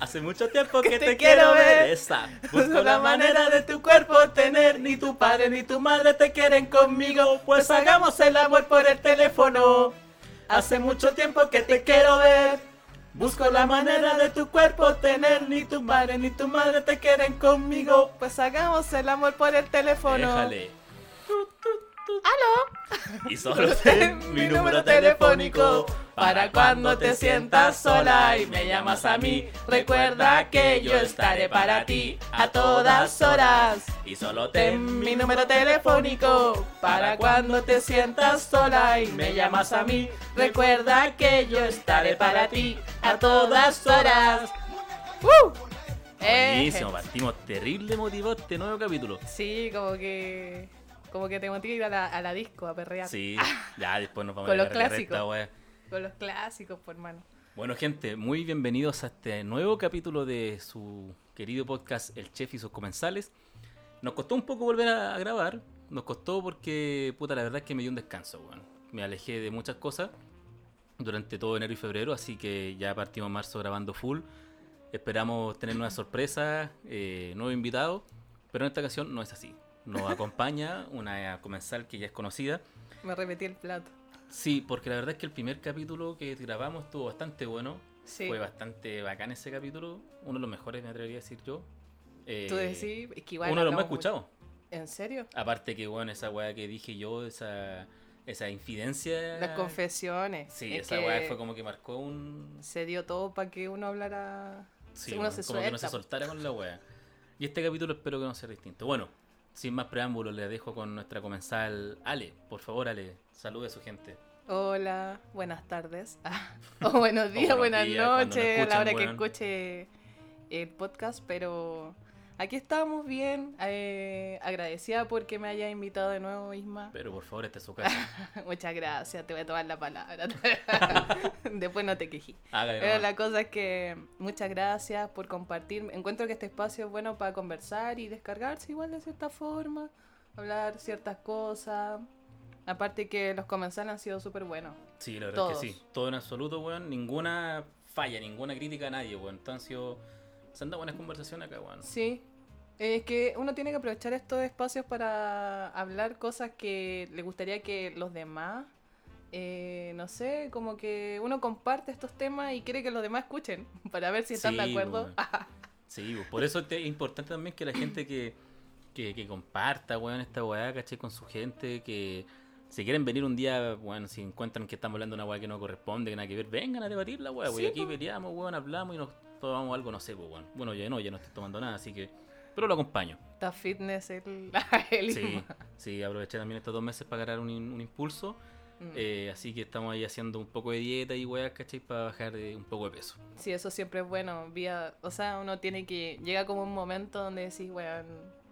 Hace mucho tiempo que, te, quiero ver. Esa. Busco la manera de tu cuerpo tener. Ni tu padre ni tu madre te quieren conmigo. Pues hagamos el amor por el teléfono. Hace mucho tiempo que te quiero ver. Busco la manera de tu cuerpo tener. Ni tu padre ni tu madre te quieren conmigo. Pues hagamos el amor por el teléfono. Déjale. ¡Aló! Y solo ten mi número telefónico para cuando te sientas sola y me llamas a mí. Recuerda que yo estaré para ti a todas horas. Y solo ten mi número telefónico para cuando te sientas sola y me llamas a mí. Recuerda que yo estaré para ti a todas horas. ¡Uh! Buenísimo, partimos terrible motivado este nuevo capítulo. Sí, como que. Como que te motiva a ir a la, a la disco a perrear. Sí, ya después nos vamos Con a los clásicos. Con los clásicos, por hermano. Bueno, gente, muy bienvenidos a este nuevo capítulo de su querido podcast El Chef y sus comensales. Nos costó un poco volver a, grabar. Nos costó porque, puta, la verdad es que me dio un descanso, weón. Me alejé de muchas cosas durante todo enero y febrero, así que ya partimos marzo grabando full. Esperamos tener nuevas sorpresas, eh, nuevos invitados, pero en esta ocasión no es así. Nos acompaña una comensal que ya es conocida. Me repetí el plato. Sí, porque la verdad es que el primer capítulo que grabamos estuvo bastante bueno. Sí. Fue bastante bacán ese capítulo. Uno de los mejores, me atrevería a decir yo. Eh, Tú decís, es que igual. uno de los más escuchados. ¿En serio? Aparte que, bueno, esa weá que dije yo, esa, esa infidencia. Las confesiones. Sí, Es esa weá fue como que marcó un. Se dio todo para que uno hablara. Sí, uno se como que no se soltara con la weá. Y este capítulo espero que no sea distinto. Bueno, sin más preámbulos, le dejo con nuestra comensal Ale. Por favor, Ale, salude a su gente. Hola, buenas tardes. o buenos días, buenos buenas días, noches, a la hora que escuche el podcast, pero aquí estamos bien. eh, agradecida porque me haya invitado de nuevo, Isma. Pero por favor, esta es su casa. Muchas gracias, te voy a tomar la palabra. Después no te quejí. Hágale Pero nomás. la cosa es que muchas gracias por compartir. Encuentro que este espacio es bueno para conversar y descargarse igual de cierta forma, hablar ciertas cosas. Aparte que los comensales han sido súper buenos. Sí, la verdad es que sí. Todo en absoluto, weón. Ninguna falla, ninguna crítica a nadie, weón. Entonces, han sido- se han dado buenas conversaciones acá, weón. Sí. Es que uno tiene que aprovechar estos espacios para hablar cosas que le gustaría que los demás, eh, no sé, como que uno comparte estos temas y quiere que los demás escuchen para ver si están de Sí, acuerdo. weón. Sí, por eso es importante también que la gente que, que, que comparta, weón, esta weá, caché, con su gente, que si quieren venir un día, bueno, si encuentran que estamos hablando de una weá que no corresponde, que nada que ver, vengan a debatir la weá, Sí. Y aquí po. peleamos, weón, hablamos y nos tomamos algo, no sé, pues, weón. Bueno, ya no, ya no estoy tomando nada, así que... Pero lo acompaño. Está fitness el, el Sí, sí, aproveché también estos dos meses para ganar un, un impulso. Mm. Eh, así que estamos ahí haciendo un poco de dieta y weas, ¿cachai? Para bajar eh, un poco de peso. Sí, eso siempre es bueno. Vía, o sea, uno tiene que. Llega como un momento donde decís, weón,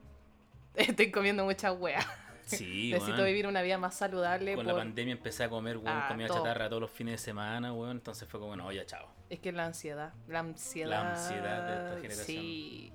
estoy comiendo mucha wea. Sí, Necesito vivir una vida más saludable. Con la pandemia empecé a comer, weón, Ah, comida todo. chatarra todos los fines de semana, weón. Entonces fue como, no, ya, chao. Es que la ansiedad. La ansiedad. La ansiedad de esta generación. Sí.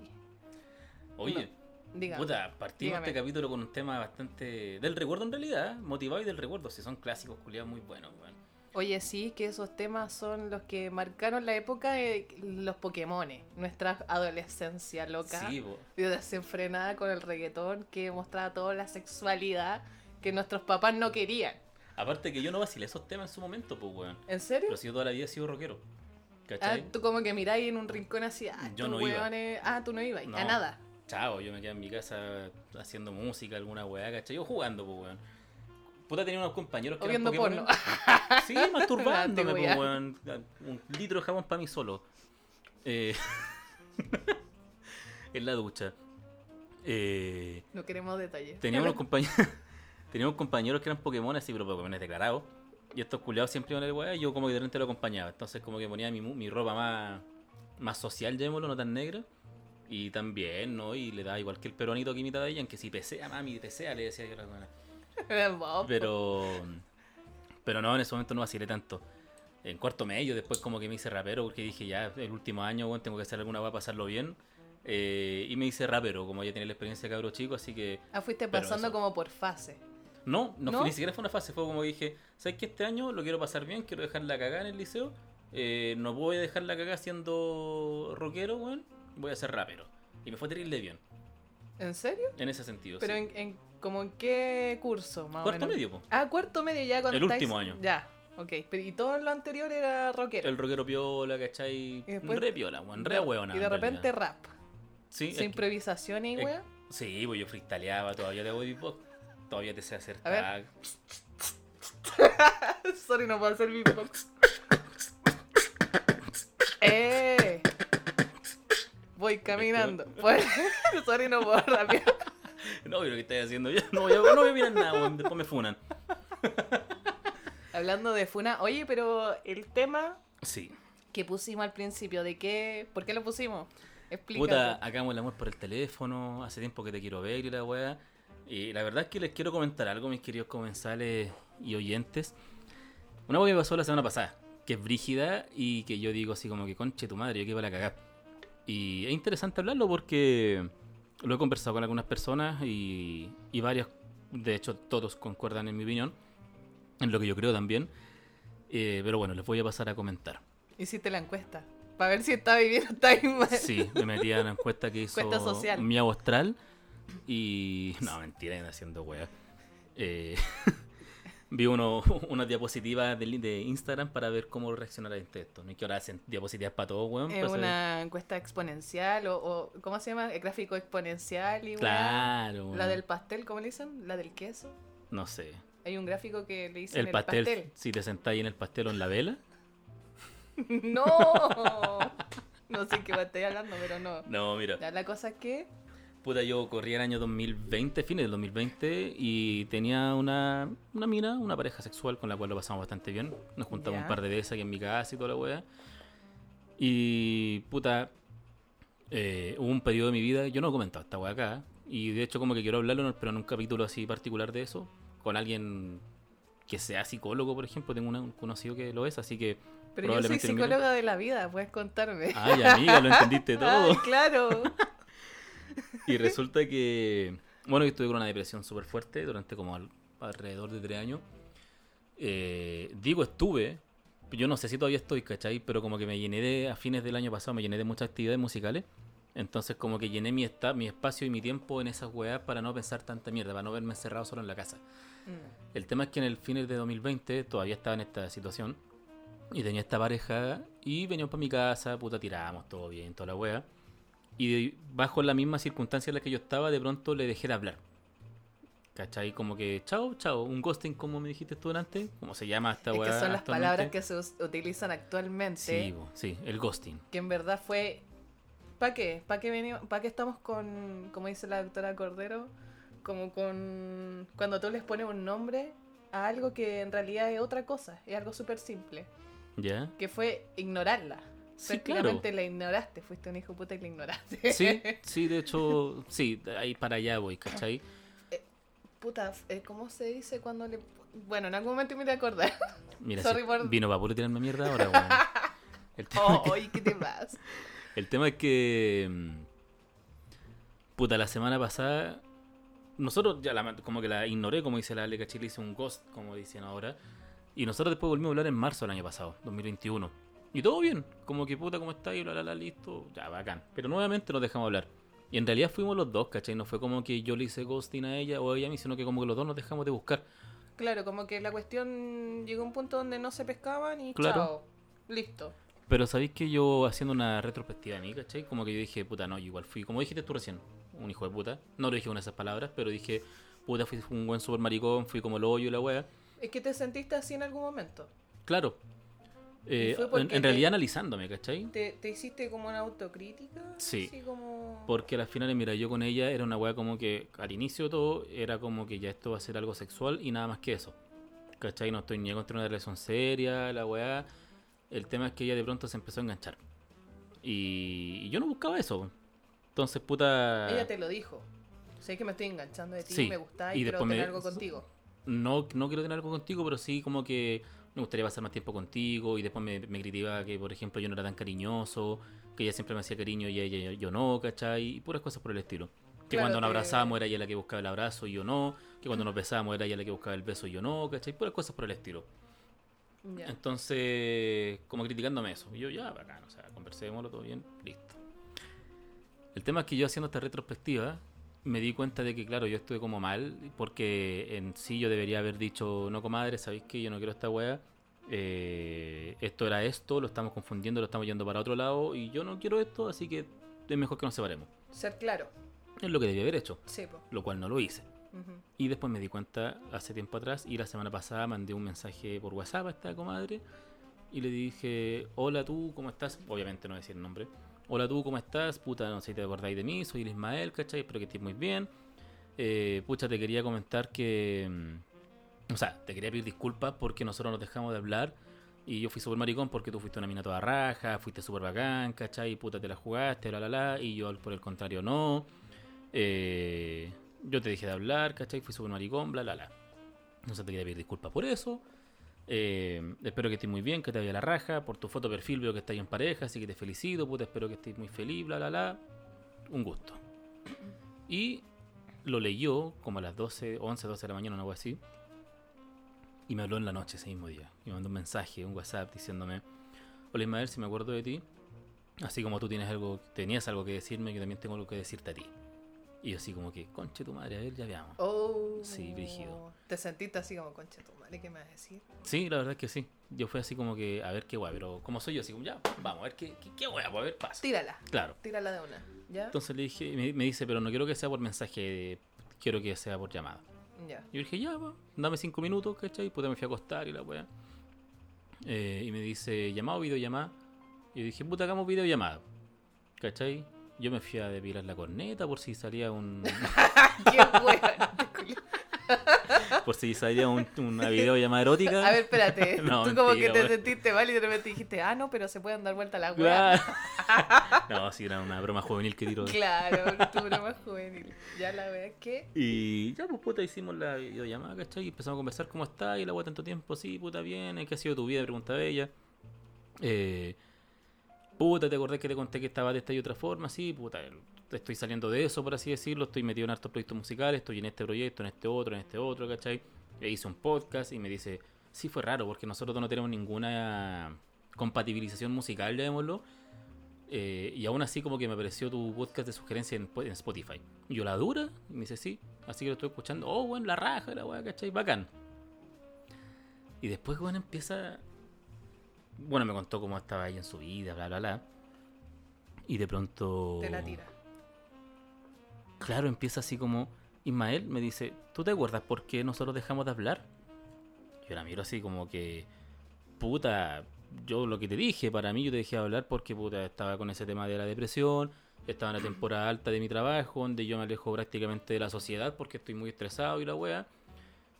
Oye, Diga. puta, partimos dígame. este capítulo con un tema bastante... Del recuerdo en realidad, motivado y del recuerdo. Si son clásicos, culiados muy buenos, weón. Oye, sí, que esos temas son los que marcaron la época de los Pokémones. Nuestra adolescencia loca. Sí, desenfrenada con el reggaetón que mostraba toda la sexualidad que nuestros papás no querían. Aparte que yo no vacilé esos temas en su momento, pues, weón. ¿En serio? Pero si yo toda la vida he sido rockero. Ah, ¿Cachai? tú como que miráis en un rincón así, ah, Yo no iba. hueones- Ah, tú no ibas, No. a nada. Chao, yo me quedé en mi casa haciendo música, alguna weá, ¿cachai? Yo jugando, pues, weón. Puta, tenía unos compañeros que eran viendo Pokémon. porno. Sí, masturbándome, pues, a- weón. Un litro de jabón para mí solo. Eh, en la ducha. Eh, No queremos detalles. teníamos unos compañeros. teníamos compañeros que eran Pokémon así, pero Pokémon declarados. Y estos culiados siempre iban a la weá y yo como que de repente lo acompañaba. Entonces como que ponía mi, mi ropa más, más social, llamémoslo, no tan negra. Y también, ¿no? Y le daba igual que el peruanito que imita de ella, en que si pesea, mami, pesea, le decía yo a la Pero. Pero no, en ese momento no vacilé tanto. En cuarto medio, después como que me hice rapero porque dije ya, el último año, bueno, tengo que hacer alguna para pasarlo bien. Eh, y me hice rapero, como ya tenía la experiencia de cabro chico, así que. Ah, fuiste pasando eso. como por fase. No, no, ¿No? Ni siquiera fue una fase, fue como dije, ¿sabes que este año lo quiero pasar bien? Quiero dejar la cagada en el liceo eh, no voy a dejar la cagada siendo rockero, weón. Voy a ser rapero. Y me fue terrible bien, ¿En serio? en ese sentido. Pero sí. en, en como en qué curso, más Cuarto o menos. medio, po. Ah, cuarto medio ya cuando El estáis- último año. Ya, ok. Pero, y todo lo anterior era rockero. El rockero piola, ¿cachai? Y después- re piola, weón. Re hueona. Y de en repente realidad. rap. Sí, es Sin que- improvisación y es- wea. Sí, pues yo freestyleaba, todavía te beatbox. Todavía te sé hacer A ver. tag. Sorry, no puedo hacer beatbox. ¡Eh! Voy caminando. Sorry, no puedo rapear. No, pero ¿qué estás haciendo? Yo no voy a, no voy a mirar nada. Después me funan. Hablando de Funa, oye, pero el tema Sí. que pusimos al principio, ¿de qué? ¿Por qué lo pusimos? Explícate. Puta, hagamos el amor por el teléfono. Hace tiempo que te quiero ver y la weá. Y la verdad es que les quiero comentar algo, mis queridos comensales y oyentes. Una weá que me pasó la semana pasada, que es brígida y que yo digo así como que conche tu madre, yo que iba a la cagar. Y es interesante hablarlo porque lo he conversado con algunas personas y, y varias, de hecho todos concuerdan en mi opinión, en lo que yo creo también. Eh, pero bueno, les voy a pasar a comentar. Hiciste la encuesta. Para ver si está viviendo, mal. Sí, me metí a una encuesta que hizo Encuesta social. Astral y... No, mentira, haciendo wea. Eh, vi uno, unas diapositivas de, de Instagram para ver cómo reaccionar a esto. No es que ahora hacen diapositivas para todo, weón. Es una encuesta exponencial o, o- ¿cómo se llama? El gráfico exponencial y. Claro. La weón. del pastel, ¿cómo le dicen? La del queso. No sé. Hay un gráfico que le dicen El el pastel, pastel. si te sentáis en el pastel o en la vela. ¡No! No sé qué estoy hablando, pero no. No, mira. La cosa es que Puta, yo corría el año 2020, fines del 2020, y tenía una, una mina, una pareja sexual con la cual lo pasamos bastante bien. Nos juntamos Ya. un par de veces aquí en mi casa y toda la wea. Y, puta, eh, hubo un periodo de mi vida, yo no he comentado esta wea acá, y de hecho como que quiero hablarlo, pero en un capítulo así particular de eso, con alguien que sea psicólogo, por ejemplo, tengo una- un conocido que lo es, así que... Pero yo soy psicóloga de la vida, puedes contarme. Ay, amiga, lo entendiste todo. Ay, claro. Y resulta que, bueno, yo estuve con una depresión súper fuerte durante como al- alrededor de tres años. Eh, digo estuve, yo no sé si todavía estoy, ¿cachai? Pero como que me llené de, a fines del año pasado, me llené de muchas actividades musicales. Entonces como que llené mi, esta, mi espacio y mi tiempo en esas weas para no pensar tanta mierda, para no verme encerrado solo en la casa. Mm. El tema es que en el fines de 2020 todavía estaba en esta situación. Y tenía esta pareja y veníamos para mi casa, puta, tirábamos todo bien, toda la wea. Y bajo la misma circunstancia en la que yo estaba, de pronto le dejé de hablar. ¿Cachai? Como que, chao, chao, un ghosting, como me dijiste tú antes, como se llama esta Es wea. que son las palabras que se utilizan actualmente. Sí, sí, el ghosting. Que en verdad fue. ¿Para qué? ¿Para qué venimos? ¿Para qué estamos con, como dice la doctora Cordero? Como con. Cuando tú les pones un nombre a algo que en realidad es otra cosa, es algo súper simple. ¿Ya? Que fue ignorarla. Sí, Prácticamente la ignoraste, fuiste un hijo puta y la ignoraste. Sí, sí, de hecho, sí, ahí para allá voy, ¿cachai? Puta, eh, ¿cómo se dice cuando le.? Bueno, en algún momento me voy a acordar. Mira, Sorry si por- vino para puro tirarme mierda ahora, weón. El tema es que- Oh, ¿y qué te pasa? El tema es que. mm, Puta, la semana pasada. Nosotros ya la, como que la ignoré, como dice la Ale Cachile, hice un ghost, como dicen ahora. Y nosotros después volvimos a hablar en marzo del año pasado, 2021. Y todo bien, como que puta, ¿cómo está? Y bla, bla, bla, listo, ya, bacán. Pero nuevamente nos dejamos hablar. Y en realidad fuimos los dos, ¿cachai? No fue como que yo le hice ghosting a ella o ella a mí, sino que como que los dos nos dejamos de buscar. Claro, como que la cuestión llegó a un punto donde no se pescaban y Claro. chao. Listo. Pero sabéis que yo haciendo una retrospectiva de mí, ¿cachai? Como que yo dije, puta, no, yo igual fui, como dijiste tú recién, un hijo de puta. No lo dije con esas palabras, pero dije, puta, fui un buen super maricón, fui como el hoyo y la wea. Es que te sentiste así en algún momento. Claro. Eh, en, en te- realidad analizándome, ¿cachai? ¿Te, te hiciste como una autocrítica? Sí. Así como... Porque al final, mira, yo con ella era una wea como que al inicio de todo era como que ya esto va a ser algo sexual y nada más que eso. ¿Cachai? No estoy ni contra una relación seria, la weá. El tema es que ella de pronto se empezó a enganchar. Y, y yo no buscaba eso. Entonces, puta. Ella te lo dijo. Sé que me estoy enganchando de ti, Sí, me gusta y y quiero me- tener algo contigo. no, no quiero tener algo contigo, pero sí como que me gustaría pasar más tiempo contigo y después me, me criticaba que, por ejemplo, yo no era tan cariñoso, que ella siempre me hacía cariño y ella yo, no, ¿cachai? Y puras cosas por el estilo. Que Claro, cuando nos abrazábamos era ella la que buscaba el abrazo y yo no, que cuando nos besábamos era ella la que buscaba el beso y yo no, ¿cachai? Puras cosas por el estilo. Entonces, como criticándome eso. Y yo, ya, bacán, o sea, conversémoslo, todo bien, listo. El tema es que yo haciendo esta retrospectiva, me di cuenta de que, claro, yo estuve como mal, porque en sí yo debería haber dicho, no, comadre, ¿sabéis qué? Yo no quiero esta wea. Eh, esto era esto, lo estamos confundiendo, lo estamos yendo para otro lado, y yo no quiero esto, así que es mejor que nos separemos. Ser claro. Es lo que debía haber hecho, Sí, po. lo cual no lo hice. Y después me di cuenta hace tiempo atrás y la semana pasada mandé un mensaje por WhatsApp a esta comadre y le dije, hola tú, ¿cómo estás? Obviamente no decir el nombre. Hola tú, ¿cómo estás? Puta, no sé si te acordáis de mí, soy el Ismael, ¿cachai? Espero que estés muy bien. Eh, pucha, te quería comentar que... mm, O sea, te quería pedir disculpas porque nosotros nos dejamos de hablar y yo fui súper maricón porque tú fuiste una mina toda raja, fuiste súper bacán, ¿cachai? Puta, te la jugaste, la la la, y yo por el contrario no. Eh, yo te dejé de hablar, ¿cachai? Fui súper maricón, bla, bla, bla. No sé, te quería pedir disculpas por eso. Eh, espero que estés muy bien, que te vaya la raja. Por tu foto perfil veo que estás en pareja, así que te felicito, puta, espero que estés muy feliz, bla, bla, bla. Un gusto. Y lo leyó como a las 12, 11, 12 de la mañana, algo así. Y me habló en la noche ese mismo día. Y me mandó un mensaje, un WhatsApp diciéndome, hola Ismael, si me acuerdo de ti, así como tú tienes algo, tenías algo que decirme, yo también tengo algo que decirte a ti. Y yo así como que, conche tu madre, a ver, ya veamos. Oh. Sí, brígido. Te sentiste así como, concha tu madre, ¿qué me vas a decir? Sí, la verdad es que sí. Yo fui así como que, a ver qué guay, pero como soy yo, así como, ya, vamos, a ver qué, qué, qué guay, pues, a ver, pasa. Tírala. Claro. Tírala de una. ¿Ya? Entonces le dije, me, me dice, pero no quiero que sea por mensaje, quiero que sea por llamada. Ya. Yo dije, ya, va, dame cinco minutos, ¿cachai? Puta, me fui a acostar y la weá. Eh, y me dice, llamado o videollamada. Y yo dije, puta, hagamos videollamada. ¿Cachai? Yo me fui a depilar la corneta por si salía un. Qué por si salía un- una videollamada erótica. A ver, espérate. No, Tú como que te sentiste mal y de repente dijiste, ah, no, pero se pueden dar vuelta las weas. No, sí, era una broma juvenil que tiró. Claro, tu broma juvenil. Ya la wea que. Y ya, pues puta, hicimos la videollamada, ¿cachai? Y empezamos a conversar cómo está y la weá tanto tiempo, sí, puta, bien, ¿qué ha sido tu vida? Preguntaba ella. Eh, puta, ¿te acordás que te conté que estaba de esta y otra forma? Sí, puta, estoy saliendo de eso, por así decirlo, estoy metido en hartos proyectos musicales, estoy en este proyecto, en este otro, en este otro, ¿cachai? E hice un podcast y me dice, sí fue raro, porque nosotros no tenemos ninguna compatibilización musical, llamémoslo. Eh, y aún así como que me apareció tu podcast de sugerencia en, en Spotify. Y yo la dura, y me dice sí, así que lo estoy escuchando. Oh, bueno, la raja, la weá, ¿cachai? Bacán. Y después, bueno, empieza... Bueno, me contó cómo estaba ahí en su vida, bla, bla, bla. Y de pronto... Te la tira. Claro, empieza así como... Ismael me dice, ¿tú te acuerdas por qué nosotros dejamos de hablar? Yo la miro así como que... Puta, yo lo que te dije, para mí yo te dejé de hablar porque puta, estaba con ese tema de la depresión, estaba en la temporada alta de mi trabajo, donde yo me alejo prácticamente de la sociedad porque estoy muy estresado y la wea.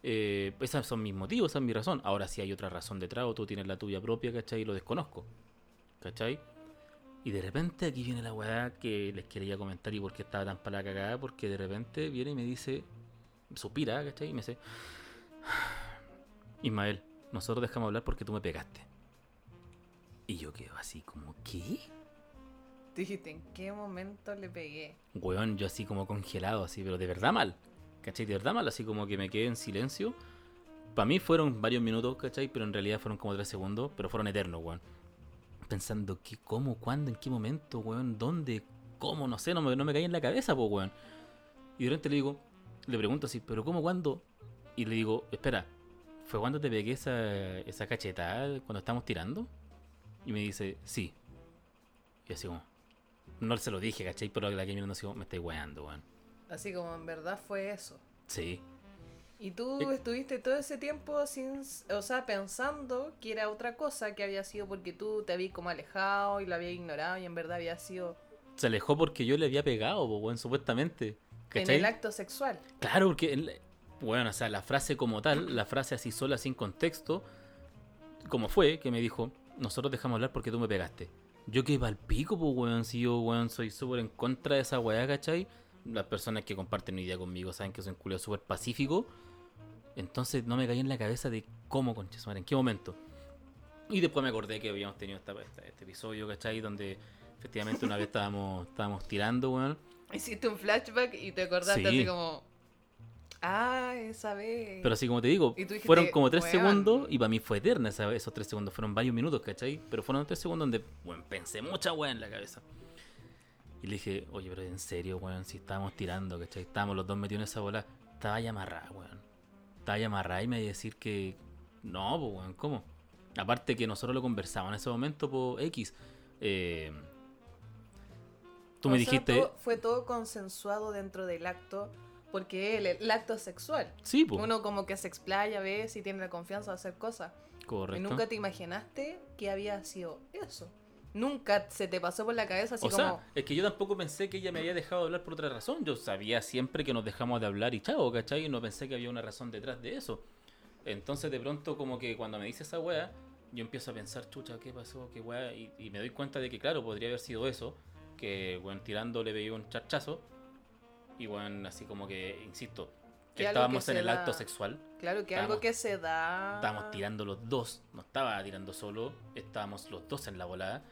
Eh, esos son mis motivos, esa es mi razón. Ahora si hay otra razón detrás o tú tienes la tuya propia, ¿cachai? Y lo desconozco. ¿Cachai? Y de repente aquí viene la weá que les quería comentar y por qué estaba tan para la cagada, porque de repente viene y me dice, supira, ¿cachai? Y me dice, Ismael, nosotros dejamos hablar porque tú me pegaste. Y yo quedo así como, ¿qué? Dijiste, ¿en qué momento le pegué? Weón, yo así como congelado, así, pero de verdad mal. ¿Cachai? De verdad mal, así como que me quedé en silencio. Para mí fueron varios minutos, ¿cachai? Pero en realidad fueron como tres segundos, pero fueron eternos, weón. Pensando, ¿qué, cómo, cuándo, en qué momento, weón? ¿Dónde? ¿Cómo? No sé, no me, no me caía en la cabeza, pues, weón. Y de repente le digo, le pregunto así, ¿pero cómo, cuándo? Y le digo, espera, ¿fue cuando te pegué esa, esa cachetada cuando estábamos tirando? Y me dice, sí. Y así como, no se lo dije, ¿cachai? Pero la que mirando así como, me estoy weando, weón. Así como en verdad fue eso. Sí. Y tú Eh. estuviste todo ese tiempo sin, o sea, pensando que era otra cosa, que había sido porque tú te habías como alejado y lo habías ignorado y en verdad había sido Se alejó porque yo le había pegado, weón, supuestamente. en ¿Cachai? el acto sexual. Claro, porque, en bueno, o sea, la frase como tal, la frase así sola, sin contexto, como fue, que me dijo, nosotros dejamos hablar porque tú me pegaste. Yo que el pico, pues, weón, si yo, weón, soy súper en contra de esa weá, ¿cachai? Las personas que comparten mi idea conmigo saben que soy un culo súper pacífico. Entonces no me caí en la cabeza de cómo, madre, en qué momento. Y después me acordé que habíamos tenido esta- esta- este episodio, ¿cachai? Donde efectivamente una vez estábamos, estábamos tirando, weón. Hiciste un flashback y te acordaste Sí. así como, Ah, esa vez. Pero así como te digo, dijiste, fueron como tres "Weón". segundos y para mí fue eterna esa- esos tres segundos. Fueron varios minutos, ¿cachai? Pero fueron tres segundos donde, bueno, pensé mucha weá en la cabeza. Y le dije, oye, pero en serio, weón, si estábamos tirando, ¿cachai? Estábamos los dos metidos en esa bola. Estaba ya amarrada, weón. Estaba ya amarrada y me iba a decir que no, pues, weón, ¿cómo? Aparte que nosotros lo conversamos en ese momento por X. Eh, tú O me sea, dijiste, todo- fue todo consensuado dentro del acto, porque el, el acto sexual. sí, pues, Uno como que se explaya, ve si tiene la confianza de hacer cosas. Y correcto. nunca te imaginaste que había sido eso. Nunca se te pasó por la cabeza así O como... sea, es que yo tampoco pensé que ella me había dejado de hablar por otra razón. Yo sabía siempre que nos dejamos de hablar y chao, ¿cachai? Y no pensé que había una razón detrás de eso. Entonces, de pronto, como que cuando me dice esa weá, yo empiezo a pensar, chucha, ¿qué pasó? ¿Qué weá? Y, y me doy cuenta de que, claro, podría haber sido eso. Que, weón, tirando le veía un charchazo. Y, weón, así como que, insisto, Que estábamos que en el da- acto sexual. Claro que Estábamos- algo que se da... Estábamos tirando los dos, no estaba tirando solo, estábamos los dos en la volada.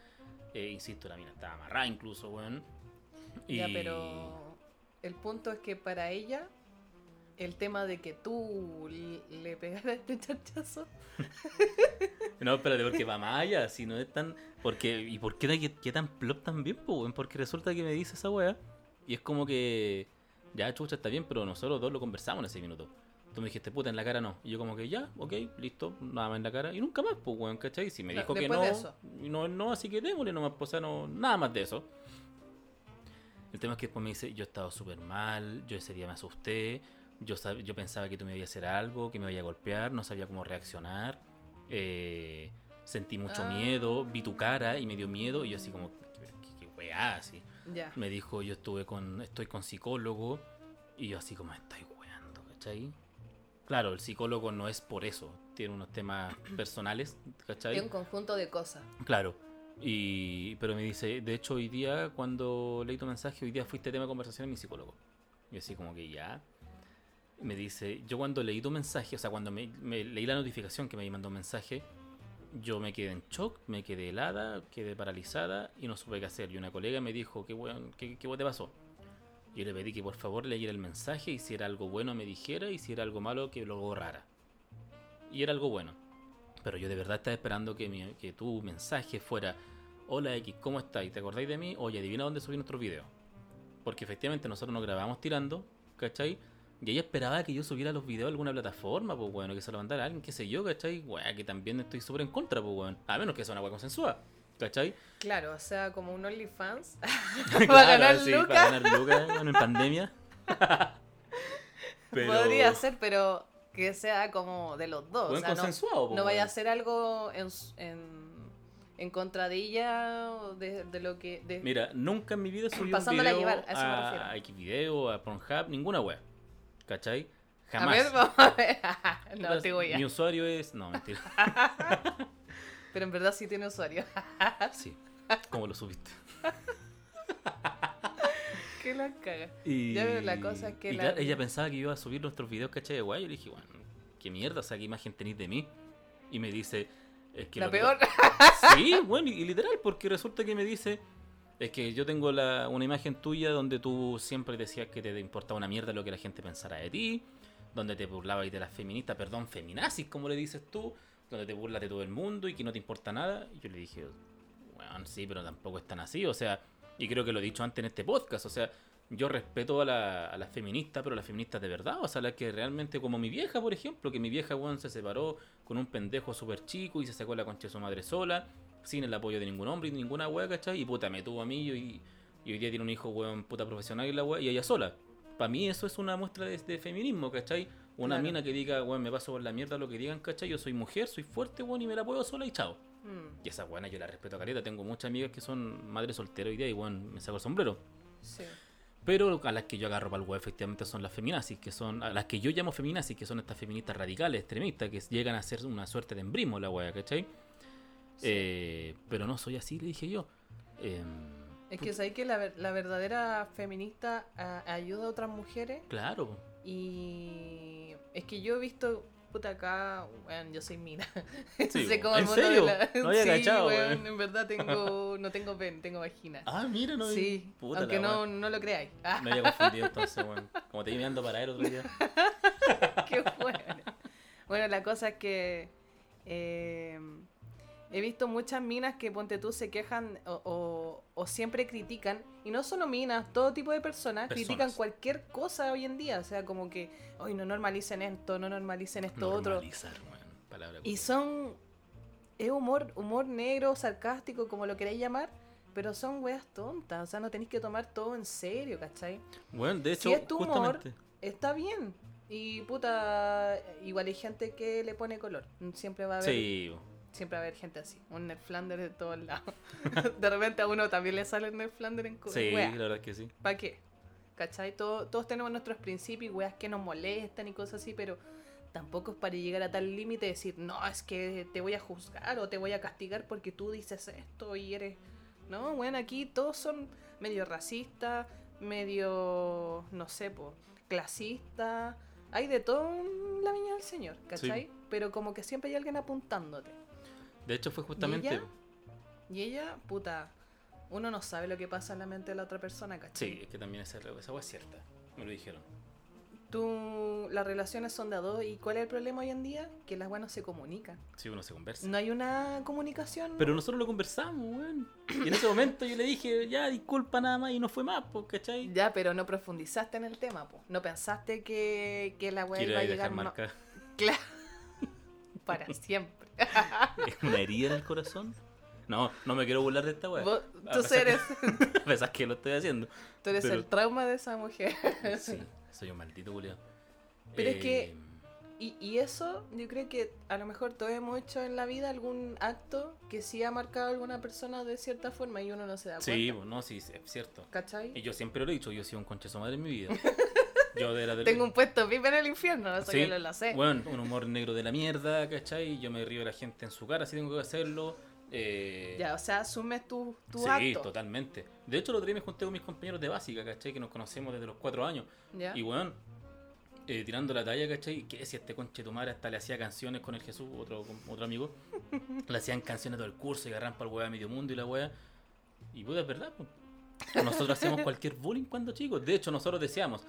Eh, insisto, la mina estaba amarrada incluso, weón. Y... Ya, pero el punto es que para ella, el tema de que tú le pegaras este chachazo, No, espérate, porque va más allá, si no es tan... Porque, ¿Y por qué, qué tan plop también, po, weón? Porque resulta que me dice esa weá y es como que... Ya, chucha, está bien, pero nosotros dos lo conversamos en ese minuto. Tú me dijiste, puta, en la cara no. Y yo como que ya, ok, listo, nada más en la cara. Y nunca más, pues, weón, ¿cachai? Si me dijo que no, no, no, así que démosle nomás, pues, o sea, no, nada más de eso. El tema es que después me dice, yo he estado súper mal, yo ese día me asusté, yo, sab- yo pensaba que tú me ibas a hacer algo, que me iba a golpear, no sabía cómo reaccionar, eh, sentí mucho Ah. miedo, vi tu cara y me dio miedo y yo así como, ¿qué, qué, weá? Así. Me dijo, yo estuve con, estoy con psicólogo y yo así como, estoy weando, ¿cachai? Claro, el psicólogo no es por eso, tiene unos temas personales, ¿cachai? Es un conjunto de cosas. Claro. Y, pero me dice, de hecho hoy día cuando leí tu mensaje, hoy día fuiste tema de conversación en mi psicólogo. Y así como que ya. Me dice, yo cuando leí tu mensaje, o sea, cuando me, me leí la notificación que me mandó un mensaje, yo me quedé en shock, me quedé helada, quedé paralizada y no supe qué hacer. Y una colega me dijo, ¿qué, weón, qué, qué te pasó? Yo le pedí que por favor leyera el mensaje y si era algo bueno me dijera y si era algo malo que lo borrara. Y era algo bueno. Pero yo de verdad estaba esperando que, tu mensaje fuera Hola X, ¿cómo estáis? ¿Te acordáis de mí? Oye, adivina dónde subí nuestro video. Porque efectivamente nosotros nos grabamos tirando, ¿cachai? Y ella esperaba que yo subiera los videos a alguna plataforma, pues bueno, que se lo mandara alguien, qué sé yo, ¿cachai? Weá, que también estoy súper en contra, pues bueno. A menos que sea una weá consensuada, ¿cachai? Claro, o sea, como un OnlyFans. Claro, para ganar sí, lucas. Para ganar lucas, bueno, en pandemia. Pero- Podría ser, pero que sea como de los dos. Buen o sea, no- vaya a ser algo en, en, en contra de de, lo que... de- Mira, nunca en mi vida subí un Pasándola a video llevar, a eso a Xvideo, a Pornhub, ninguna web. ¿Cachai? a Jamás. ver, vamos a ver. no, Las- te voy Mi a... usuario es... No, mentira. Pero en verdad sí tiene usuario. sí. ¿Cómo lo subiste? que la caga. Y... Ya veo, la cosa que la- claro, ella pensaba que iba a subir nuestros videos, ¿cachai? De guay. Yo le dije, bueno, qué mierda, o sea, qué imagen tenéis de mí. Y me dice... Es que La peor. Sí, bueno, y, y literal, porque resulta que me dice, es que yo tengo la, una imagen tuya donde tú siempre decías que te importaba una mierda lo que la gente pensara de ti, donde te burlabas de las feministas, perdón, feminazis, como le dices tú, donde te burlas de todo el mundo y que no te importa nada. Y yo le dije, bueno, sí, pero tampoco es tan así, o sea, y creo que lo he dicho antes en este podcast, o sea, yo respeto a, la, las feministas, pero las feministas de verdad, o sea, las que realmente, como mi vieja, por ejemplo, que mi vieja, weón, se separó con un pendejo súper chico y se sacó la concha de su madre sola, sin el apoyo de ningún hombre y ninguna weá, ¿cachai? Y puta, me tuvo a mí y, y hoy día tiene un hijo, weón, puta profesional y la weá, y ella sola. Para mí eso es una muestra de, de feminismo, ¿cachai? Una Claro. mina que diga, weón, me paso por la mierda lo que digan, ¿cachai? Yo soy mujer, soy fuerte, weón, y me la puedo sola y chao. Mm, Y esa buena yo la respeto a caleta. Tengo muchas amigas que son madres solteras hoy día y bueno, me saco el sombrero. sí. Pero a las que yo agarro para el web efectivamente son las feminazis, que son, a las que yo llamo feminazis, que son estas feministas radicales, extremistas, que llegan a ser una suerte de embrismo la wea, ¿cachai? Eh, pero no soy así, le dije yo. Em, Es que sabéis que la, la verdadera feminista a- ayuda a otras mujeres claro, y es que yo he visto puta, acá, weón, yo soy mina. Sí, Sé el ¿En serio? la- No había sí, cachado, weón, en verdad tengo, no tengo pen, tengo vagina. Ah, mira, no. sí, Puta aunque no, no lo creáis. Me había confundido entonces, weón. Como te iba mirando para él otro día. qué bueno. Bueno, la cosa es que eh, he visto muchas minas que, ponte tú, se quejan o, o- o siempre critican, y no solo minas, todo tipo de personas, Personas. critican cualquier cosa hoy en día, o sea, como que, hoy no normalicen esto, no normalicen esto otro. Normalizar, weón. Palabra Y son. Es humor, humor negro, sarcástico, como lo queráis llamar. Pero son weas tontas. O sea, no tenéis que tomar todo en serio, ¿cachai? Bueno, de hecho, si es tu humor, justamente. Está bien. Y puta. Igual hay gente que le pone color. Siempre va a haber. Sí. Siempre va a haber gente así. Un Ned Flanders de todos lados. de repente a uno también le sale el Ned Flanders en sí, wea. la verdad es que sí. ¿Para qué? ¿Cachai? Todo- todos tenemos nuestros principios y weas que nos molestan y cosas así, pero tampoco es para llegar a tal límite de decir, no, es que te voy a juzgar o te voy a castigar porque tú dices esto y eres. No, bueno, aquí todos son medio racistas, medio, no sé, po, clasistas. Hay de todo en la viña del Señor, ¿cachai? Pero como que siempre hay alguien apuntándote. De hecho, fue justamente. ella? Y ella, puta, uno no sabe lo que pasa en la mente de la otra persona, ¿cachai? Sí, es que también esa, esa hueá es cierta. Me lo dijeron. tú, las relaciones son de a dos. ¿Y cuál es el problema hoy en día? Que las buenas se comunican. Sí, uno se conversa. No hay una comunicación. Pero nosotros lo conversamos, weón. Y en ese momento yo le dije, ya, disculpa nada más, y no fue más, pues, ¿cachai? Ya, pero no profundizaste en el tema, po. No pensaste que, que la weá iba a llegar dejar no- marca. Claro. Para siempre. ¿Es una herida en el corazón? No, no me quiero burlar de esta weá. Tú eres, que- A pesar que lo estoy haciendo. tú eres pero- el trauma de esa mujer. Sí, soy un maldito culiao. Pero es que- Eh, Y, y eso, yo creo que a lo mejor todos hemos hecho en la vida algún acto que sí ha marcado a alguna persona de cierta forma y uno no se da cuenta. Sí, no, sí, es cierto. Y ¿Cachai? yo siempre lo he dicho, yo he sido un conchazo madre en mi vida. Yo de la de Tengo un puesto VIP en el infierno, eso Sí, yo lo sé. Bueno, un humor negro de la mierda, ¿cachai? Yo me río de la gente en su cara si tengo que hacerlo. Eh, Ya, o sea, asumes tu, tu sí, acto. totalmente. De hecho, el otro día me junté con mis compañeros de básica, ¿cachai? Que nos conocemos desde los cuatro años. ¿Ya? Y weón, eh, tirando la talla, ¿cachai? Que si este conche tu madre hasta le hacía canciones con el Jesús, otro, otro amigo. le hacían canciones todo el curso y agarran para el weá medio mundo y la weá. Y puta, es verdad, pues. Nosotros hacíamos cualquier bullying cuando chicos. De hecho, nosotros decíamos,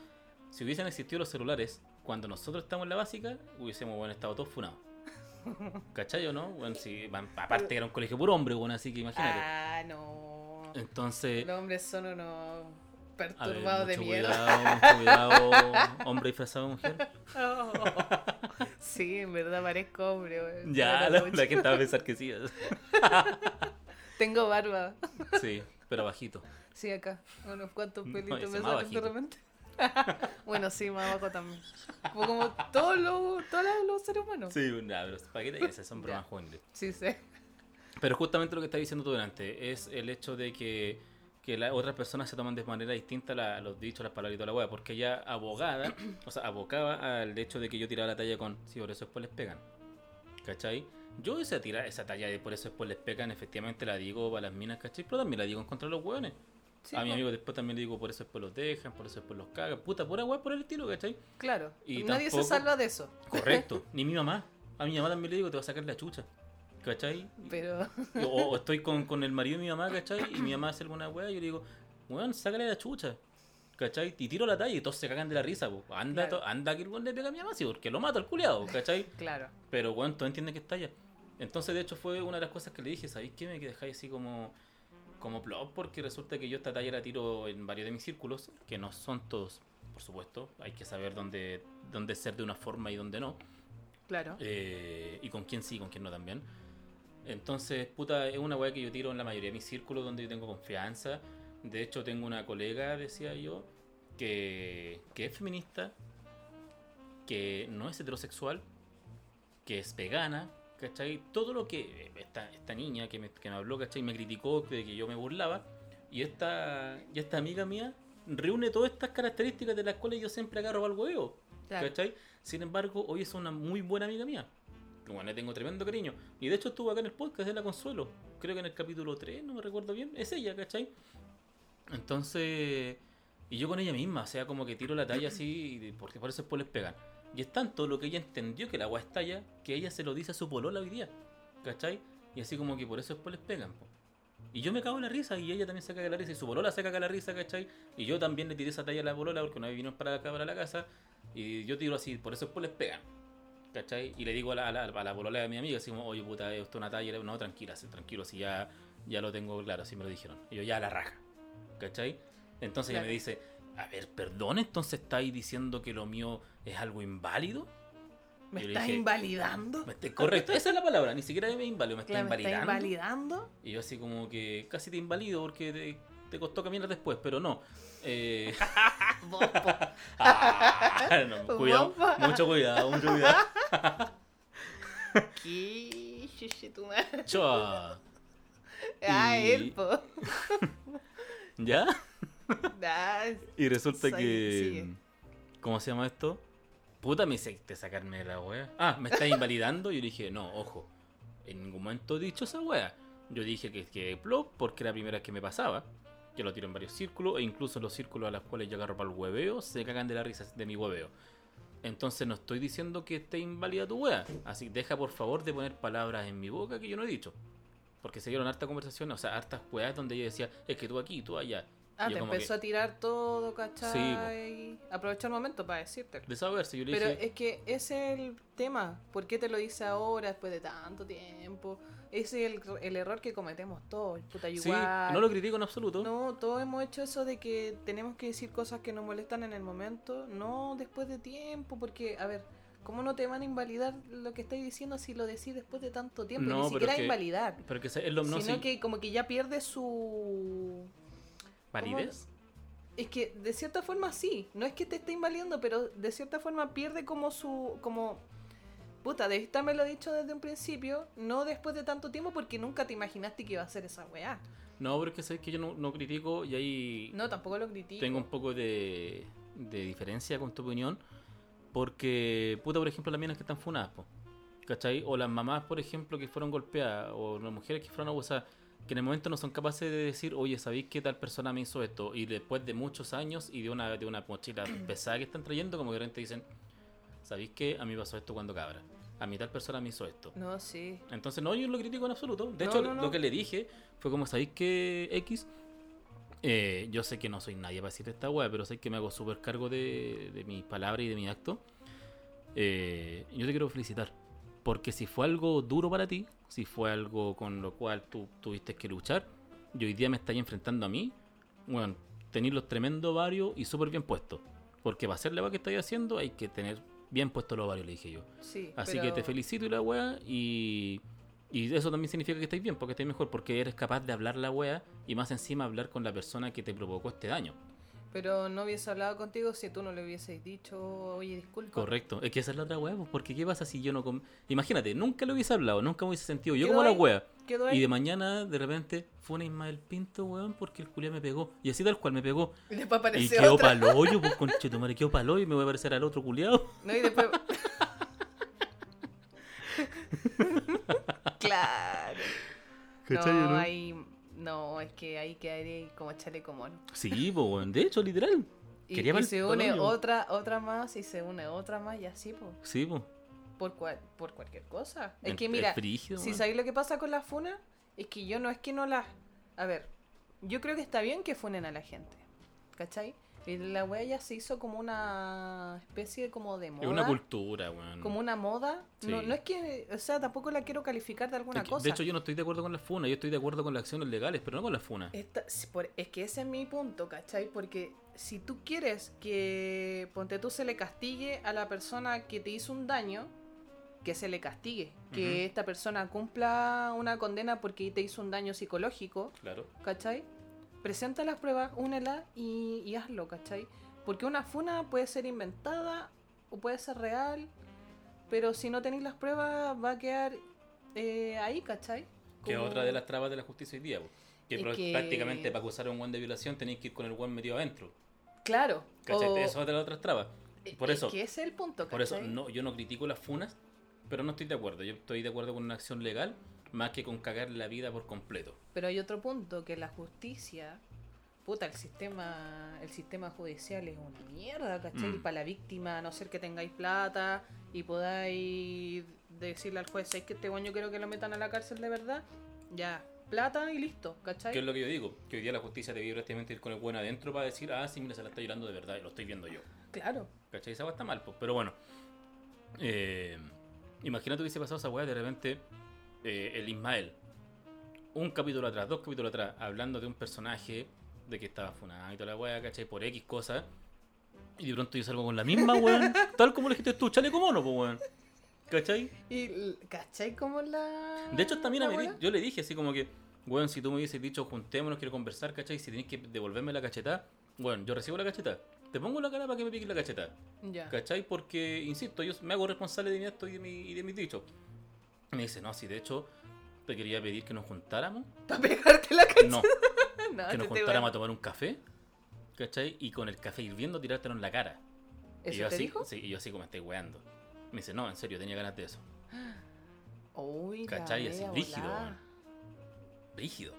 si hubiesen existido los celulares, cuando nosotros estábamos en la básica, hubiésemos bueno, estado todos funados. ¿Cachai o no? Bueno, aparte era un colegio puro hombre, bueno, así que imagínate. Ah, no. Entonces, Los hombres son unos perturbados de mierda. cuidado, cuidado, hombre disfrazado de mujer. Oh. Sí, en verdad parezco hombre. Ya, la, la gente va a pensar que sí. Tengo barba. Sí, pero bajito. Sí, acá. Unos cuantos No, pelitos ese me salen de repente. bueno, sí, más abajo también. Como, como todos los, todos los seres humanos. Sí, nah, pero ¿para qué te dices? Son bromas juveniles. Sí, sí. Pero justamente lo que estás diciendo tú delante es el hecho de que, que las otras personas se toman de manera distinta la- los dichos, las palabras y toda la weá. Porque ella abogada, o sea, abocaba al hecho de que yo tiraba la talla con, sí, por eso después les pegan. ¿Cachai? Yo esa, tira, esa talla de por eso después les pegan, efectivamente la digo para las minas, ¿cachai? Pero también la digo en contra de los hueones. Sí, a mi amigo después también le digo por eso después los dejan, por eso después los cagan. Puta, pura weá por el estilo, ¿cachai? Claro. Y Nadie tampoco- se salva de eso. Correcto. Ni mi mamá. A mi mamá también le digo, te va a sacar la chucha. ¿Cachai? Pero. O, o estoy con, con el marido de mi mamá, ¿cachai? Y mi mamá hace alguna weá y yo le digo, weón, sácale la chucha. ¿Cachai? Y tiro la talla y todos se cagan de la risa, po. Anda, Claro. to- anda que el weón le pega a mi mamá, sí, porque lo mato al culiado, ¿cachai? Claro. Pero weón, todos entienden que es talla. Entonces, de hecho, fue una de las cosas que le dije, ¿sabéis qué? Me dejáis así como, como plop, porque resulta que yo esta talla la tiro en varios de mis círculos, que no son todos, por supuesto. Hay que saber dónde, dónde ser de una forma y dónde no. Claro. Eh, y con quién sí, con quién no también. Entonces, puta, es una weá que yo tiro en la mayoría de mis círculos donde yo tengo confianza. De hecho, tengo una colega, decía yo, que, que es feminista, que no es heterosexual, que es vegana, ¿cachai? Todo lo que esta, esta niña que me, que me habló, ¿cachai? Me criticó de que yo me burlaba. Y esta, y esta amiga mía reúne todas estas características de las cuales yo siempre agarro al huevo. Claro. ¿Cachai? Sin embargo, hoy es una muy buena amiga mía. Bueno, le tengo tremendo cariño. Y de hecho estuvo acá en el podcast de La Consuelo. Creo que en el capítulo 3, no me recuerdo bien. Es ella, ¿cachai? Entonces... Y yo con ella misma, o sea, como que tiro la talla así, y porque por eso después les pegan. Y es tanto lo que ella entendió que la agua estalla que ella se lo dice a su polola hoy día. ¿Cachai? Y así como que por eso después les pegan. po. Y yo me cago en la risa y ella también se caga en la risa y su polola se caga en la risa, ¿cachai? Y yo también le tiré esa talla a la polola porque una vez vino para acá para la casa y yo tiro así, por eso después les pegan. ¿Cachai? Y le digo a la, a la, a la polola de mi amiga, así como, oye puta, esto es una talla. No, tranquila, tranquilo, si ya, ya lo tengo claro, así me lo dijeron. Y yo ya a la raja. ¿Cachai? Entonces ella me dice, a ver, perdón, entonces estáis diciendo que lo mío es algo inválido. ¿Me estás dije, invalidando? Me está- Correcto, esa es la palabra, ni siquiera me inválido, me está Claro, ¿Me estás invalidando. invalidando? Y yo así como que casi te invalido porque te, te costó caminar después, pero no. Eh, ah, no, cuidado, mucho cuidado, mucho cuidado. ¿Qué? Chua. Ah, Y- él, po. ¿Ya? Y resulta Sigue, que... sigue. ¿Cómo se llama esto? Puta, me hiciste sacarme de la wea. Ah, me estás invalidando. Yo dije, no, ojo. En ningún momento he dicho esa wea. Yo dije que, que plop porque era la primera vez que me pasaba. Que lo tiro en varios círculos. E incluso los círculos a los cuales yo agarro para el hueveo se cagan de la risa de mi hueveo. Entonces no estoy diciendo que esté inválida tu wea. Así deja por favor de poner palabras en mi boca que yo no he dicho. Porque se dieron harta conversación, o sea, hartas weas donde ella decía, es que tú aquí, tú allá. Ah, te empezó que- a tirar todo, ¿cachai? Aprovechó el momento para decirte. Desahogarse, yo le Pero dije, es que ese es el tema. ¿Por qué te lo dice ahora, después de tanto tiempo? Ese es el, el error que cometemos todos. Puta, sí, igual. no lo critico en absoluto. No, todos hemos hecho eso de que tenemos que decir cosas que nos molestan en el momento, no después de tiempo, porque, a ver, ¿cómo no te van a invalidar lo que estáis diciendo si lo decís después de tanto tiempo? No, Ni siquiera que- invalidar, Pero que es lo no, sino sí, que como que ya pierde su... validez. Es que de cierta forma sí, no es que te esté invalidando, pero de cierta forma pierde como su... como Puta, debiste haberlo dicho desde un principio, no después de tanto tiempo, porque nunca te imaginaste que iba a ser esa weá. No, pero es que sabes que yo no, no critico y ahí No, tampoco lo critico. tengo un poco de, de diferencia con tu opinión. Porque, puta, por ejemplo, las minas que están funadas, po, ¿cachai? O las mamás, por ejemplo, que fueron golpeadas, o las mujeres que fueron abusadas, que en el momento no son capaces de decir, oye, ¿sabéis que tal persona me hizo esto? Y después de muchos años y de una, de una mochila pesada que están trayendo, como que de repente dicen, ¿sabéis que a mí pasó esto cuando cabra? A mí tal persona me hizo esto. No, sí. Entonces, no, yo lo critico en absoluto. De No, hecho, no, no. lo que le dije fue como, ¿sabéis que X? Eh, yo sé que no soy nadie para decir esta weá, pero sé que me hago súper cargo de, de mis palabras y de mi acto. Eh, yo te quiero felicitar. Porque si fue algo duro para ti, si fue algo con lo cual tú tuviste que luchar, y hoy día me estáis enfrentando a mí, bueno, tenéis los tremendos varios y súper bien puestos. Porque para hacer la weá que estáis haciendo hay que tener bien puestos los varios, le dije yo. Sí, Así pero- que te felicito y la wea y, y eso también significa que estáis bien, porque estáis mejor, porque eres capaz de hablar la wea y más encima hablar con la persona que te provocó este daño. Pero no hubiese hablado contigo si tú no le hubieses dicho, oye, disculpa. Correcto. Es que esa es la otra wea, pues, porque ¿qué pasa si yo no... com- Imagínate, nunca lo hubiese hablado, nunca me hubiese sentido yo como la ahí. Quedó ahí. Y de mañana, de repente, fue una Ismael Pinto, weón, porque el culiao me pegó. Y así tal cual me pegó. Y después Y apareció quedó otra. pa'l hoyo, pues conchetumare, quedó pa'l hoyo y me voy a parecer al otro culiao. No, y después. claro. ¿Cachai, No, no? No, es que ahí quedaría como chaleco mono. Sí, pues, de hecho, literal. Y, y se une otra, otra más y se une otra más y así, pues. Sí, pues. Por, cual, por cualquier cosa. Es que mira, si sabéis lo que pasa con las funas, es que yo no es que no las. A ver, yo creo que está bien que funen a la gente. ¿Cachai? Y la wea ya se hizo como una especie como de moda. Es una cultura, weón. como una moda. No, Sí. no es que, o sea, tampoco la quiero calificar de alguna Es que, cosa. De hecho, yo no estoy de acuerdo con las funas, yo estoy de acuerdo con las acciones legales, pero no con las funas. Esta- es que ese es mi punto, ¿cachai? Porque si tú quieres que, ponte tú, se le castigue a la persona que te hizo un daño, que se le castigue. Que esta persona cumpla una condena porque te hizo un daño psicológico, Claro. ¿cachai? Presenta las pruebas, únelas y, y hazlo, ¿cachai? Porque una funa puede ser inventada o puede ser real, pero si no tenéis las pruebas va a quedar eh, ahí, ¿cachai? Que es otra de las trabas de la justicia hoy día, que, Es que- prácticamente para acusar a un buen de violación tenéis que ir con el buen metido adentro. Claro. ¿Cachai? o- Eso es de las otras trabas. Por es eso, que ese es el punto, por eso ¿cachai? no, yo no critico las funas, pero no estoy de acuerdo. Yo estoy de acuerdo con una acción legal más que con cagar la vida por completo. Pero hay otro punto, que la justicia, puta, el sistema, el sistema judicial es una mierda, ¿cachai? Mm. Para la víctima, a no ser que tengáis plata y podáis decirle al juez, es que este yo quiero que lo metan a la cárcel de verdad, ya, plata y listo, ¿cachai? ¿Qué es lo que yo digo? Que hoy día la justicia debía prácticamente ir con el buen adentro para decir, ah, sí, mira, se la está llorando de verdad y lo estoy viendo yo. Claro. ¿Cachai? Esa weá está mal, pues. Pero bueno. Eh, imagínate hubiese pasado esa weá de repente eh, el Ismael. Un capítulo atrás, dos capítulos atrás, hablando de un personaje de que estaba funado y toda la weá, ¿cachai? Por X cosas. Y de pronto yo salgo con la misma weón. tal como le dijiste tú, chaleco mono, pues weón. ¿Cachai? Y, ¿cachai como la... De hecho, también a mí, yo le dije así como que, weón, si tú me hubieses dicho juntémonos, quiero conversar, ¿cachai? Si tenés que devolverme la cacheta, bueno, yo recibo la cacheta. Te pongo la cara para que me piques la cacheta. Ya. ¿Cachai? Porque, insisto, yo me hago responsable de mi acto y de, mi, y de mis dichos. Me dice, no, si de hecho te quería pedir que nos juntáramos. ¿Para pegarte la cara? No, No, que nos este te juntáramos a tomar un café. ¿Cachai? Y con el café hirviendo tirártelo en la cara. y ¿Eso yo te así, dijo? Sí, y yo así como estoy weando. Me dice, no, en serio, tenía ganas de eso. Uy, ¿Cachai? Así, rígido, weón. Rígido.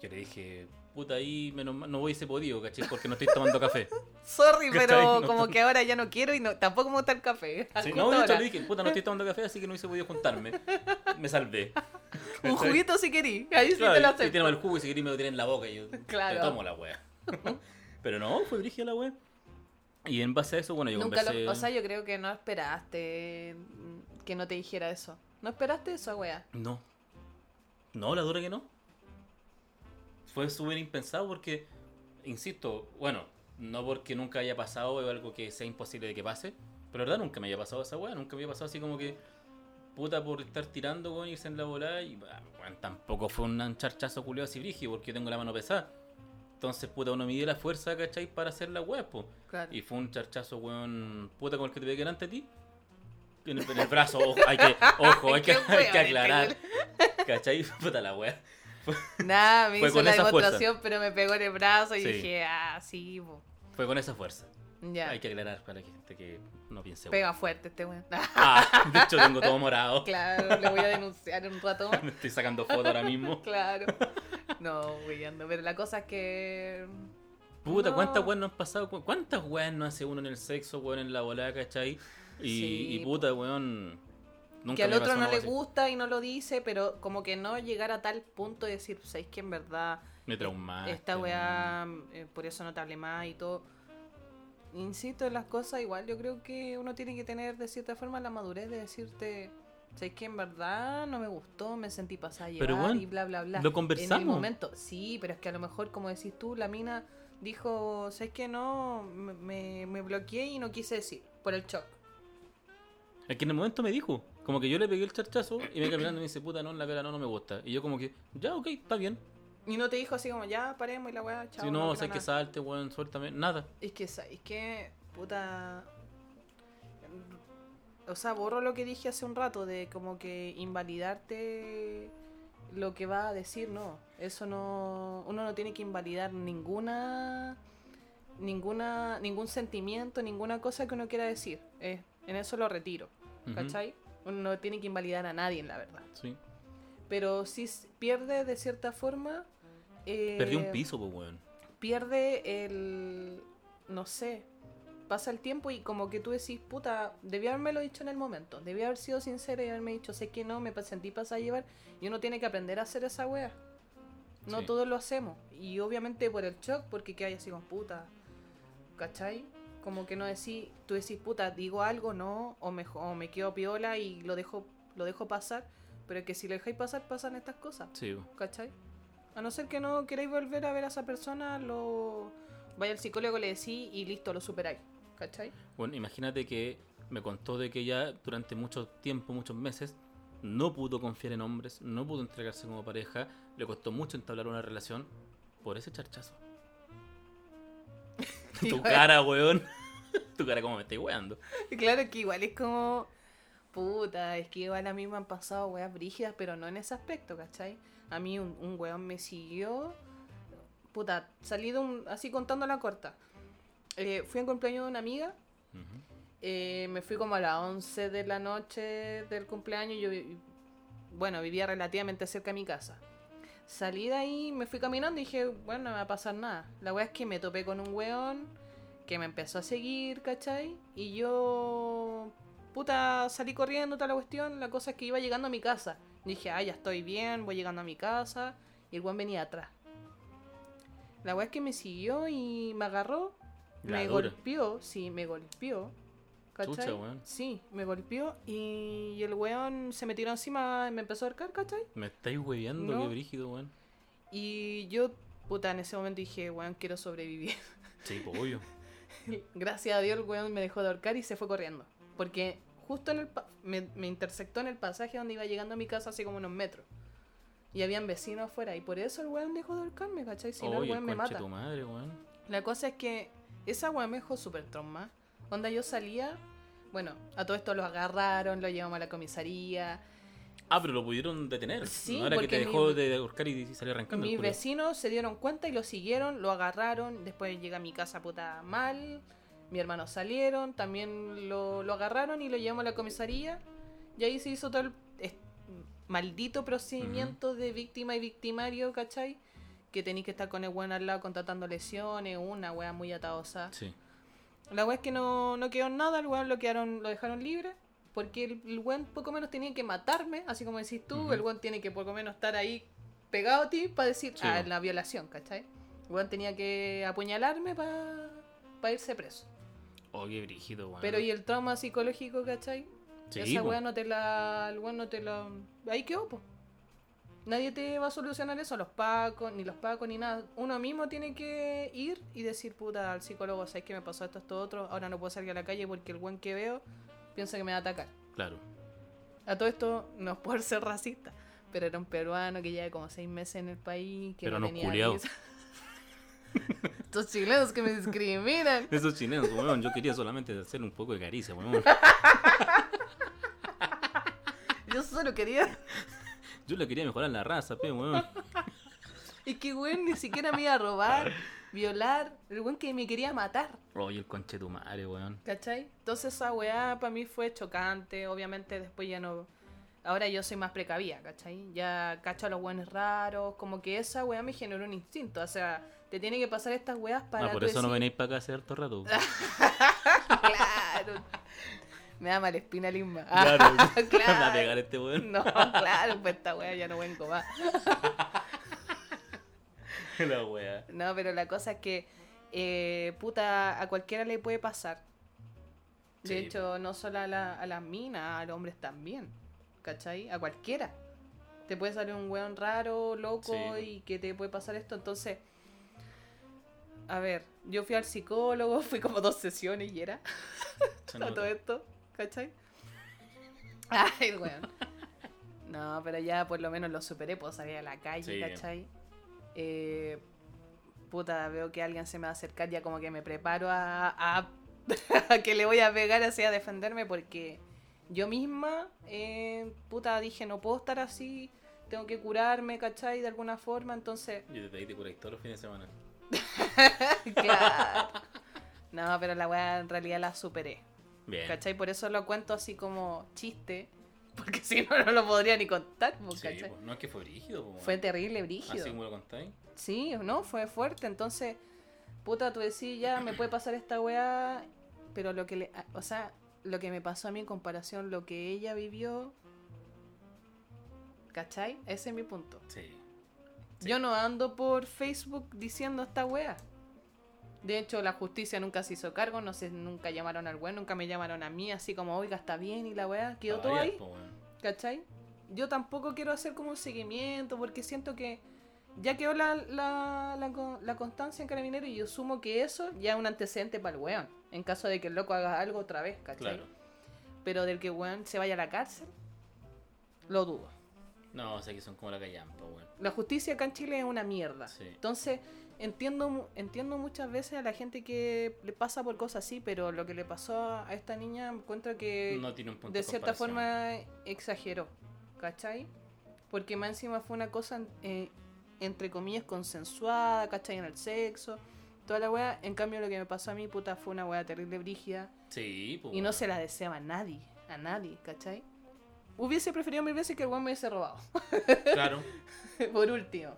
Yo le dije, puta, ahí menos mal- no hubiese podido, ¿cachai? Porque no estoy tomando café. Sorry, ¿Cachai? pero No como que ahora ya no quiero y no, tampoco me gusta el café. Sí, no, ahora. le dije, puta, no estoy tomando café, así que no hubiese podido juntarme. Me salvé. Un juguito si querí. Ahí sí Claro, te lo y- y acepto. tiene el jugo y si querés me lo tiene en la boca y yo Claro. te tomo la wea. Pero no, fue brígida la wea. Y en base a eso, bueno, yo Nunca conversé... lo, o sea, yo creo que no esperaste que no te dijera eso. ¿No esperaste eso, wea? No. No, la dura que no. Fue súper impensado porque, insisto, bueno, no porque nunca haya pasado o algo que sea imposible de que pase, pero la verdad nunca me haya pasado esa wea, nunca me había pasado así como que, puta, por estar tirando, con irse en la volada y, bah, weón, tampoco fue un charchazo culiado así brígido porque yo tengo la mano pesada. Entonces, puta, uno mide la fuerza, ¿cachai? Para hacer la wea, po. Claro. Y fue un charchazo, weón, puta, como el que te pegué delante de ti. En el, en el brazo, ojo, hay que, ojo, hay que, hay que aclarar. ¿Cachai? Puta la wea. Nada, me hizo la esa fuerza. demostración, pero me pegó en el brazo y Sí. dije, ah, sí, po. Fue con esa fuerza. ya. Hay que aclarar para la gente que no piense. Pega fuerte este weón. Ah, de hecho tengo todo morado. claro, le voy a denunciar en un rato. Me estoy sacando fotos ahora mismo. Claro. No, weyando. Pero la cosa es que. Puta, No. ¿cuántas weas no han pasado? ¿Cu- ¿Cuántas weas no hace uno en el sexo, weón, en la volada, cachai? Y, Sí, y puta, weón. Nunca que al otro no le así. gusta y no lo dice, pero como que no llegar a tal punto de decir, ¿sabéis que en verdad Me traumaste. esta weá, eh, por eso no te hable más y todo? Insisto en las cosas, igual yo creo que uno tiene que tener de cierta forma la madurez de decirte, ¿sabéis que en verdad no me gustó, me sentí pasada llevar weón, y bla, bla, bla? lo En conversamos. el momento, sí, pero es que a lo mejor, como decís tú, la mina dijo, ¿sabes que no? Me, me, me bloqueé y no quise decir, por el shock. Es que en el momento me dijo. Como que yo le pegué el charchazo y me caminando y me dice, puta, no, en la cara no, no me gusta. Y yo como que, ya, ok, está bien. Y no te dijo así como, ya, paremos y la weá, chao. si no, quiero sé que nada". salte, weón, suéltame. Nada. Es que, ¿sabes que Puta... O sea, borro lo que dije hace un rato de como que invalidarte lo que va a decir, no. Eso no... Uno no tiene que invalidar ninguna... Ninguna, ningún sentimiento, ninguna cosa que uno quiera decir. Eh, en eso lo retiro, ¿cachai? Uno no tiene que invalidar a nadie, la verdad. Sí. Pero si pierde de cierta forma... eh, Perdí un piso, pues, weón. pierde el. No sé. Pasa el tiempo y como que tú decís, puta, debía haberme dicho en el momento. Debía haber sido sincera y haberme dicho, sé que no, me sentí pasar a llevar. Y uno tiene que aprender a hacer esa wea. No Sí. todos lo hacemos. Y obviamente por el shock, porque que hay así con puta. ¿Cachai? Como que no decís, tú decís, puta, digo algo, no, o me, o me quedo piola y lo dejo, lo dejo pasar. Pero que si lo dejáis pasar, pasan estas cosas. Sí. ¿Cachai? A no ser que no queráis volver a ver a esa persona, lo vaya al psicólogo, le decís y listo, lo superáis. ¿Cachai? Bueno, imagínate que me contó de que ella durante mucho tiempo, muchos meses, no pudo confiar en hombres, no pudo entregarse como pareja, le costó mucho entablar una relación por ese charchazo. tu cara, weón. tu cara como me estoy weando. Claro que igual es como. Puta, es que igual a mí me han pasado weas brígidas, pero no en ese aspecto, ¿cachai? A mí un, un weón me siguió. Puta, salí de un. así contando la corta. Eh, fui a un cumpleaños de una amiga. Eh, me fui como a las 11 de la noche del cumpleaños. Yo, bueno, vivía relativamente cerca de mi casa. Salí de ahí, me fui caminando y dije, bueno, no me va a pasar nada. La weá es que me topé con un weón que me empezó a seguir, ¿cachai? Y yo, puta, salí corriendo, toda la cuestión. La cosa es que iba llegando a mi casa. Dije, ah, ya estoy bien, voy llegando a mi casa. Y el weón venía atrás. La weá es que me siguió y me agarró, La me dura. golpeó, sí, me golpeó. ¿Cachai? Chucha, weón. Sí, me golpeó y el weón se me tiró encima y me empezó a ahorcar, ¿cachai? Me estáis hueveando, No. qué brígido, weón. Y yo, puta, en ese momento dije, weón, quiero sobrevivir. Sí, pues, obvio. Gracias a Dios el weón me dejó de ahorcar y se fue corriendo. Porque justo en el pa- me, me intersectó en el pasaje donde iba llegando a mi casa hace como unos metros. Y habían vecinos afuera. Y por eso el weón dejó de ahorcarme, ¿cachai? Si no, el weón me mata. tu madre, weón. La cosa es que esa weón me dejó súper trauma. Onda yo salía, bueno, a todo esto lo agarraron, lo llevamos a la comisaría. Ah, pero lo pudieron detener. Sí, no era que te dejó mi- de ahorcar y salió arrancando. Mis vecinos se dieron cuenta y lo siguieron, lo agarraron. Después llega a mi casa puta mal. Mi hermano salieron, también lo, lo agarraron y lo llevamos a la comisaría. Y ahí se hizo todo el maldito procedimiento de víctima y victimario, ¿cachai? Que tenéis que estar con el weón al lado contratando lesiones, una wea muy ataosa. Sí. La wea es que no, no quedó nada, el weón lo, quedaron, lo dejaron libre. Porque el, el weón poco menos tenía que matarme, así como decís tú, el weón tiene que poco menos estar ahí pegado a ti para decir, Sí, ah, la violación, ¿cachai? El weón tenía que apuñalarme para irse preso. Oh, qué brígido, weón. Pero y el trauma psicológico, ¿cachai? Sí, Esa weá no te la. El weón no te la. Ahí quedó, po. Nadie te va a solucionar eso, los pacos, ni los pacos, ni nada. Uno mismo tiene que ir y decir, puta, al psicólogo, ¿sabes que me pasó esto, esto, otro? Ahora no puedo salir a la calle porque el buen que veo piensa que me va a atacar. Claro. A todo esto, no es por ser racista, pero era un peruano que lleva como seis meses en el país, que Pero no tenía. Estos chilenos que me discriminan. Esos chilenos, weón, yo quería solamente hacer un poco de caricia, weón. Yo solo quería. Yo le quería mejorar la raza, pe, weón. Y que weón ni siquiera me iba a robar, violar. El weón que me quería matar. Oye, el conche tu madre, weón. ¿Cachai? Entonces esa weá para mí fue chocante. Obviamente después ya no. Ahora yo soy más precavida, ¿cachai? Ya cacho a los weones raros. Como que esa weá me generó un instinto. O sea, te tiene que pasar estas weas para. Ah, por eso no venéis para acá hace harto rato. Claro. Me da mala espina Lisma. Claro, me va claro. a pegar este weón. No, claro, pues esta weá ya no vengo más. La wea. No, pero la cosa es que, eh, puta, a cualquiera le puede pasar. De Sí. hecho, no solo a, la- a las minas, a los hombres también. ¿Cachai? A cualquiera. Te puede salir un weón raro, loco, Sí. y que te puede pasar esto. Entonces, a ver, yo fui al psicólogo, fui como dos sesiones y era a todo esto, ¿cachai? Ay, weón. No, pero ya por lo menos lo superé, puedo salir a la calle, Sí. ¿cachai? Eh, puta, veo que alguien se me va a acercar, ya como que me preparo a, a, a que le voy a pegar así a defenderme porque yo misma, eh, puta, dije, no puedo estar así, tengo que curarme, ¿cachai? De alguna forma, entonces, Yo desde ahí te curé todos los fines de semana. claro. No, pero la weá en realidad la superé. Bien. ¿Cachai? Por eso lo cuento así como chiste. Porque si no, no lo podría ni contar, Sí, ¿cachai? pues, no es que fue brígido, pues, Fue terrible, brígido. Así como lo contáis. Sí, no, fue fuerte. Entonces, puta, tú decís, ya me puede pasar esta weá. Pero lo que le. O sea, lo que me pasó a mí en comparación lo que ella vivió. ¿Cachai? Ese es mi punto. Sí. Sí. Yo no ando por Facebook diciendo esta weá. De hecho, la justicia nunca se hizo cargo, no sé, nunca llamaron al weón, nunca me llamaron a mí, así como, oiga, está bien y la weá, quedó todo ahí. ¿cachai? Yo tampoco quiero hacer como un seguimiento, porque siento que ya quedó la, la, la, con- la constancia en carabinero y yo sumo que eso ya es un antecedente para el weón, en caso de que el loco haga algo otra vez, ¿cachai? Claro. Pero del que el weón se vaya a la cárcel, lo dudo. No, o sea que son como la callampa, weón. La justicia acá en Chile es una mierda. Sí. Entonces, entiendo entiendo muchas veces a la gente que le pasa por cosas así, pero lo que le pasó a esta niña encuentro que No tiene un punto de cierta forma exageró, ¿cachai? Porque más encima fue una cosa, eh, entre comillas, consensuada, ¿cachai? En el sexo, toda la weá. En cambio, lo que me pasó a mí, puta, fue una weá terrible brígida Sí, pues. y no se la deseaba a nadie, a nadie, ¿cachai? hubiese preferido mil veces que el weón me hubiese robado. Claro. Por último.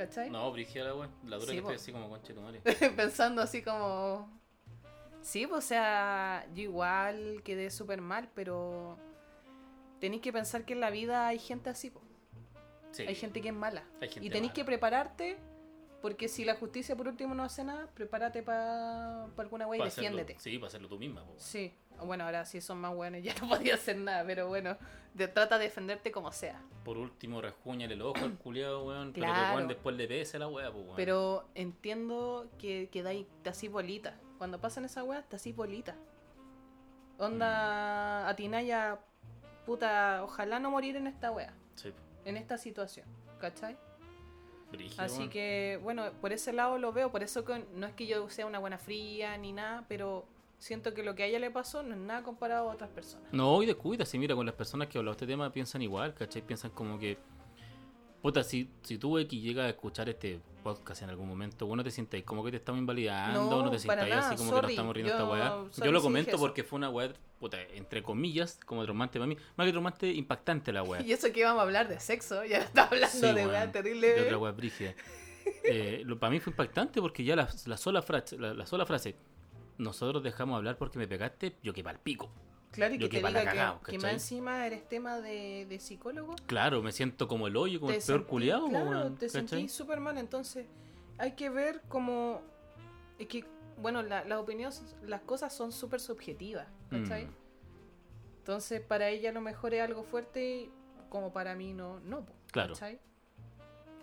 ¿Cachai? No, Brigia la. La dura Sí, que po. estoy así como conche tu madre. Pensando así como... Sí, pues, o sea, yo igual quedé súper mal, pero tenéis que pensar que en la vida hay gente así. Sí. hay gente que es mala. Y tenéis que prepararte, porque si la justicia por último no hace nada, prepárate para alguna wey y Pa' hacerlo- defiéndete. Sí, para hacerlo tú misma. po. Sí, bueno, ahora sí son más buenos, ya no podía hacer nada, pero bueno, de- trata de defenderte como sea. Por último, rasguñale el ojo al culiado, weón. Pero Claro. que weón después le pese la weá, pues weón. Pero entiendo que, que dais, te así bolita. Cuando pasan esa weá, te así bolita. Mm. Onda, atinaya, puta, ojalá no morir en esta weá, Sí, en esta situación, ¿cachai? Brígido, Así que, bueno, por ese lado lo veo, por eso que no es que yo sea una buena fría ni nada, pero siento que lo que a ella le pasó no es nada comparado a otras personas. No, y descuida, si mira, con las personas que hablan de este tema piensan igual, ¿cachai? Piensan como que. Puta, si, si tú X llegas a escuchar este podcast en algún momento, vos no te sientas como que te estamos invalidando, No, no, te para sientas así como que nos estamos riendo esta weá. Yo lo comento porque fue una weá, puta, entre comillas, como traumante para mí. Más que traumante, impactante la weá. Y eso que íbamos a hablar de sexo, ya está hablando Sí, de weá terrible. de otra weá brígida. Eh, lo, para mí fue impactante porque ya la, la sola frase, la, la sola frase, nosotros dejamos hablar porque me pegaste, yo que el pico. Claro, y Yo que te diga cagao, que, que más encima eres tema de, de psicólogo. Claro, me siento como el hoyo, como el peor culiado, claro, weón, te ¿cachai? sentí súper mal, entonces hay que ver como... Es que, bueno, la- las opiniones, las cosas son súper subjetivas, ¿cachai? Mm. Entonces, para ella lo mejor es algo fuerte, como para mí no, no, Claro. ¿cachai?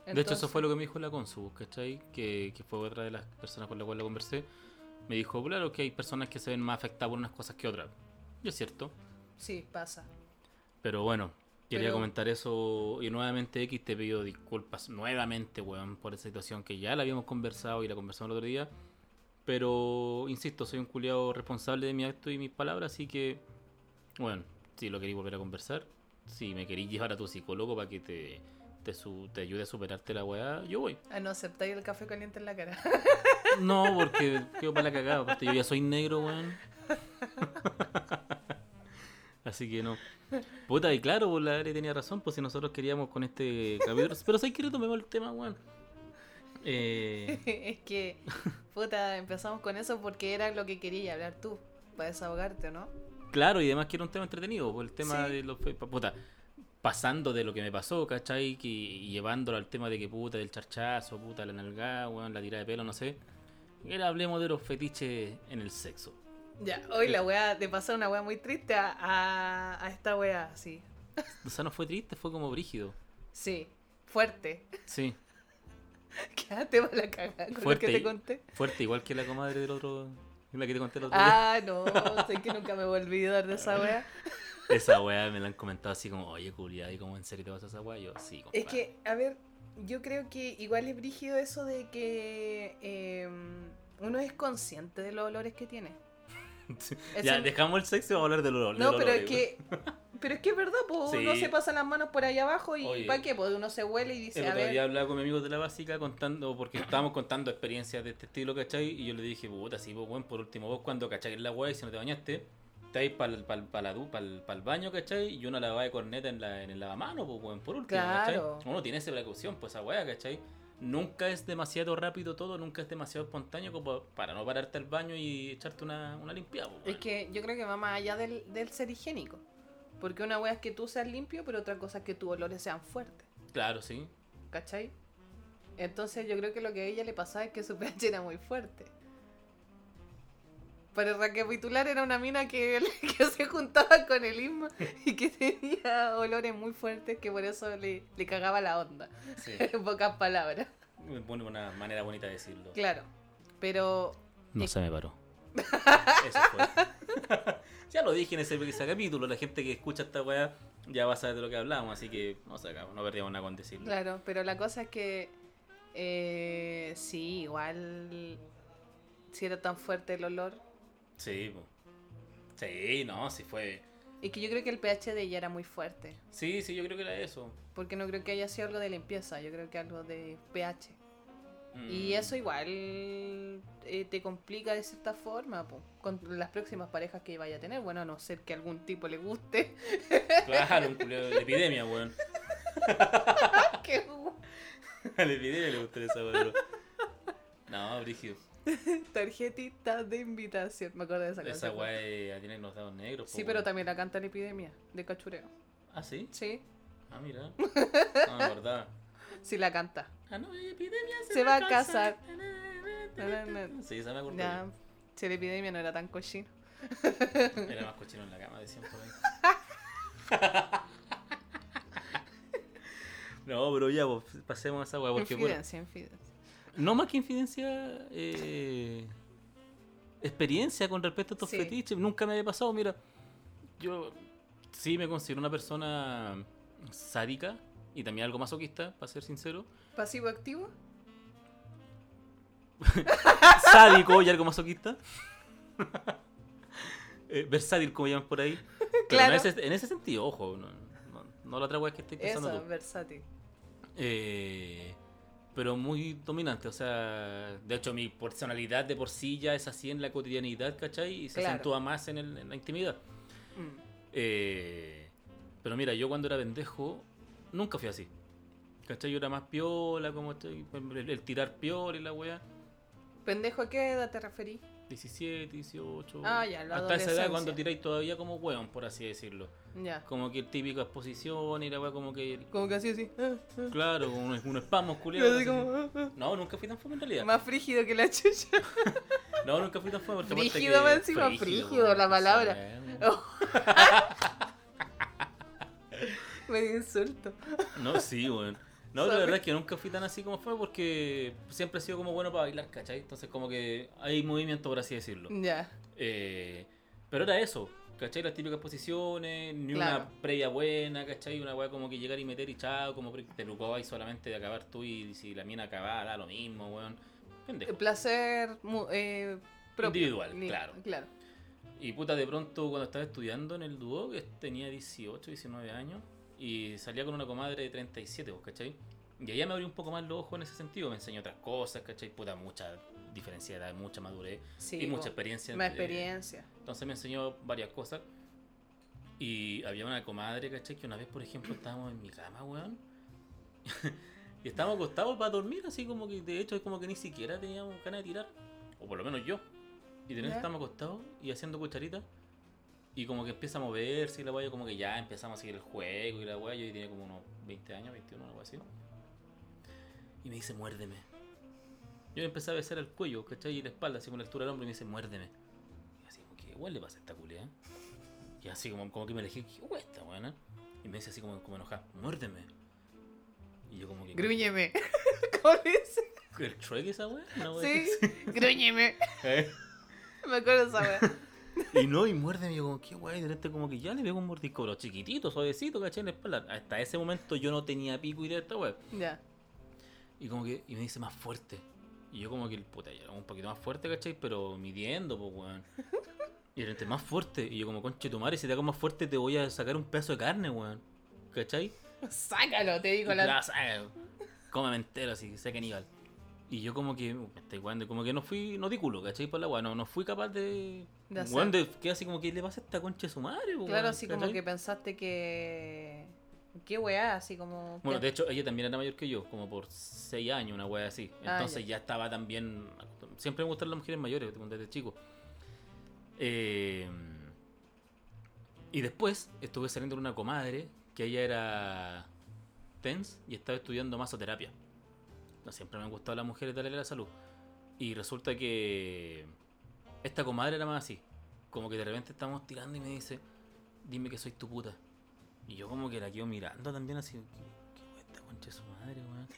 De hecho, eso fue lo que me dijo la Consu, ¿cachai? Que, que fue otra de las personas con la cual la conversé. Me dijo, claro, que hay personas que se ven más afectadas por unas cosas que otras. Y es cierto. Sí, pasa. Pero bueno, quería Pero- comentar eso. Y nuevamente, X, te pido disculpas nuevamente, weón, por esa situación que ya la habíamos conversado y la conversamos el otro día. Pero, insisto, soy un culiado responsable de mi acto y mis palabras, así que, bueno, si lo queréis volver a conversar, si me queréis llevar a tu psicólogo para que te, te, su- te ayude a superarte la weá, yo voy. A no aceptáis el café caliente en la cara. No, porque quedo para la cagada. Aparte, yo ya soy negro, weón. Así que no. Puta, y claro, pues, la Ari tenía razón, pues si nosotros queríamos con este capítulo. Pero si que retomemos el tema, weón. Eh, es que, puta, empezamos con eso porque era lo que quería hablar tú, para desahogarte, ¿no? claro, y además que era un tema entretenido, pues el tema Sí. de los. Puta, pasando de lo que me pasó, ¿cachai? Que, y llevándolo al tema de que puta, del charchazo, puta, la nalgada, weón, la tirada de pelo, no sé. Era hablemos de los fetiches en el sexo. Ya, hoy la weá, de pasar una weá muy triste a, a, a esta weá, sí. O sea, no fue triste, fue como brígido. Sí, fuerte. Sí. Quédate para la cagada con Fuerte lo que te conté. Fuerte, igual que la comadre del otro. La que te conté el otro día. Ah, no, sé que nunca me voy a olvidar de esa weá. Esa weá me la han comentado así como, oye, culiada, ¿y cómo en serio te vas a esa weá? Yo, sí, compadre. Es que, a ver, yo creo que igual es brígido eso de que eh, uno es consciente de los olores que tiene. Ya, dejamos el sexo y vamos a hablar del olor. No, del pero olor, es que. Pero es que es verdad, pues Sí. uno se pasa las manos por ahí abajo y. ¿para qué? Pues uno se huele y dice, El otro día hablaba con mi amigo de la básica contando, porque estábamos contando experiencias de este estilo, ¿cachai? Y yo le dije, puta, sí, pues, weón, por último, vos cuando cachai en la weá y si no te bañaste, te vais para el, baño, ¿cachai? Y una lavada de corneta en, la, en el lavamano, pues, weón, por último, Claro. ¿cachai? Uno tiene esa precaución, pues, esa weá, ¿cachai? Nunca es demasiado rápido todo, nunca es demasiado espontáneo como para no pararte al baño y echarte una, una limpiada, Es que yo creo que va más allá del, del ser higiénico. Porque una wea es que tú seas limpio, pero otra cosa es que tus olores sean fuertes. Claro, sí. ¿Cachai? Entonces yo creo que lo que a ella le pasaba es que su pH era muy fuerte. Para recapitular, era una mina que, que se juntaba con el Isma y que tenía olores muy fuertes que por eso le, le cagaba la onda. sí. En pocas palabras. Bueno, una manera bonita de decirlo. Claro. Pero No Eh, se me paró. Eso fue. ya lo dije en ese, ese capítulo. La gente que escucha esta weá ya va a saber de lo que hablamos. Así que no sé, no perdíamos nada con decirlo. Claro, pero la cosa es que eh, sí, igual si era tan fuerte el olor. Sí, po. Sí, no, sí fue. Es que yo creo que el pH de ella era muy fuerte. Sí, sí, yo creo que era eso. Porque no creo que haya sido algo de limpieza, yo creo que algo de pH. Y Mm. eso igual eh, te complica de cierta forma po, con las próximas parejas que vaya a tener. Bueno, a no ser que algún tipo le guste. Claro, un de epidemia, weón. Qué A la epidemia le gusta esa weón. No, Brígido. Tarjetita de invitación. Me acuerdo de esa Esa canción. weá tiene los dedos negros. Sí, po, pero también la canta la epidemia de cachureo. Ah, sí. Sí, Ah, mira. No me acordaba. sí la canta. Ah, no, epidemia Se va a casar. Sí, esa me acuerdo. Si la epidemia no era tan cochino. Era más cochino en la cama, decían por ahí. No, pero ya, pues, pasemos a esa weá. Porque, bueno, Infidencia, infidencia. No más que infidencia, eh, experiencia con respecto a estos Sí. fetiches. Nunca me había pasado, mira. Yo sí me considero una persona sádica y también algo masoquista, para ser sincero. ¿Pasivo activo? Sádico y algo masoquista. Eh, versátil, como llaman por ahí. Pero Claro. en, ese, en ese sentido, ojo, no, no, no la otra wea que estoy pensando Eso, tú. versátil. Eh, pero muy dominante, o sea, de hecho mi personalidad de por sí ya es así en la cotidianidad, ¿cachai? Y se Claro. acentúa más en, el- en la intimidad. Mm. Eh, pero mira, yo cuando era pendejo, nunca fui así. ¿Cachai? Yo era más piola, como estoy, el, el tirar piola y la wea. ¿Pendejo a qué edad te referí? 17, 18. Ah, ya, Hasta esa edad cuando tiráis todavía como hueón, por así decirlo. Ya. Como que el típico exposición y la wea como que. Como que así, así. ah, ah. Claro, como un, un spam muscular. Así como, ah, ah. No, nunca fui tan fome en realidad. Más frígido que la chucha. No, nunca fui tan fome Frígido más encima, frígido, la palabra. Me dio insulto. No, sí, weón. No, la verdad es que nunca fui tan así como fue porque siempre he sido como bueno para bailar, ¿cachai? Entonces como que hay movimiento, por así decirlo. Ya. Eh, pero era eso, ¿cachai? Las típicas posiciones, ni Claro. una previa buena, ¿cachai? Una weá como que llegar y meter y chao, como pre- te preocupabas solamente de acabar tú y si la mina acababa, da lo mismo, weón. Pendejo. Placer eh, propio. Individual, Ni- claro. Claro. Y puta, de pronto cuando estaba estudiando en el dúo, que tenía 18, 19 años, y salía con una comadre de 37, ¿vos ¿cachai? Y ella me abrió un poco más los ojos en ese sentido, me enseñó otras cosas, ¿cachai? Puta, mucha diferencia de edad, mucha madurez Sí, y mucha experiencia. Más experiencia. Entonces me enseñó varias cosas. Y había una comadre, ¿cachai? Que una vez, por ejemplo, estábamos en mi cama, weón. y estábamos acostados para dormir, así como que, de hecho, es como que ni siquiera teníamos ganas de tirar. O por lo menos yo. Y de repente estábamos acostados y haciendo cucharitas. Y como que empieza a moverse y la weá, como que ya empezamos a seguir el juego y la weá. Yo tenía como unos 20 años, 21, algo así. Y me dice, muérdeme. Yo le empecé a besar el cuello, ¿cachai? Y la espalda, así con la altura del hombro, y me dice, muérdeme. Y así como que, igual le pasa a esta culea. Y así como, como que me elegí, ¿qué esta weá? Y me dice así como, como enojada, muérdeme. Y yo como que... Grúñeme. ¿Cómo dice? ¿El Shrek esa weá? Weá Sí. Grúñeme. ¿Eh? Me acuerdo de esa wea. Y no, y muérdeme, y yo como, qué guay, de repente como que ya le pego un mordisco, pero chiquitito, suavecito, ¿cachai? En la espalda. Hasta ese momento yo no tenía pico idea de esta weá. Ya. Y como que, y me dice más fuerte. Y yo como que, puta, ya un poquito más fuerte, ¿cachai? Pero midiendo, pues, weón. Y de repente más fuerte. Y yo como, conche tu madre, si te hago más fuerte te voy a sacar un pedazo de carne, weón. ¿Cachai? Sácalo, te digo Y la. la saca, cómeme entero, así, sea caníbal. Y yo como que, estoy weando, como que no fui, no di culo, ¿cachai? Por la weá, no, no fui capaz de... De hacer. weón, de, que así como que le pasa a esta concha de su madre, Claro, weón, así como que pensaste que. Qué weá, así como. Bueno, de hecho, ella también era mayor que yo, como por 6 años, una wea así. Ah, Entonces ya. ya. estaba también. Siempre me gustaron las mujeres mayores, desde chico. Eh, y después estuve saliendo con una comadre que ella era TENS y estaba estudiando masoterapia. Siempre me han gustado las mujeres de la salud. Y resulta que esta comadre era más así. Como que de repente estamos tirando y me dice, dime que soy tu puta. Y yo como que la quedo mirando también así, ¿qué, qué esta concha de su madre, weón?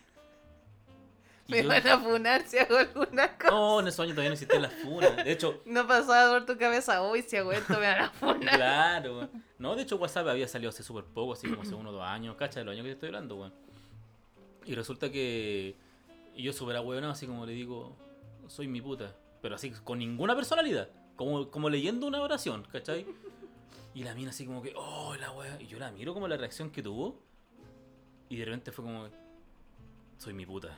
Me yo- van a funar si hago alguna cosa. No, en esos años todavía no existían las funas. De hecho, No pasaba por tu cabeza, uy, si hago esto me van a funar. claro, weón. No, de hecho WhatsApp había salido hace súper poco, así como hace uno o dos años, cacha, de los años que te estoy hablando, weón. Y resulta que y yo súper ahueonado, así como le digo, soy mi puta. Pero así, con ninguna personalidad. Como, como leyendo una oración, ¿cachai? Y la mina así como que, oh, la wea. Y yo la miro como la reacción que tuvo. Y de repente fue como, soy mi puta.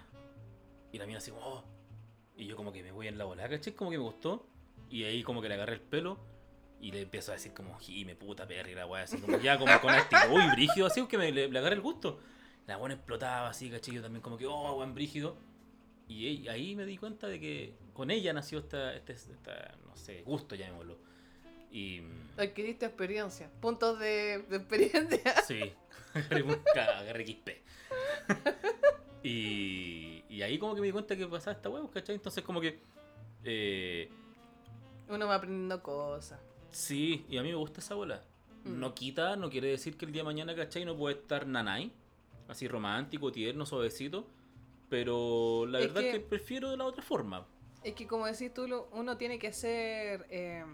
Y la mina así como, oh. Y yo como que me voy en la bola, ¿cachai? Como que me gustó. Y ahí como que le agarré el pelo y le empiezo a decir como, jime, puta perra y la weá, así como ya como con actitud y brígido, así que me, le, le agarré el gusto. La buena explotaba así, ¿cachai? Yo también como que, oh, buen brígido. Y ahí- me di cuenta de que con ella nació esta, este, esta, no sé, gusto, llamémoslo. Y Adquiriste experiencia. Puntos de, de experiencia. sí, agarré, XP. y, y ahí como que me di cuenta que pasaba esta hueá, ¿cachai? Entonces como que... eh, Uno va aprendiendo cosas. Sí, y a mí me gusta esa bola. Mm. No quita, no quiere decir que el día de mañana, ¿cachai? No puede estar nanay, así romántico, tierno, suavecito. Pero la Es verdad que- que... prefiero de la otra forma. Es que como decís tú, uno tiene que ser eh,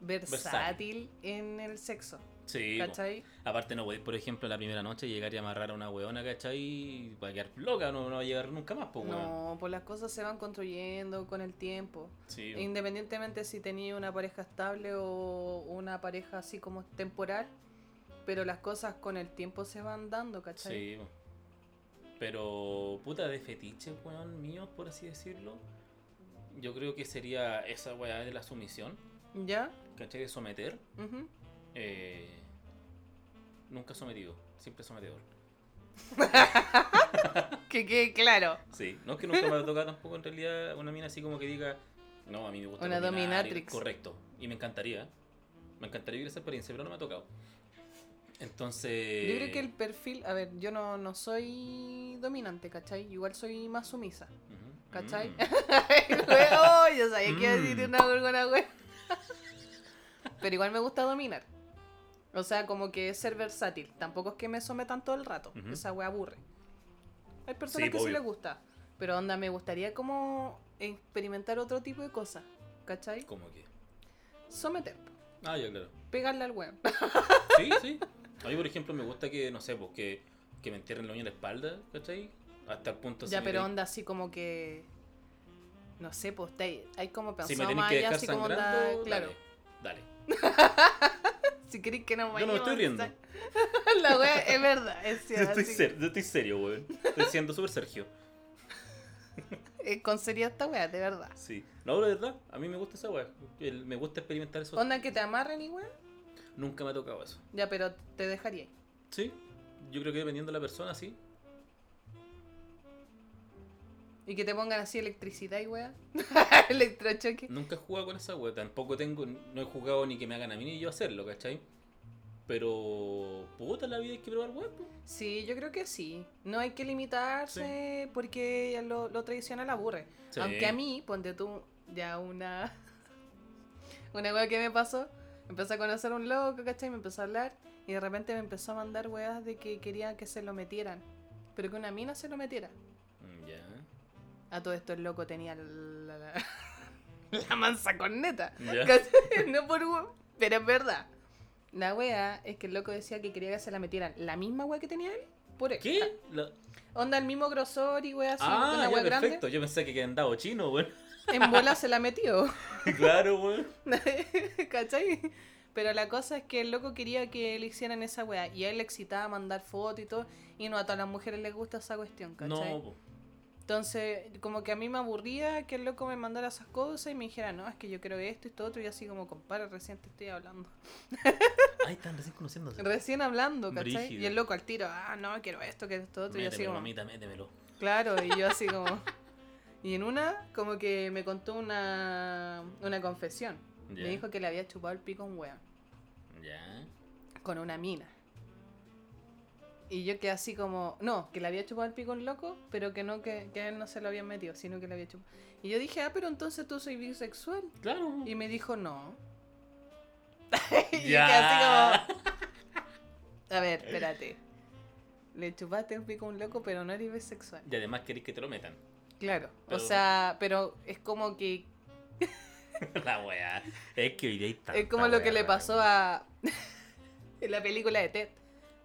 versátil en el sexo. Sí. ¿Cachai? Aparte no podéis, por ejemplo, la primera noche llegar y amarrar a una weona, ¿cachai? Y va a quedar loca, no, no va a llegar nunca más, pues. No, pues las cosas se van construyendo con el tiempo. Sí. Independientemente si tenía una pareja estable o una pareja así como temporal, pero las cosas con el tiempo se van dando, ¿cachai? Sí. Pero, puta, de fetiche, weón, mío, por así decirlo. Yo creo que sería esa weá de la sumisión, ¿Ya? ¿cachai? De someter. Eh, nunca sometido, siempre sometedor. Que quede claro. Sí, no es que nunca me ha tocado tampoco en realidad una mina así como que diga, no, a mí me gusta Una dominar", y- dominatrix. Correcto, y me encantaría, me encantaría vivir esa experiencia, pero no me ha tocado. Entonces... Yo creo que el perfil, a ver, yo no, no soy dominante, ¿cachai? Igual soy más sumisa, Ujú. ¿cachai? Mm. oh, yo sabía que iba a decir Mm. una gorgona, güey. Pero igual me gusta dominar. O sea, como que es ser versátil. Tampoco es que me sometan todo el rato. Esa wea aburre. Hay personas Sí, que sí obvio. les gusta. Pero onda, me gustaría como experimentar otro tipo de cosas. ¿Cachai? ¿Cómo que? Someter. Ah, ya, claro. Pegarle al weón. Sí, sí. A mí, por ejemplo, me gusta que, no sé, pues que, me entierren la uña en la espalda, ¿cachai? Hasta el punto ya, si me pero onda así como que. No sé, pues hay como Si pensado me tenéis más que allá, dejar así como onda. Claro. dale. Si queréis que nos Yo no me estoy riendo. La wea es verdad, es Yo cierto. estoy, así- ser- yo estoy serio, weón. Estoy siendo súper Sergio. con seriedad esta wea, de verdad. Sí. No, la verdad, a mí me gusta esa. El- Me gusta experimentar eso. Onda que te amarren y weón. Nunca me ha tocado eso. Ya, pero te dejaría. Sí. Yo creo que dependiendo de la persona, sí. Y que te pongan así electricidad y weá. Electrochoque. Nunca he jugado con esa weá. Tampoco tengo, no he jugado ni que me hagan a mí ni yo hacerlo, ¿cachai? Pero, puta, la vida hay que probar weá, po. Sí, yo creo que sí. No hay que limitarse porque lo, lo tradicional aburre. Sí. Aunque a mí, ponte tú ya una. Una wea que me pasó. Empecé a conocer a un loco, ¿cachai? Me empezó a hablar. Y de repente me empezó a mandar weas de que quería que se lo metieran. Pero que una mina se lo metiera. Mm, Ya. A todo esto el loco tenía la, la, la mansa corneta. Ya. ¿Cachai? No por hue- Pero es verdad. La wea es que el loco decía que quería que se la metieran la misma wea que tenía él. Por él. ¿Qué? La- Onda el mismo grosor y wea así. Ah, una ya, wea perfecto. grande. Yo pensé que quedan dado chino, weón. En bola se la metió. claro, weón. ¿Cachai? Pero la cosa es que el loco quería que le hicieran esa wea. Y a él le excitaba mandar fotos y todo. Y no a todas las mujeres les gusta esa cuestión, ¿cachai? No, po. Entonces, como que a mí me aburría que el loco me mandara esas cosas y me dijera, no, es que yo quiero esto y esto otro. Y así como, compadre, recién te estoy hablando. Ay, están recién conociéndose. Recién hablando, ¿cachai? Brígido. Y el loco al tiro, ah, no, quiero esto, quiero esto otro. y así Métemelo, como, mamita, métemelo. claro, y yo así como... Y en una, como que me contó una, una confesión. Me dijo que le había chupado el pico a un weón. Ya. con una mina. Y yo quedé así como, no, que le había chupado el pico un loco, pero que no, que, que a él no se lo habían metido, sino que le había chupado. Y yo dije, ah, pero entonces tú soy bisexual. Claro. Y me dijo, no. y quedé así como, a ver, espérate. Le chupaste el pico a un loco, pero no eres bisexual. Y además queréis que te lo metan. Claro. Pero- O sea, pero es como que La weá. Es que hoy tanta Es como lo que le pasó a. en la película de Ted.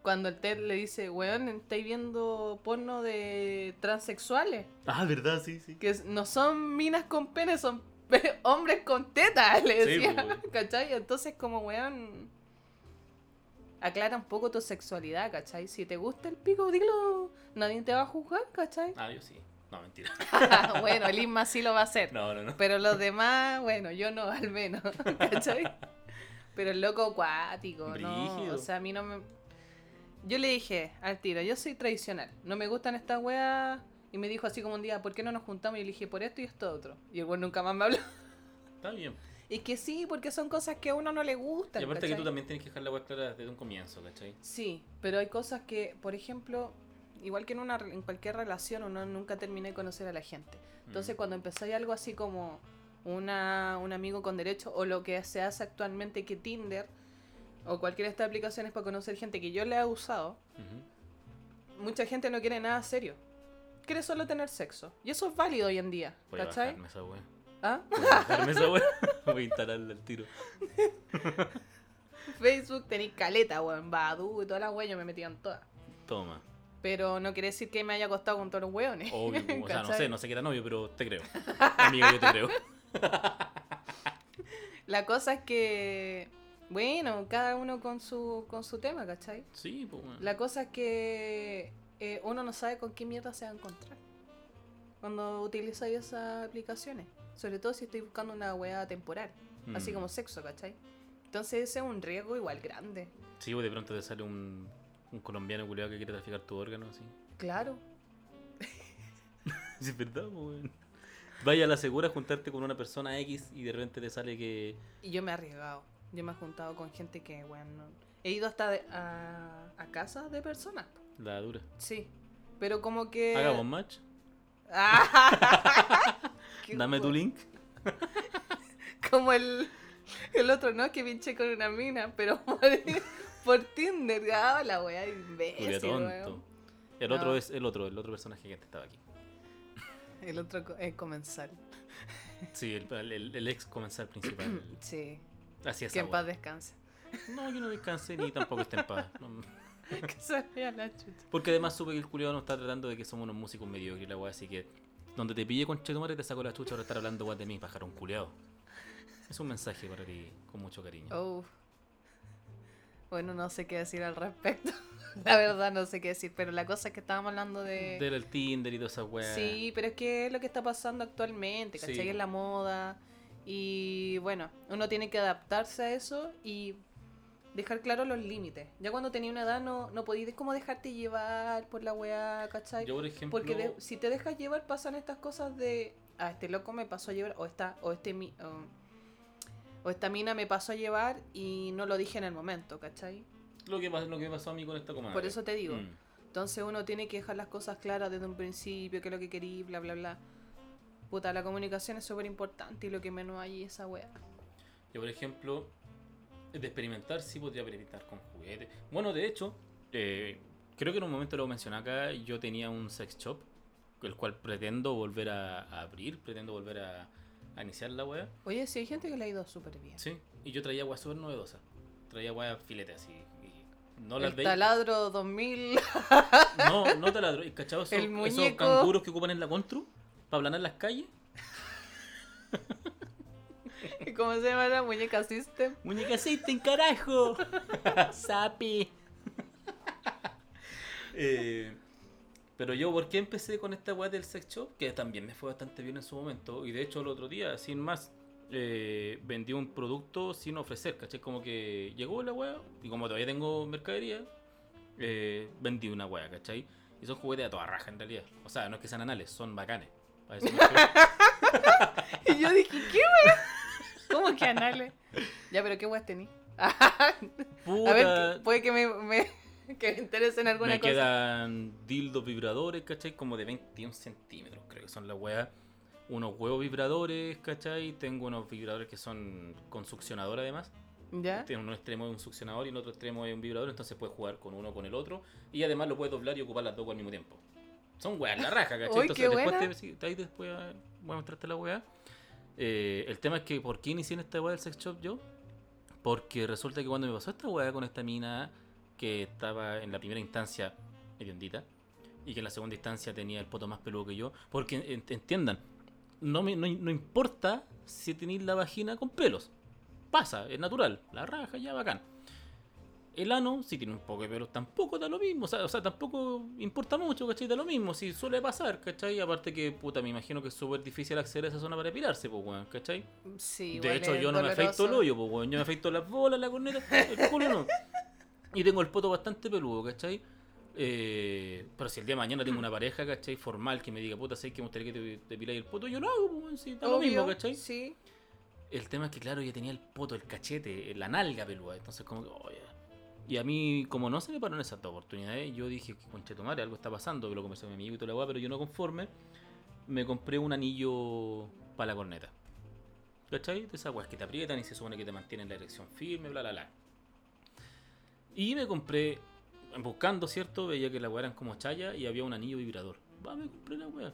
Cuando el Ted le dice, weón, estáis viendo porno de transexuales. Ah, verdad, sí, sí. Que no son minas con pene, son hombres con tetas, le Sí, decía. pues. ¿Cachai? Entonces, como weón. Aclara un poco tu sexualidad, ¿cachai? Si te gusta el pico, dilo. Nadie te va a juzgar, ¿cachai? Ah, yo sí. No, mentira. bueno, el Isma sí lo va a hacer. No, no, no. Pero los demás, bueno, yo no, al menos. ¿Cachai? Pero el loco acuático, ¿no? O sea, a mí no me. Yo le dije al tiro, yo soy tradicional. No me gustan estas weas. Y me dijo así como un día, ¿por qué no nos juntamos? Y le dije, por esto y esto otro. Y el weón nunca más me habló. Está bien. Y que sí, porque son cosas que a uno no le gustan. Y aparte que ¿cachai? tú también tienes que dejar la web clara desde un comienzo, ¿cachai? Sí, pero hay cosas que, por ejemplo, igual que en, una, en cualquier relación, uno nunca termina de conocer a la gente. Entonces, Mm. cuando empezáis algo así como una, un amigo con derecho, o lo que se hace actualmente que Tinder, o cualquiera de estas aplicaciones para conocer gente que yo le he usado, mucha gente no quiere nada serio. Quiere solo tener sexo. Y eso es válido hoy en día, Voy ¿cachai? bajarme esa wea. ¿Ah? Voy a bajarme esa wea. Voy a instalarla al tiro. Facebook tenéis caleta, weón, Badu y todas las weas, yo me metía en todas. Toma. Pero no quiere decir que me haya acostado con todos los weones. Obvio, o sea, no sé, no sé qué era novio, pero te creo. Amiga, yo te creo. La cosa es que, bueno, cada uno con su, con su tema, ¿cachai? Sí, pues bueno. La cosa es que eh, uno no sabe con qué mierda se va a encontrar cuando utilizáis esas aplicaciones. Sobre todo si estoy buscando una weá temporal, así Mm. como sexo, ¿cachai? Entonces ese es un riesgo igual grande. Sí, pues de pronto te sale un, un colombiano culiado que quiere traficar tu órgano, así. Claro. Es verdad, weón. Vaya a la segura a juntarte con una persona X y de repente te sale que. Y yo me he arriesgado. Yo me he juntado con gente que, bueno, he ido hasta de- a, a casas de personas. La dura. Sí. Pero como que... Hagamos match. Dame tu link. Como el, el otro, ¿no? Que pinché con una mina, pero por, Tinder. Ah, la weá imbécil, tonto. weón. El No. otro es el otro, el otro personaje que antes estaba aquí. El otro es comensal. Sí, el, el- el ex comensal principal. Sí. Así es. Que en paz descanse. No, yo no descansé ni tampoco esté en paz. No. que se vea la chucha. Porque además supe que el culiado nos está tratando de que somos unos músicos mediocres, la weá, así que donde te pille con Chetumare te saco la chucha por estar hablando weá de mí, pájaro un culiado. Es un mensaje para ti con mucho cariño. Oh. Bueno, no sé qué decir al respecto. La verdad no sé qué decir, pero la cosa es que estábamos hablando de... Del Tinder y toda esa weá. Sí, pero es que es lo que está pasando actualmente, ¿cachai? Sí. Es la moda. Y bueno, uno tiene que adaptarse a eso y dejar claro los límites. Ya cuando tenía una edad no, no podías como dejarte llevar por la weá, ¿cachai? Yo, por ejemplo, Porque de- si te dejas llevar pasan estas cosas de, ah, este loco me pasó a llevar, o esta, o este mi- o, o esta mina me pasó a llevar y no lo dije en el momento, ¿cachai? lo que, lo que pasó a mí con esta comadre. Por eso te digo. Mm. Entonces uno tiene que dejar las cosas claras desde un principio, qué es lo que querí, bla, bla, bla. Puta, la comunicación es súper importante y lo que menos hay es esa weá. Yo, por ejemplo, de experimentar, sí podría experimentar con juguetes. Bueno, de hecho, eh, creo que en un momento lo mencioné acá, yo tenía un sex shop, el cual pretendo volver a, a abrir, pretendo volver a, a iniciar la wea. Oye, sí hay gente que le ha ido súper bien. Sí, y yo traía weas súper novedosas. Traía weas filetes así. Y no las El veis. taladro 2000. No, no taladro. ¿Y cachado esos, El esos muñeco. canguros que ocupan en la Contru? Para aplanar las calles. ¿Cómo se llama la muñeca System? Muñeca System, carajo. Sapi. Eh, pero yo, ¿por qué empecé con esta weá del sex shop? Que también me fue bastante bien en su momento. Y de hecho, el otro día, sin más, eh, vendí un producto sin ofrecer, ¿cachai? Como que llegó la weá, y como todavía tengo mercadería, eh, vendí una weá, ¿cachai? Y son juguetes a toda raja en realidad. O sea, no es que sean anales, son bacanes. Y yo dije, ¿qué weá? ¿Cómo que anales? Ya, pero ¿qué weá tení? A ver, puede que me, me- que me interese en alguna me cosa. quedan dildos vibradores, ¿cachai? Como de 21 centímetros, creo que son las weas. Unos huevos vibradores, ¿cachai? Tengo unos vibradores que son con succionador además. ¿Ya? Tiene un extremo de un succionador y el otro extremo de un vibrador, entonces puedes jugar con uno o con el otro. Y además lo puedes doblar y ocupar las dos al mismo tiempo. Son weas la raja, ¿cachai? Uy, entonces después te, sí, ahí después voy a mostrarte la wea. Eh, el tema es que, ¿por qué inicié en esta wea del sex shop yo? Porque resulta que cuando me pasó esta wea con esta mina que estaba en la primera instancia hediondita y que en la segunda instancia tenía el poto más peludo que yo, porque en- entiendan, no, me, no, no importa si tenéis la vagina con pelos, pasa, es natural, la raja ya bacán. El ano, si tiene un poco de pelo, tampoco da lo mismo. O sea, o sea, tampoco importa mucho, ¿cachai? Da lo mismo, si suele pasar, ¿cachai? Aparte que, puta, me imagino que es súper difícil acceder a esa zona para epilarse, pues, weón, ¿cachai? Sí, De hecho, yo no me afeito el hoyo, pues, weón. Yo me afeito las bolas, la corneta, el culo no. Y tengo el poto bastante peludo, ¿cachai? Eh, pero si el día de mañana tengo una pareja, ¿cachai? Formal que me diga, puta, ¿sabes que me gustaría que te, te piláis el poto? Yo lo hago, pues, sí, da lo mismo, ¿cachai? Sí. El tema es que, claro, yo tenía el poto, el cachete, la nalga peluda. Entonces, como que, oye. Y a mí, como no se me pararon esas dos oportunidades, yo dije, concha tu madre, algo está pasando, que lo conversé con mi amigo y toda la weá, pero yo no conforme, me compré un anillo para la corneta. ¿Cachai? De esas weas que te aprietan y se supone que te mantienen la erección firme, bla, bla, bla. Y me compré, buscando, ¿cierto? Veía que la weá eran como chaya y había un anillo vibrador. Va, me compré la weá.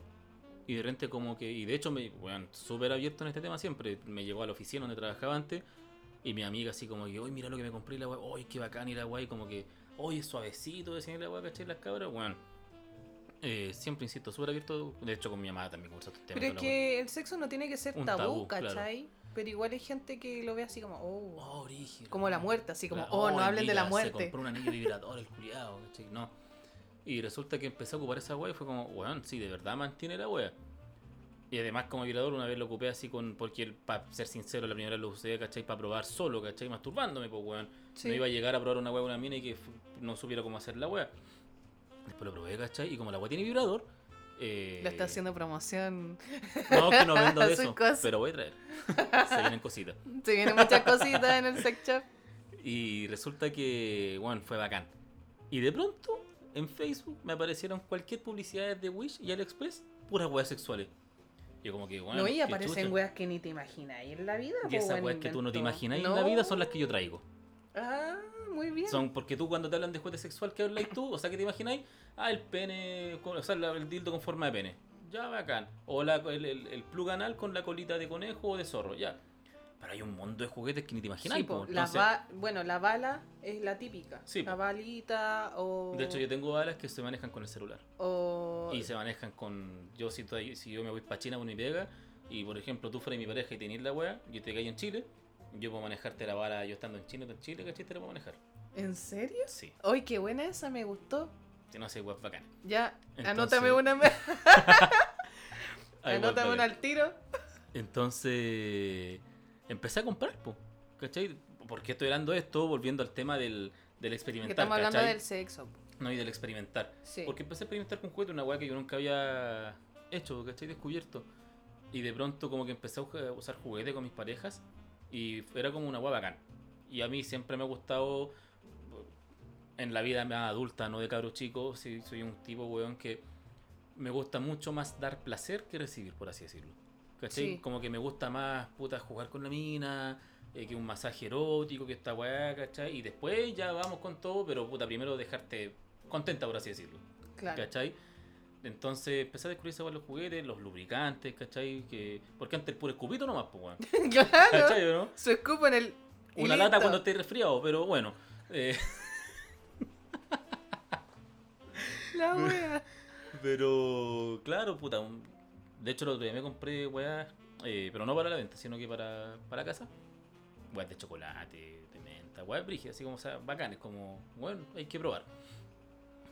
Y de repente como que, y de hecho me, weón, súper abierto en este tema siempre, me llegó a la oficina donde trabajaba antes y mi amiga así como que, oye, mira lo que me compré y la weá, oye, qué bacán y la weá, y como que, oye, suavecito, decían la weá, ¿cachai? Las cabras, weón. Eh, siempre insisto, súper abierto, de hecho con mi mamá también conversa estos temas. Pero es que el sexo no tiene que ser tabú, tabú, claro. Pero igual hay gente que lo ve así como, oh, Oh, como la muerte, así como, oh, no hablen de la mira, Se muerte. compró un anillo vibrador, el culiado. No. Y resulta que empecé a ocupar esa weá y fue como, weón, sí, de verdad mantiene la weá. Y además como vibrador una vez lo ocupé así con, porque para ser sincero, la primera vez lo usé, ¿cachai? Para probar solo, ¿cachai? Masturbándome, pues weón. Sí. No iba a llegar a probar una con una mina y que no supiera cómo hacer la weá. Después lo probé, ¿cachai? Y como la weá tiene vibrador... Eh... Le está haciendo promoción. No, que no vendo de eso, pero voy a traer. Se vienen cositas. Se vienen muchas cositas en el sex shop. Y resulta que, bueno, fue bacán. Y de pronto, en Facebook me aparecieron cualquier publicidad de Wish y AliExpress, puras weas sexuales. Yo como que, bueno, no, y aparecen weas que ni te imagináis en la vida. Y esas buen weas que tú no te imagináis No. en la vida son las que yo traigo. Ah, muy bien. Son porque tú cuando te hablan de juguete sexual, ¿qué habláis tú? O sea, ¿qué te imagináis? Ah, el pene, con- o sea, el dildo con forma de pene. Ya, bacán. O la, el, el, el plug anal con la colita de conejo o de zorro, ya. Pero hay un mundo de juguetes que ni te imagináis. Sí, po, la Entonces, ba- bueno, la bala es la típica. Sí, la balita o... De hecho, yo tengo balas que se manejan con el celular. o... Y se manejan con. Yo, si, estoy- si yo me voy para China con mi pega, y por ejemplo tú fueras mi pareja y tenés la wea, yo te caí en Chile, yo puedo manejarte la bala yo estando en Chile, en Chile, ¿cachai? Te la puedo manejar. ¿En serio? Sí, ¡Ay, qué buena esa! Me gustó. si no hace weas bacán. Ya, Entonces- anótame una... anótame una al tiro. Entonces, empecé a comprar, po, ¿cachai? ¿Por qué estoy hablando de esto? Volviendo al tema del, del Que experimentar, estamos hablando ¿cachai? del sexo. No, y del experimentar. Sí. Porque empecé a experimentar con juguetes, una weá que yo nunca había hecho, ¿cachai? Descubierto. Y de pronto como que empecé a usar juguetes con mis parejas y era como una weá bacán. Y a mí siempre me ha gustado, en la vida más adulta, no de cabro chico, sí, soy un tipo, weón, que me gusta mucho más dar placer que recibir, por así decirlo. ¿Cachai? Sí. Como que me gusta más, puta, jugar con la mina, eh, que un masaje erótico, que esta weá, ¿cachai? Y después ya vamos con todo, pero puta, primero dejarte contenta, por así decirlo. Claro. ¿Cachai? Entonces empecé a descubrir esa los juguetes, los lubricantes, ¿cachai? Que... Porque antes el puro escupito nomás, pues, weón. claro. ¿Cachai, no? Su escupo en el... Una lata cuando estés resfriado, pero bueno. eh, La wea. pero, claro, puta. un- De hecho, el otro día me compré weá, eh, pero no para la venta, sino que para, para casa. Weas de chocolate, de menta, weas brígidas, así como, o sea, bacanes, como, bueno, hay que probar.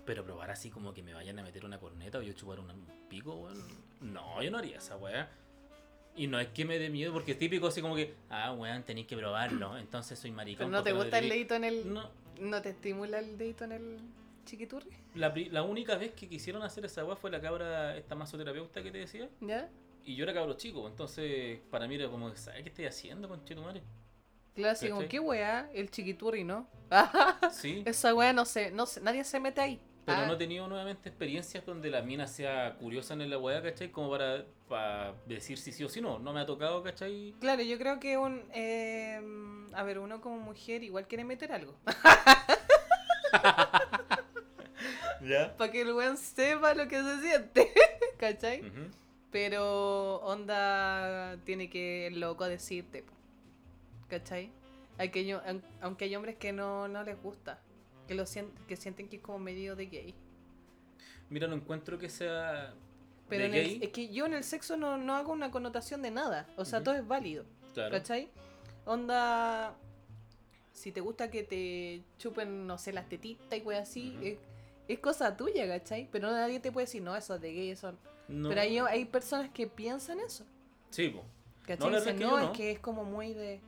Pero probar así como que me vayan a meter una corneta o yo chupar un pico, weón. No, yo no haría esa weá. Y no es que me dé miedo, porque es típico así como que, ah, weón, tenéis que probarlo, entonces soy maricón. Pero no te gusta el dedito en el... No, ¿No te estimula el dedito en el chiquiturri? la, única vez que quisieron hacer esa weá fue la cabra, esta masoterapeuta que te decía. ¿Ya? Y yo era cabro chico, entonces para mí era como, ¿sabes qué estoy haciendo, conchetumare? Claro, así como. ¿qué wea? El chiquiturri, ¿no? Sí, Esa wea no sé, no sé, nadie se mete ahí. Pero Ah, no he tenido nuevamente experiencias donde la mina sea curiosa en la weá, ¿cachai? Como para, para decir si sí o si no. No me ha tocado, ¿cachai? Claro, yo creo que un... eh, a ver, uno como mujer igual quiere meter algo. ¿Ya? Para que el weón sepa lo que se siente. ¿Cachai? Pero onda tiene que el loco decirte. ¿Cachai? Hay que, aunque hay hombres que no, no les gusta. Que, lo sien- que sienten que es como medio de gay. Mira, no encuentro que sea Pero de en el- es que yo en el sexo no, no hago una connotación de nada. O sea, todo es válido. Claro. ¿Cachai? Onda. si te gusta que te chupen, no sé, las tetitas y wey así, es, es cosa tuya, ¿cachai? Pero nadie te puede decir, no, eso es de gay, eso. No. Pero hay, hay personas que piensan eso. Sí, po. ¿Cachai? No, Dicen, es que no, es que es como muy de.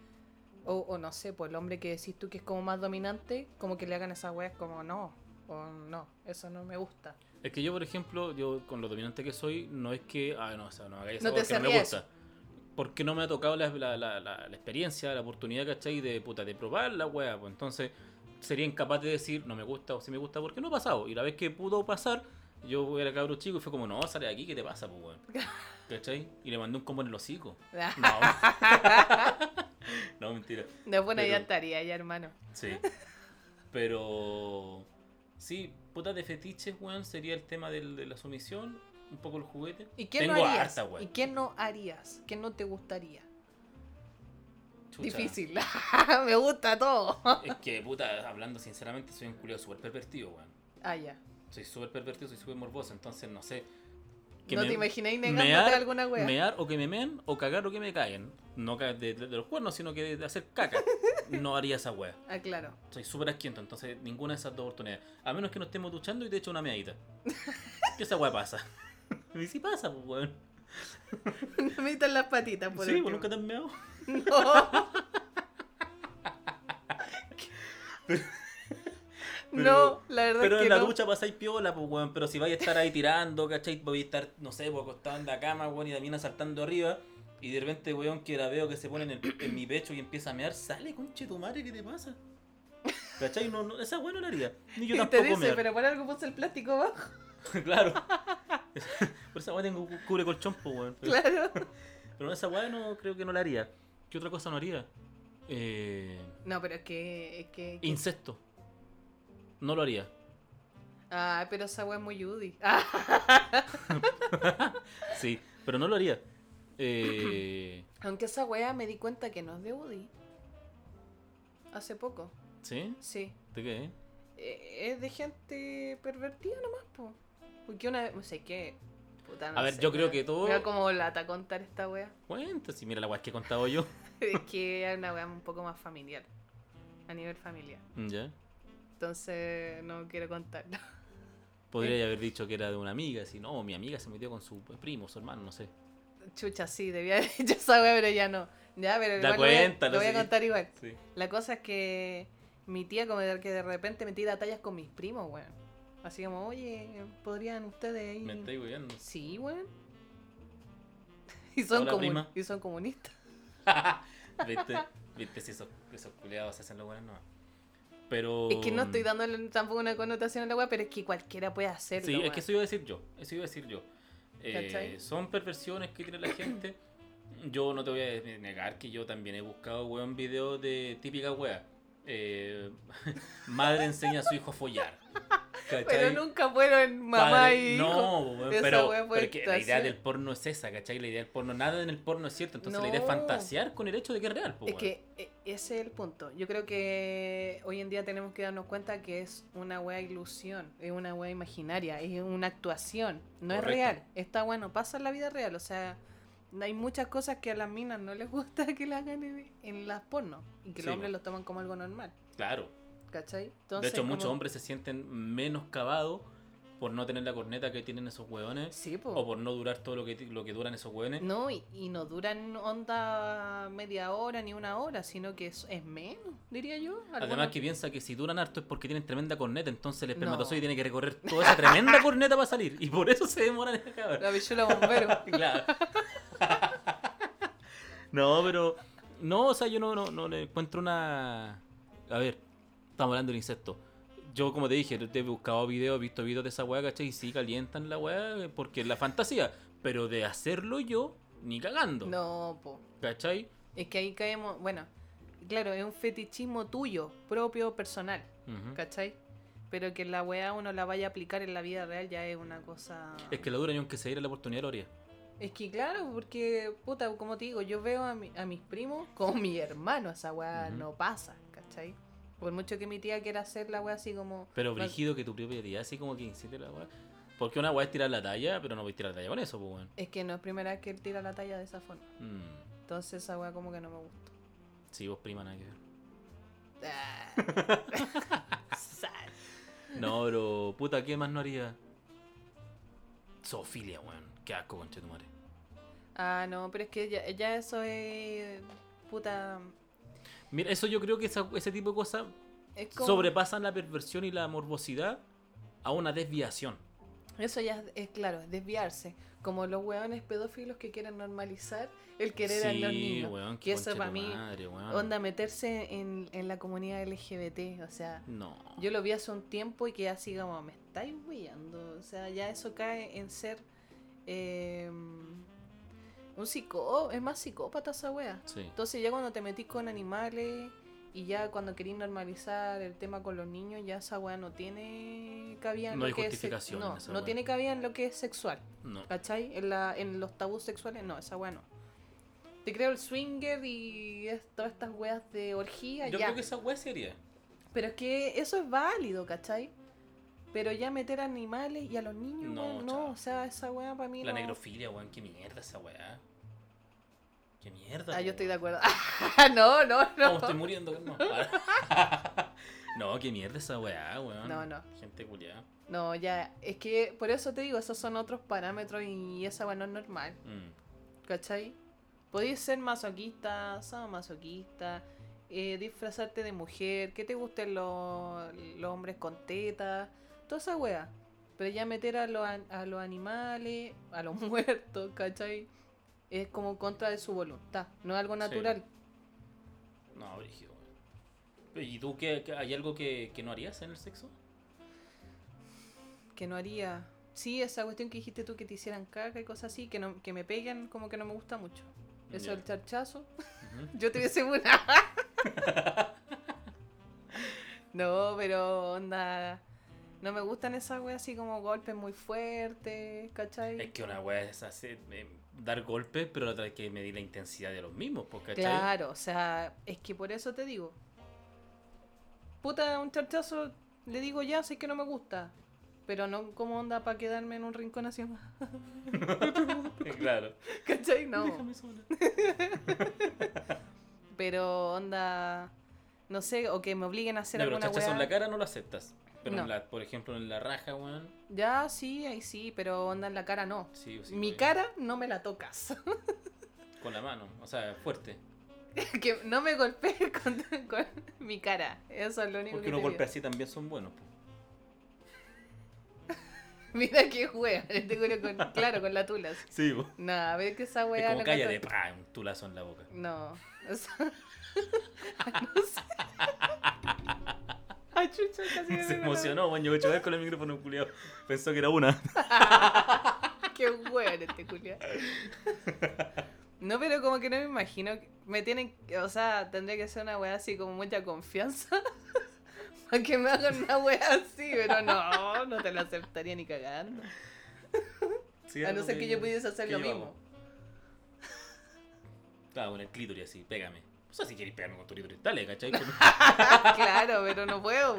O, o no sé, pues el hombre que decís tú que es como más dominante, como que le hagan esas weas como no. O no, eso no me gusta. Es que yo, por ejemplo, yo con lo dominante que soy, no es que, ah, no, o sea, no hagáis No te porque no me gusta. Porque no me ha tocado la, la, la, la- experiencia, la oportunidad, ¿cachai? De puta, de probar la weá, pues entonces sería incapaz de decir no me gusta o si me gusta porque no ha pasado. Y la vez que pudo pasar, yo era cabro chico y fue como, no, sale de aquí, ¿qué te pasa, pues weón? ¿Cachai? Y le mandé un combo en el hocico. No. no, mentira. Buena Pero- ya estaría, ya hermano. Sí. Pero. Sí, puta de fetiches, weón, sería el tema del- de la sumisión, un poco el juguete. ¿Y qué Tengo no harías? harta, weón. ¿Y qué no harías? ¿Qué no te gustaría? Chucha. Difícil. me gusta todo. Es que, puta, hablando sinceramente, soy un culiado súper pervertido, weón. ah, ya. Soy súper pervertido, soy súper morboso, entonces no sé. ¿No me- te imagináis negándote mear, alguna wea? Mear o que me meen, o cagar o que me caguen. No de, de- de los cuernos, sino que de hacer caca. No haría esa wea. Ah, claro. Soy súper asquiento, entonces ninguna de esas dos oportunidades. A menos que nos estemos duchando y te echo una meadita. que esa wea pasa. y sí pasa, pues, weón. me metan las patitas, por Sí, pues nunca te has meado. No. No, la verdad Pero es que en la no. ducha pasáis piola, pues, weón. Pero si vais a estar ahí tirando, ¿cachai? Vais a estar, no sé, pues, acostado en la cama, weón, y la mina saltando arriba. Y de repente, weón, que la veo que se pone en, el- en mi pecho y empieza a mear. Sale, conche tu madre, ¿qué te pasa? ¿Cachai? No, no, esa weón no la haría. Ni yo tampoco dice, mear. pero por algo puse el plástico abajo. claro. Por esa weá tengo cu- cubre colchón, pues, weón. Pero, Claro. pero esa weá no creo que no la haría. ¿Qué otra cosa no haría? Eh, No, pero es que. Es que, que- incesto. No lo haría. Ah, pero esa wea es muy Judy. Sí, pero no lo haría. Eh, aunque esa wea me di cuenta que no es de Woody. Hace poco. ¿Sí? Sí. ¿De qué? Eh, es de gente pervertida nomás, po. Porque una vez. No sé qué. Puta, no A ver, sé, yo creo wea. que todo- Mira cómo lata contar esta wea. Cuenta, si mira la weá que he contado yo. es que es una wea un poco más familiar. A nivel familiar. Ya. Entonces no quiero contarlo. Podría haber dicho que era de una amiga, si no, mi amiga se metió con su primo, su hermano, no sé. Chucha, sí, debía haber dicho esa wea, pero ya no. Ya, pero igual lo voy a- cuenta, lo voy a contar igual. Sí. La cosa es que mi tía como de- que de repente me tira tallas con mis primos, weón. Así como, oye, ¿podrían ustedes ahí? Me estoy. Sí, weón. Y son, comun- y son comunistas. ¿Viste? ¿Viste si esos, esos culiados hacen los buenos? No. Pero. Es que no estoy dándole tampoco una connotación a la weá, pero es que cualquiera puede hacerlo. Sí, es que eso iba a decir yo. Eso iba a decir yo. Eh, son perversiones que tiene la gente. Yo no te voy a negar que yo también he buscado, weón, videos de típica wea. Eh, madre enseña a su hijo a follar. Pero nunca fueron mamá Padre- y hijo. No, pero, wea fue pero que la idea del porno es esa, ¿cachai? La idea del porno, nada en el porno es cierto. Entonces la idea es No. fantasear con el hecho de que es real. po, Es que eh, ese es el punto. Yo creo que hoy en día tenemos que darnos cuenta que es una wea ilusión, es una wea imaginaria, es una actuación, no es real. Está bueno, pasa en la vida real, o sea, hay muchas cosas que a las minas no les gusta que las hagan en, en las porno y que Sí, los hombres lo toman como algo normal, Claro. ¿cachai? De hecho, muchos hombres se sienten menos cavados por no tener la corneta que tienen esos hueones. Sí, po. O por no durar todo lo que, lo que duran esos hueones. No, y, y no duran onda media hora ni una hora, sino que es, es menos, diría yo. Además que piensa que si duran harto es porque tienen tremenda corneta, entonces el No. espermatozoide tiene que recorrer toda esa tremenda corneta para salir. Y por eso se demoran en acabar. La bichula bombero. Claro. no, pero. No, o sea, yo no, no, no le encuentro una. A ver, estamos hablando del insecto. Yo, como te dije, te he buscado videos, he visto videos de esa weá, ¿cachai? Y sí calientan la weá porque es la fantasía. Pero de hacerlo yo, ni cagando. No, po. ¿Cachai? Es que ahí caemos, bueno, claro, es un fetichismo tuyo, propio, personal, Ujú. ¿cachai? Pero que la weá uno la vaya a aplicar en la vida real ya es una cosa... Es que la dura y aunque se diera la oportunidad, lo haría. Es que claro, porque, puta, como te digo, yo veo a, mi- a mis primos con mi hermano, esa weá no pasa, ¿cachai? Por mucho que mi tía quiera hacer la weá así como... Pero brígido que tu prioridad así como que incite la weá. Porque una weá es tirar la talla, pero no voy a tirar la talla con eso, pues weón. Es que no es primera vez que él tira la talla de esa forma. Mm. Entonces esa weá como que no me gusta. Sí, vos prima nada que ver. Ah. No, pero puta, ¿qué más no haría? Zoofilia, weón. Qué asco, conche tu madre. Ah, no, pero es que ya, ya eso es. Puta. Mira, eso yo creo que esa- ese tipo de cosas como- sobrepasan la perversión y la morbosidad a una desviación. Eso ya es, es claro, es desviarse. Como los hueones pedófilos que quieren normalizar el querer a los niños. weón, que eso para mí, madre, onda, meterse en, en la comunidad LGBT. O sea, No. yo lo vi hace un tiempo y que así como, me estáis huyendo. O sea, ya eso cae en ser eh, un psicó, es más psicópata esa wea. Sí. Entonces ya cuando te metís con animales y ya cuando querís normalizar el tema con los niños, ya esa weá no tiene cabida en No lo hay que es justificación en No, esa no tiene cabida en lo que es sexual. No. ¿Cachai? En, la, en los tabús sexuales, no, esa weá no. Te creo el swinger y es- todas estas weas de orgía, Yo ya. creo que esa weá sería. Pero es que eso es válido, ¿cachai? Pero ya meter animales y a los niños, No, weón, no, o sea, esa weá para mí La no. necrofilia, weón. Qué mierda esa weá. Qué mierda. Ah, yo estoy de acuerdo. no, no, no. No, estoy muriendo. No, no qué mierda esa weá, weón. No, no. Gente culiada. No, ya, es que por eso te digo, esos son otros parámetros y esa weá no es normal, Mm. ¿cachai? Podéis ser masoquista, masoquista, eh, disfrazarte de mujer, que te gusten los, los hombres con tetas, toda esa wea. Pero ya meter a los, an- a los animales, a los muertos, ¿cachai? Es como contra de su voluntad, no es algo Sí. natural. No, brígido. ¿Y tú qué, qué- hay algo que, que no harías en el sexo? Que no haría. Sí, esa cuestión que dijiste tú que te hicieran caca y cosas así, que, no, que me peguen, como que no me gusta mucho. Eso Ya. del charchazo. Ujú. Yo te hubiese una. no, pero onda. No me gustan esas weas así como golpes muy fuertes, ¿cachai? Es que una weá es hacer, eh, dar golpes, pero la otra hay que medir la intensidad de los mismos, pues, ¿cachai? Claro, o sea, es que por eso te digo. Puta, un charchazo, le digo ya, sé que no me gusta. Pero no como onda para quedarme en un rincón así. claro. ¿Cachai? No. Déjame sola. Pero onda. No sé, o que me obliguen a hacer No, pero alguna chachazo en wea. la cara no lo aceptas. Pero, en la, por ejemplo, en la raja, weón. Ya, sí, ahí sí, pero onda en la cara no. Sí, sí, Mi cara no me la tocas. Con la mano, o sea, fuerte. que no me golpees con, con mi cara. Eso es lo único Porque que unos te golpes así también son buenos. po. Mira qué con, claro, con la tula. Sí, po. No, a ver que esa Es wea. como cállate, encuentro- pa, un tulazo en la boca. No. eso- no sé. Ay, chucha, casi me Se la- emocionó, weón. Voy a con el micrófono culiado. Pensó que era una. Qué weón este culiao. No, pero como que no me imagino. que- Me tienen. O sea, tendría que ser una wea así como mucha confianza. Para que me hagan una wea así, pero no, no te la aceptaría ni cagando. Sí, A no ser que yo pudiese hacer lo mismo. Claro, con el clítoris así, pégame. Sea, si quieres pegarme con tu dale, ¿cachai? Claro, pero no puedo.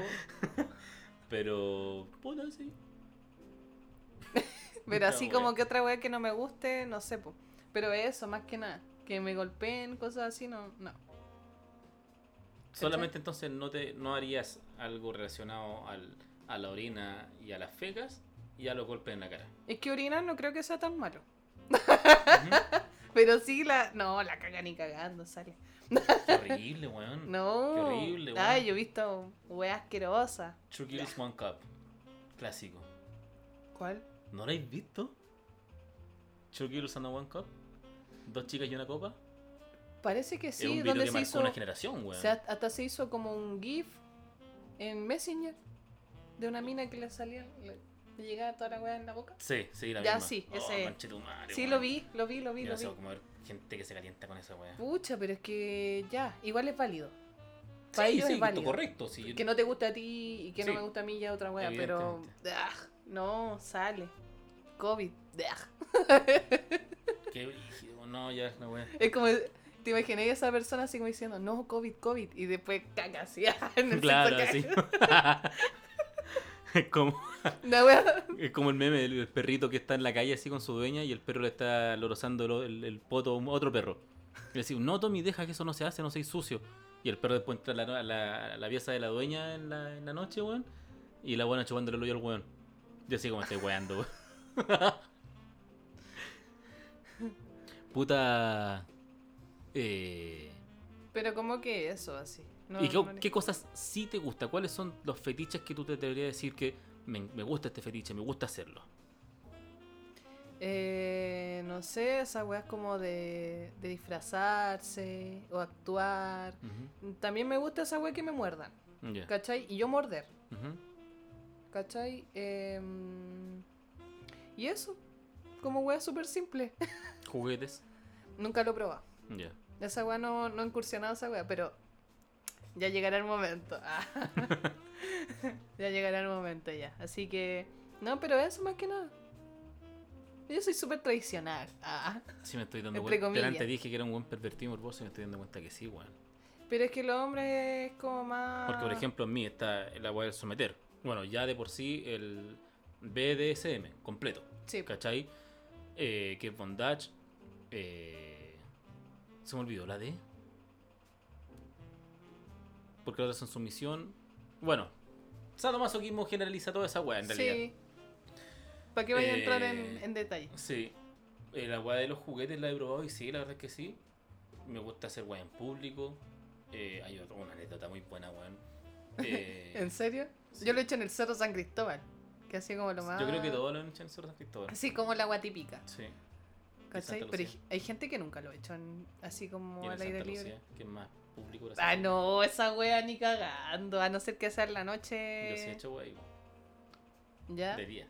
Pero, puta, sí. Pero No, así wea. como que otra wea que no me guste, no sé, po. Pero eso, más que nada. Que me golpeen, cosas así, no. no. Solamente entonces no te no harías algo relacionado al, a la orina y a las fecas y a los golpes en la cara. Es que orinar no creo que sea tan malo. Pero sí la. No, la caga ni cagando, sale. Qué horrible, weón. No. Qué horrible, weón. Ay, yo he visto weas asquerosas. Two Kills One Cup. Clásico. ¿Cuál? ¿No lo habéis visto? Two Kills and a One Cup. Dos chicas y una copa. Parece que es sí, un video donde que se marcó hizo. una generación, weón. Hasta se hizo como un GIF en Messenger de una mina que le salía. Le, le llegaba toda la wea en la boca. Sí, sí, la Ya, misma. sí, Oh, ese- Sí, lo vi, lo vi, lo vi, Yo lo no vi. cómo ver gente que se calienta con esa weá. Pucha, pero es que ya, igual es válido. Para Sí, ellos sí, es válido. correcto. Sí. Que no te guste a ti y que no me gusta a mí ya otra wea, pero. ah, no, sale. COVID. ah. Qué brígido, no, ya, la weá. Es como. Te imaginé a esa persona así como diciendo, no, COVID, COVID. Y después caga así. en el Claro, sí. como, es como el meme del el perrito que está en la calle así con su dueña y el perro le está lorozando lo- el, el poto a otro perro. Y le decimos, no, Tommy, deja que eso no se hace, no seas sucio. Y el perro después entra a la, a la, a la pieza de la dueña en la, en la noche, weón. Y la buena chupándole el hoyo al weón. Yo así como estoy weando, weón. Puta. Eh, Pero como que eso, así. No, ¿Y qué, no qué cosas sí te gusta? ¿Cuáles son los fetiches que tú te deberías decir que me, me gusta este fetiche, me gusta hacerlo? Eh, no sé, esas weas como de, de disfrazarse o actuar. También me gusta esa wea que me muerdan, Ya. ¿cachai? Y yo morder, ujú. ¿cachai? Em, y eso, como wea súper simple. Juguetes. Nunca lo he probado. Ya. Esa wea no, no he incursionado esa wea, pero ya llegará el momento. Ah. ya llegará el momento ya. Así que, no, pero eso más que nada. Yo soy súper tradicional. Ah. Sí, me estoy dando cuenta. Delante dije que era un buen pervertido morboso y me estoy dando cuenta que sí, weón. Pero es que el hombre es como más. Porque, por ejemplo, en mí está el agua del someter. Bueno, ya de por sí el BDSM completo. Sí, ¿Cachai? Eh, que es bondage. eh, se me olvidó la D. Porque la otra son sumisión. Bueno, sadomasoquismo generaliza toda esa weá en realidad. sí. ¿Para qué vaya a entrar en, Eh, en detalle? Sí. Eh, la weá de los juguetes la he probado y sí, la verdad es que sí. Me gusta hacer weá en público. Eh, hay otra, una anécdota muy buena, weón. ¿En serio? sí. Yo lo he hecho en el Cerro San Cristóbal. Que así como lo más. Yo creo que todos lo han hecho en Cerro San Cristóbal. Así como el agua típica. Sí. ¿Cachai? Pero hay, hay gente que nunca lo ha hecho en- así como al el aire libre. Es más público. Ah, no, esa wea ni cagando. A no ser que sea en la noche. Yo sí he hecho weá ahí, ¿Ya? de día.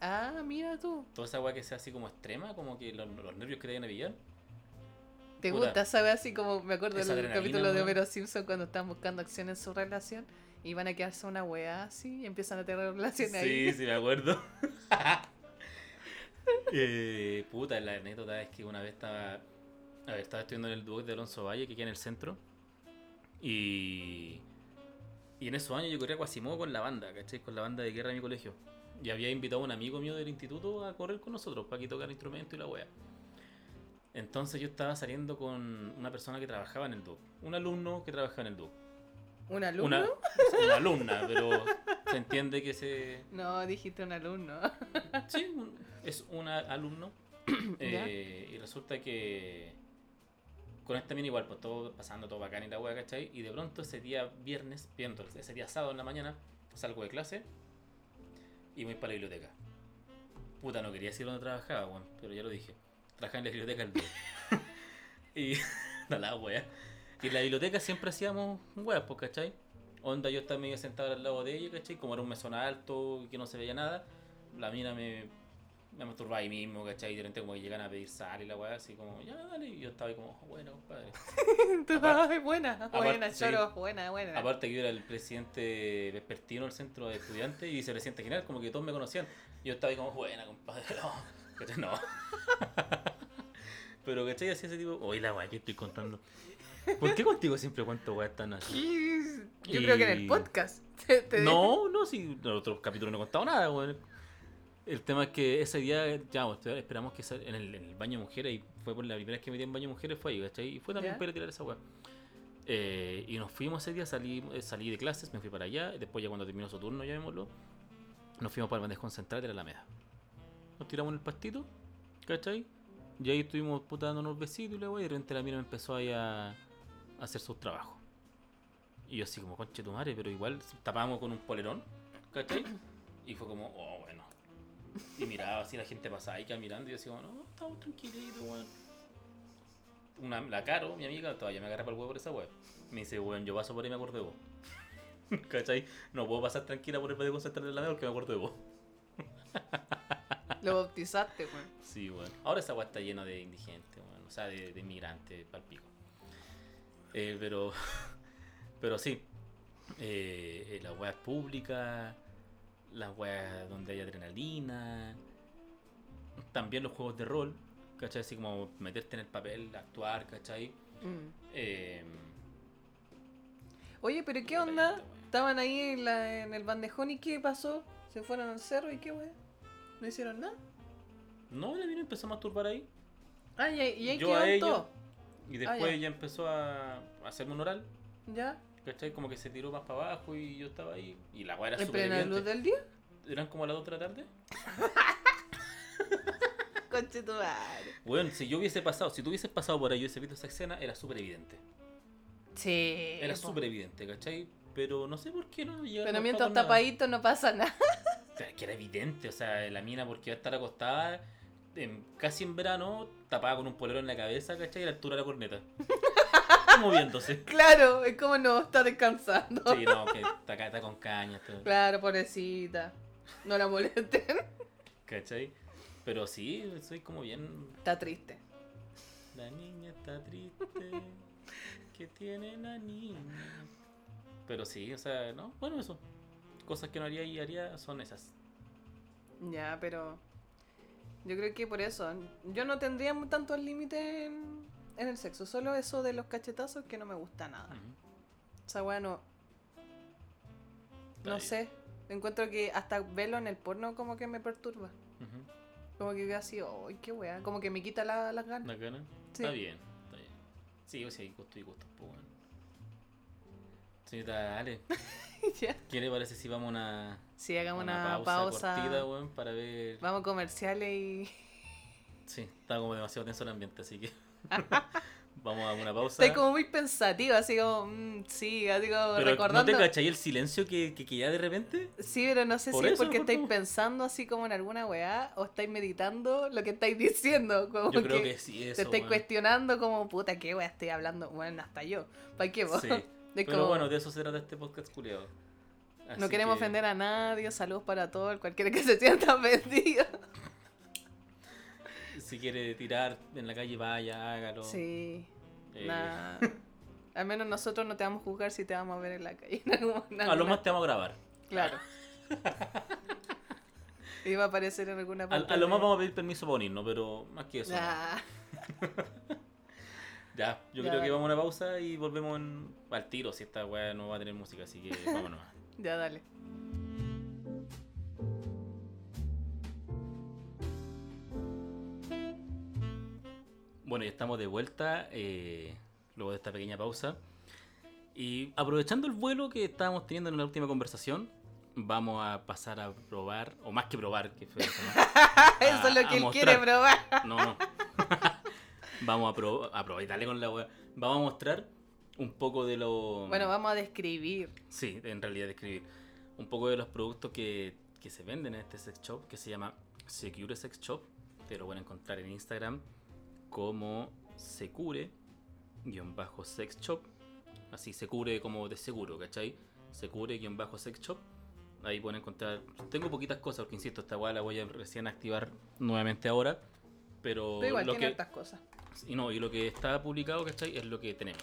Ah, mira tú. Toda esa weá que sea así como extrema, como que los, los nervios que te vayan a. ¿Te Puta. gusta esa wea así como me acuerdo del capítulo de. Homero Simpson cuando estaban buscando acción en su relación y van a quedarse una wea así y empiezan a tener relaciones ahí? Sí, sí, me acuerdo. eh, puta, la anécdota es que una vez estaba. Ver, estaba estudiando en el Duoc de Alonso Valle, que queda en el centro. Y. Y en esos años yo corría Quasimodo con la banda, ¿cachai? Con la banda de guerra de mi colegio. Y había invitado a un amigo mío del instituto a correr con nosotros, para que tocar instrumento y la wea. Entonces yo estaba saliendo con una persona que trabajaba en el DUC. Un alumno que trabajaba en el DUC. ¿Un alumno? Una, una alumna, pero se entiende que se, No, dijiste un alumno. Sí, un- es un alumno. eh, y resulta que con esta mina igual, pues todo pasando, todo bacán y la wea, ¿cachai? Y de pronto ese día viernes, viendo ese día sábado en la mañana, salgo de clase y voy para la biblioteca. Puta, no quería decir dónde trabajaba, weón, pero ya lo dije. Trabajaba en la biblioteca del día. y da la wea. Y en la biblioteca siempre hacíamos weas, pues, ¿cachai? Onda, yo estaba medio sentado al lado de ella, ¿cachai? Como era un mesón alto que no se veía nada, la mina me, me masturbaba ahí mismo, ¿cachai? Y de repente como que llegan a pedir sal y la weá, así como, ya, dale. Y yo estaba ahí como, "Oh, bueno, compadre. Tú, Aparte- buena, aparte, buena, sí. choro, buena, buena. Aparte que yo era el presidente vespertino del centro de estudiantes y vicepresidente general, como que todos me conocían. Y yo estaba ahí como, buena, compadre. No, ¿cachai? No. Pero, ¿cachai? Así ese tipo, oye, la weá que estoy contando. ¿Por qué contigo siempre cuento weá tan así? Y- Yo creo que en Y- el podcast. te- te- No, no, si en otros capítulos no he contado nada, weón. El tema es que ese día, ya, esperamos que en el, en el baño de mujeres, y fue por la primera vez que me metí en baño de mujeres, fue ahí, ¿cachai? Y fue también Ya. para tirar esa weá. Eh, y nos fuimos ese día, salí, eh, salí de clases, me fui para allá, y después ya cuando terminó su turno, llamémoslo, nos fuimos para central de la Alameda. Nos tiramos en el pastito, ¿cachai? Y ahí estuvimos puta dándonos besitos y la weá, y de repente la mina me empezó ahí a, a hacer sus trabajos. Y yo así como, conche tu madre, pero igual tapábamos con un polerón, ¿cachai? Y fue como, oh. Y miraba así, la gente pasaba y quedaba mirando y yo decía, no, estamos tranquilitos, weón. Una, la Caro, mi amiga, todavía me agarra para el huevo por esa weón. Me dice, weón, yo paso por ahí y me acuerdo de vos. ¿Cachai? No puedo pasar tranquila por el patio concentral de la porque me acuerdo de vos. Lo bautizaste, weón. Sí, weón. Ahora esa weá está llena de indigentes, weón. O sea, de, de inmigrantes, palpico. Eh, pero. Pero sí. Eh, eh, las weas públicas. Las weas donde hay adrenalina. También los juegos de rol. ¿Cachai? Así como meterte en el papel, actuar, ¿cachai? Mm. Eh, Oye, pero ¿qué onda? esta wea. Estaban ahí en, la- en el bandejón y ¿qué pasó? ¿Se fueron al cerro y qué, weón? ¿No hicieron nada? No, la mina empezó a masturbar ahí. Ah, y, ahí- Yo quedó a ella-. Y después ya. ella empezó a hacerme un oral, ¿Ya? ¿Cachai? Como que se tiró más para abajo y yo estaba ahí. Y la weá era ¿En súper plena luz del día? Eran como a las 2 de la tarde. Bueno, si yo hubiese pasado, si tú hubieses pasado por ahí y hubiese visto esa escena, era súper evidente. Sí. Era súper evidente, ¿cachai? Pero no sé por qué no llegaron Pero mientras nada. tapadito no pasa nada. O sea, que era evidente, o sea, la mina porque iba a estar acostada en- casi en verano, tapada con un polero en la cabeza, ¿cachai? Y a la altura de la corneta. Moviéndose. Claro, es como no está descansando. Sí, no, que está, con caña, está- Claro, pobrecita. No la molesten. ¿cachai? Pero sí, soy como bien... Está triste. La niña está triste, que tiene la niña. Pero sí, o sea, no, bueno, eso. Cosas que no haría y haría son esas. Ya, pero yo creo que por eso. Yo no tendría tantos límites en, en el sexo. Solo eso de los cachetazos que no me gusta nada. O sea, bueno, no sé. Encuentro que hasta verlo en el porno como que me perturba. Como que veo así, ¡ay, qué wea! Como que me quita la- las ganas. ¿La gana? Sí. Está bien, está bien. Sí, o sea, hay gusto y gusto, pues bueno. Señorita Ale, Ya. ¿qué le parece si vamos a una, Sí, hagamos una una, pausa, pausa. cortita, weón, para ver... Vamos a comerciales y. Sí, está como demasiado tenso el ambiente, así que vamos a una pausa. Estoy como muy pensativa, así como, mm, sí, así como Pero recordando. ¿no te cachai el silencio que, que queda de repente? Sí, pero no sé Por si es porque por estáis pensando así como en alguna weá o estáis meditando lo que estáis diciendo. Como Yo creo que sí, eso, te estáis cuestionando como, puta, ¿qué weá estoy hablando? Bueno, hasta yo. ¿Para qué vos? Sí. Pero como, bueno, de eso se trata este podcast culiado. no queremos ofender a nadie, saludos para todos, cualquiera que se sienta ofendido. Si quiere tirar en la calle, vaya, hágalo. Sí, Eh. Al menos nosotros no te vamos a juzgar si te vamos a ver en la calle. A lo más te vamos a grabar. Claro. Iba a aparecer en alguna parte. a lo más vamos a pedir permiso para unirnos, pero más que eso. no. Ah, Ya, yo Ya, creo que vamos a una pausa y volvemos en- al tiro si esta weá no va a tener música, así que vámonos. ya dale. Bueno, ya estamos de vuelta eh, luego de esta pequeña pausa. Y aprovechando el vuelo que estábamos teniendo en la última conversación, vamos a pasar a probar, o más que probar, que fue eso, ¿no? Eso es a lo que él quiere probar. No, no. vamos a, pro- a probar y dale con la weá. Vamos a mostrar un poco de lo. Bueno, vamos a describir. Sí, en realidad describir un poco de los productos que, que se venden en este sex shop que se llama Secure Sex Shop. Te lo van a encontrar en Instagram como Secure-Sex Shop. Así, Secure como de seguro, ¿cachai? Secure-Sex Shop. Ahí pueden encontrar. Tengo poquitas cosas, porque insisto, esta weá la voy a recién activar nuevamente ahora. Pero, Pero igual lo tiene que, cosas. y no, y lo que está publicado, ¿cachai? Es lo que tenemos.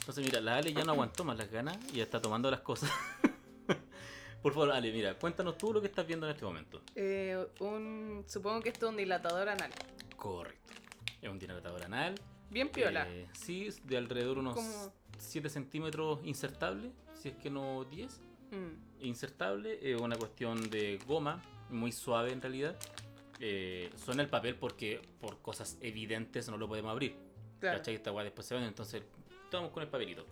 Entonces, mira, la Ale ya no aguantó más las ganas y ya está tomando las cosas. Por favor, Ale, mira, cuéntanos tú lo que estás viendo en este momento. Eh, un, supongo que esto es un dilatador anal. Correcto. Es un dilatador anal. Bien piola. eh, sí, de alrededor unos Como- 7 centímetros insertable, si es que no 10. Mm, Insertable, es una cuestión de goma, muy suave en realidad. Eh, suena el papel porque por cosas evidentes no lo podemos abrir. claro. ¿Cachai? Esta weá después se vende, entonces estamos con el papelito.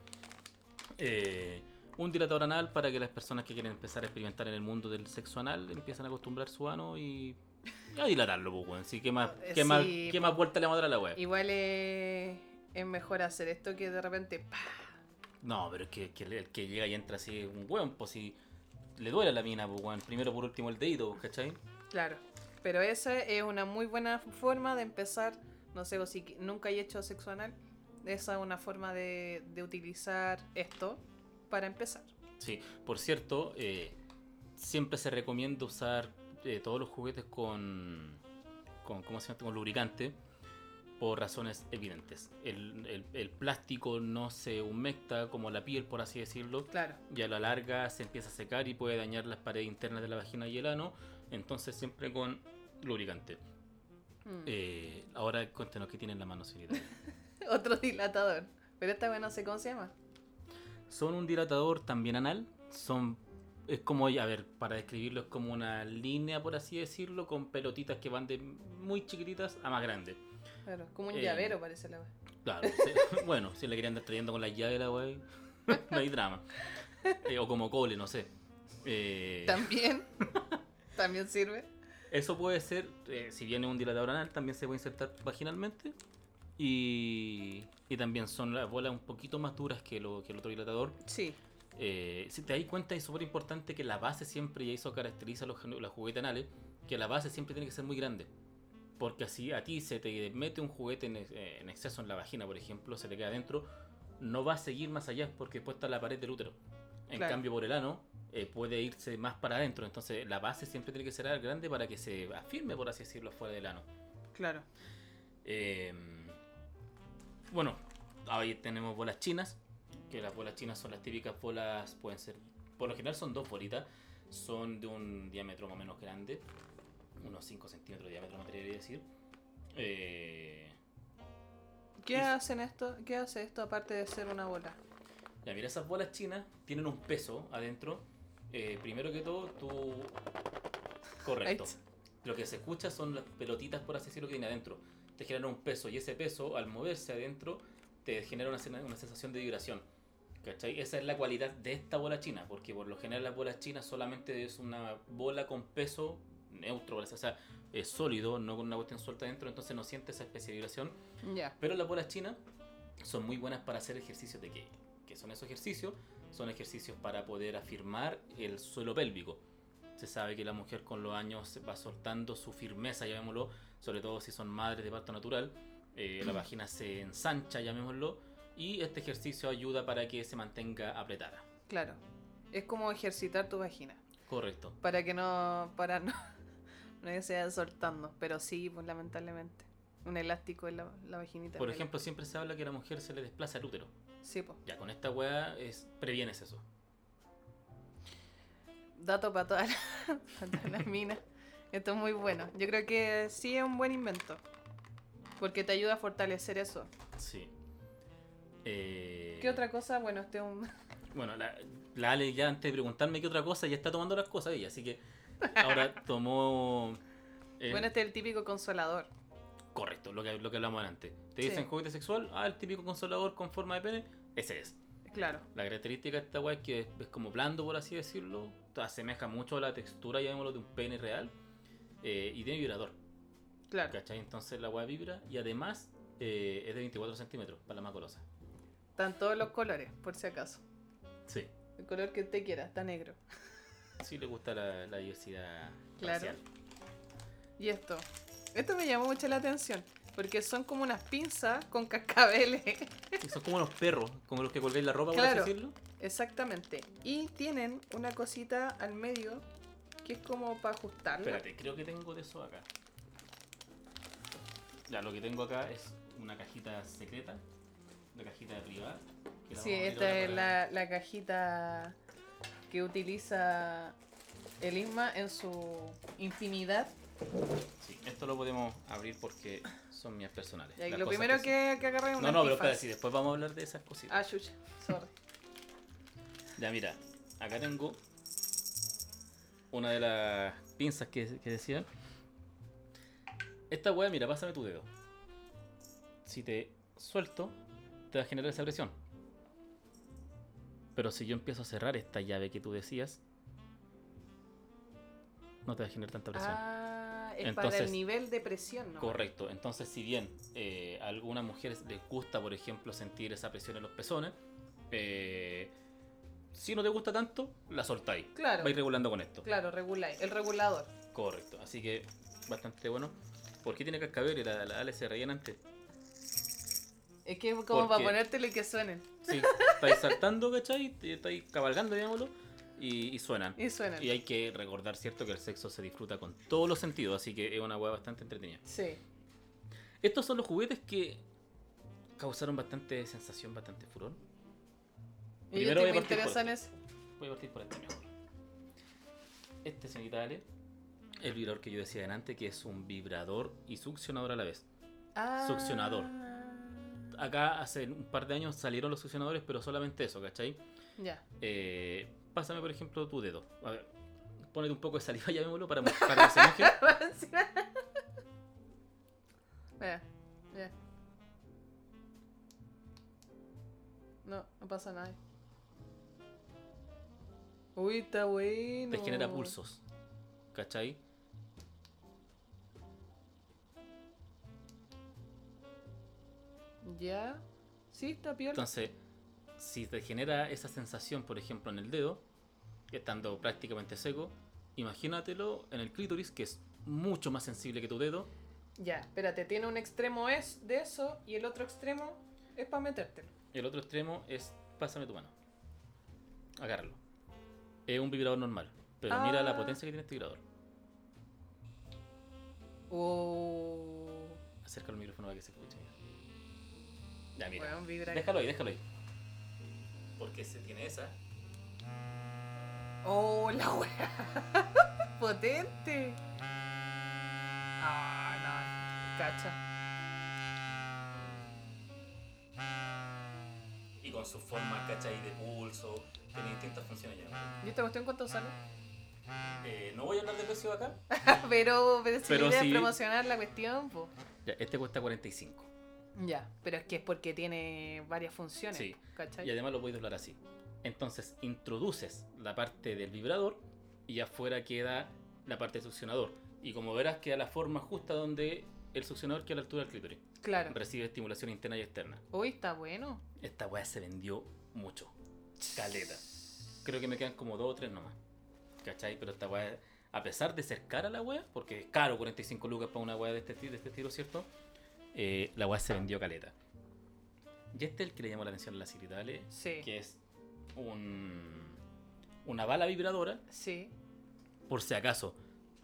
Eh, un dilatador anal para que las personas que quieren empezar a experimentar en el mundo del sexo anal empiecen a acostumbrar su ano y a dilatarlo, pues, weón. Así que más, qué más, sí, qué más vuelta le vamos a dar a la weá. Igual es, es mejor hacer esto que de repente. ¡pah! No, pero es que, que el que llega y entra así un weón, pues si le duele a la mina, pues, weón. Primero por último el dedito, pues, ¿cachai? Claro. Pero esa es una muy buena forma de empezar. No sé, o si nunca he hecho sexo anal. Esa es una forma de, de utilizar esto para empezar. Sí, por cierto, eh, siempre se recomienda usar eh, todos los juguetes con, con, ¿cómo se llama? con lubricante por razones evidentes. El, el- el plástico no se humecta como la piel, por así decirlo, Claro. y a la larga se empieza a secar y puede dañar las paredes internas de la vagina y el ano, entonces siempre con lubricante. Mm. Eh, ahora cuéntenos qué tienen en la mano, señorita. Otro dilatador. Pero esta vez no sé cómo se llama. Son un dilatador también anal. Son. Es como, a ver, para describirlo, es como una línea, por así decirlo, con pelotitas que van de muy chiquititas a más grandes. Claro, como un Eh, llavero parece la vez. Claro, bueno, si le querían andar trayendo con la llave la no hay drama. Eh, o como cole, no sé. Eh, También. También sirve. eso puede ser, eh, si viene un dilatador anal, también se puede insertar vaginalmente. Y, y también son las bolas un poquito más duras que, lo, que el otro dilatador. Sí. Eh, si te das cuenta, es súper importante que la base siempre, y eso caracteriza a los, los juguetes anales, que la base siempre tiene que ser muy grande. Porque así a ti se te mete un juguete en, ex- en exceso en la vagina, por ejemplo, se te queda adentro, no va a seguir más allá porque después está la pared del útero. En Claro. cambio, por el ano eh, puede irse más para adentro. Entonces, la base siempre tiene que ser grande para que se afirme, por así decirlo, fuera del ano. Claro. Eh, bueno, ahí tenemos bolas chinas, que las bolas chinas son las típicas bolas, pueden ser, por lo general son dos bolitas, son de un diámetro más o menos grande, unos 5 centímetros de diámetro me atrevería a decir. Eh, ¿Qué Y- hacen esto? ¿Qué hace esto aparte de ser una bola? ya mira, esas bolas chinas tienen un peso adentro. Eh, primero que todo, tú... Correcto. Lo que se escucha son las pelotitas, por así decirlo, que tiene adentro. Te generan un peso y ese peso, al moverse adentro, te genera una, una sensación de vibración. ¿Cachai? Esa es la cualidad de esta bola china, porque por lo general las bolas chinas solamente es una bola con peso neutro, o sea, es sólido, no con una cuestión suelta adentro, entonces no siente esa especie de vibración. Ya. Pero las bolas chinas son muy buenas para hacer ejercicios de Kegel. ¿Qué son esos ejercicios? Son ejercicios para poder afirmar el suelo pélvico. Se sabe que la mujer con los años va soltando su firmeza, llamémoslo, sobre todo si son madres de parto natural. eh, la vagina se ensancha, llamémoslo, y este ejercicio ayuda para que se mantenga apretada. Claro. Es como ejercitar tu vagina. Correcto. Para que no. Para no. No que se vaya soltando. Pero sí, pues lamentablemente. Un elástico en la, la vaginita. Por ejemplo, siempre se habla que a la mujer se le desplaza el útero. Sí, pues. Ya con esta weá es, previenes eso. Dato para todas las, para todas las minas. Esto es muy bueno. Yo creo que sí es un buen invento. Porque te ayuda a fortalecer eso. Sí. Eh, ¿Qué otra cosa? Bueno, este es un. Bueno, la, la Ale ya antes de preguntarme qué otra cosa, ya está tomando las cosas ella, así que ahora tomó... eh, Bueno, este es el típico consolador. Correcto, lo que, lo que hablamos antes. Te Sí. dicen juguete sexual, ah, el típico consolador con forma de pene, ese es. Claro. La característica de esta weá es que es, es como blando, por así decirlo, asemeja mucho a la textura, llamémoslo, de un pene real, eh, y tiene vibrador, Claro. ¿cachai? Entonces la weá vibra y además eh, es de 24 centímetros para la más golosa. Están todos los colores, por si acaso. Sí, El color que usted quiera, está negro. sí le gusta la, la diversidad Claro. racial. Y esto. Esto me llamó mucho la atención. Porque son como unas pinzas con cascabeles. Y son como unos perros, como los que colgáis la ropa, por así decirlo. Exactamente. Y tienen una cosita al medio que es como para ajustarla. Espérate, creo que tengo de eso acá. Ya, lo que tengo acá es una cajita secreta, una cajita privada. que la Sí, esta es la, la cajita que utiliza el Isma en su intimidad. Sí, esto lo podemos abrir porque son mías personales. Y lo primero sí. que, que agarré es una No, no, pero espera, sí, después vamos a hablar de esas cositas. Ah, chucha. Sorry. Ya, mira, acá tengo una de las pinzas que, que decía. Esta weá, mira, pásame tu dedo. Si te suelto, te va a generar esa presión. Pero si yo empiezo a cerrar esta llave que tú decías, no te va a generar tanta presión. Ah, es para el nivel de presión, ¿no? Correcto. Entonces, si bien eh, a algunas mujeres les gusta, por ejemplo, sentir esa presión en los pezones, eh, si no te gusta tanto, la soltáis. Claro. Vais regulando con esto. Claro, reguláis. El regulador. Correcto. Así que bastante bueno. ¿Por qué tiene cascabel? Y la, la Ale se reían antes. Es que es como para ponértelo y que suenen. Sí, estáis saltando, ¿cachai? Estáis cabalgando, digámoslo, y, y suenan. Y suenan. Y hay que recordar, ¿cierto? Que el sexo se disfruta con todos los sentidos, así que es una hueá bastante entretenida. Sí. Estos son los juguetes que causaron bastante sensación, bastante furor. Y Primero voy a partir por interesan este. es. Voy a partir por este mejor. Este, señorita Ale, el vibrador que yo decía delante, que es un vibrador y succionador a la vez. Ah. Succionador. Acá hace un par de años salieron los succionadores, pero solamente eso, ¿cachai? Ya. Eh, pásame, por ejemplo, tu dedo. A ver, ponete un poco de saliva, llamémoslo, para, para que se moje. Mira. No, no pasa nada. Uy, está bueno. Te genera pulsos. ¿Cachai? Ya. Sí, está piola. Entonces, si te genera esa sensación, por ejemplo, en el dedo, estando prácticamente seco, imagínatelo en el clítoris, que es mucho más sensible que tu dedo. Ya, espérate, tiene un extremo es de eso y el otro extremo es para metértelo. El otro extremo es, pásame tu mano. Agárralo. Es un vibrador normal, pero mira la Ah. potencia que tiene este vibrador. Oh. Acerca el micrófono para que se escuche. Ya, mira. Déjalo ahí, déjalo ahí. Porque se tiene esa. Oh, la wea. Potente. Ah, no. Cacha. Y con su forma, ¿cachai? De pulso. Tiene distintas funciones ya. ¿Y esta cuestión cuánto sale? Eh, no voy a hablar de precio acá. pero, pero si Pero la idea sí. es promocionar la cuestión, pues. Ya, este cuesta 45. Ya, pero es que es porque tiene varias funciones. Sí. ¿Cachai? Y además lo podéis doblar así. Entonces introduces la parte del vibrador y afuera queda la parte del succionador. Y como verás queda la forma justa donde el succionador queda a la altura del clítoris. Claro. Recibe estimulación interna y externa. Uy, está bueno. Esta weá se vendió mucho. Caleta. Creo que me quedan como dos o tres nomás. ¿Cachai? Pero esta weá, a pesar de ser cara la weá, porque es caro 45 lucas para una weá de este, de este estilo, ¿cierto? Eh, la weá se vendió caleta. Y este es el que le llamó la atención a la Ciritale, Sí. que es un, una bala vibradora, Sí. por si acaso.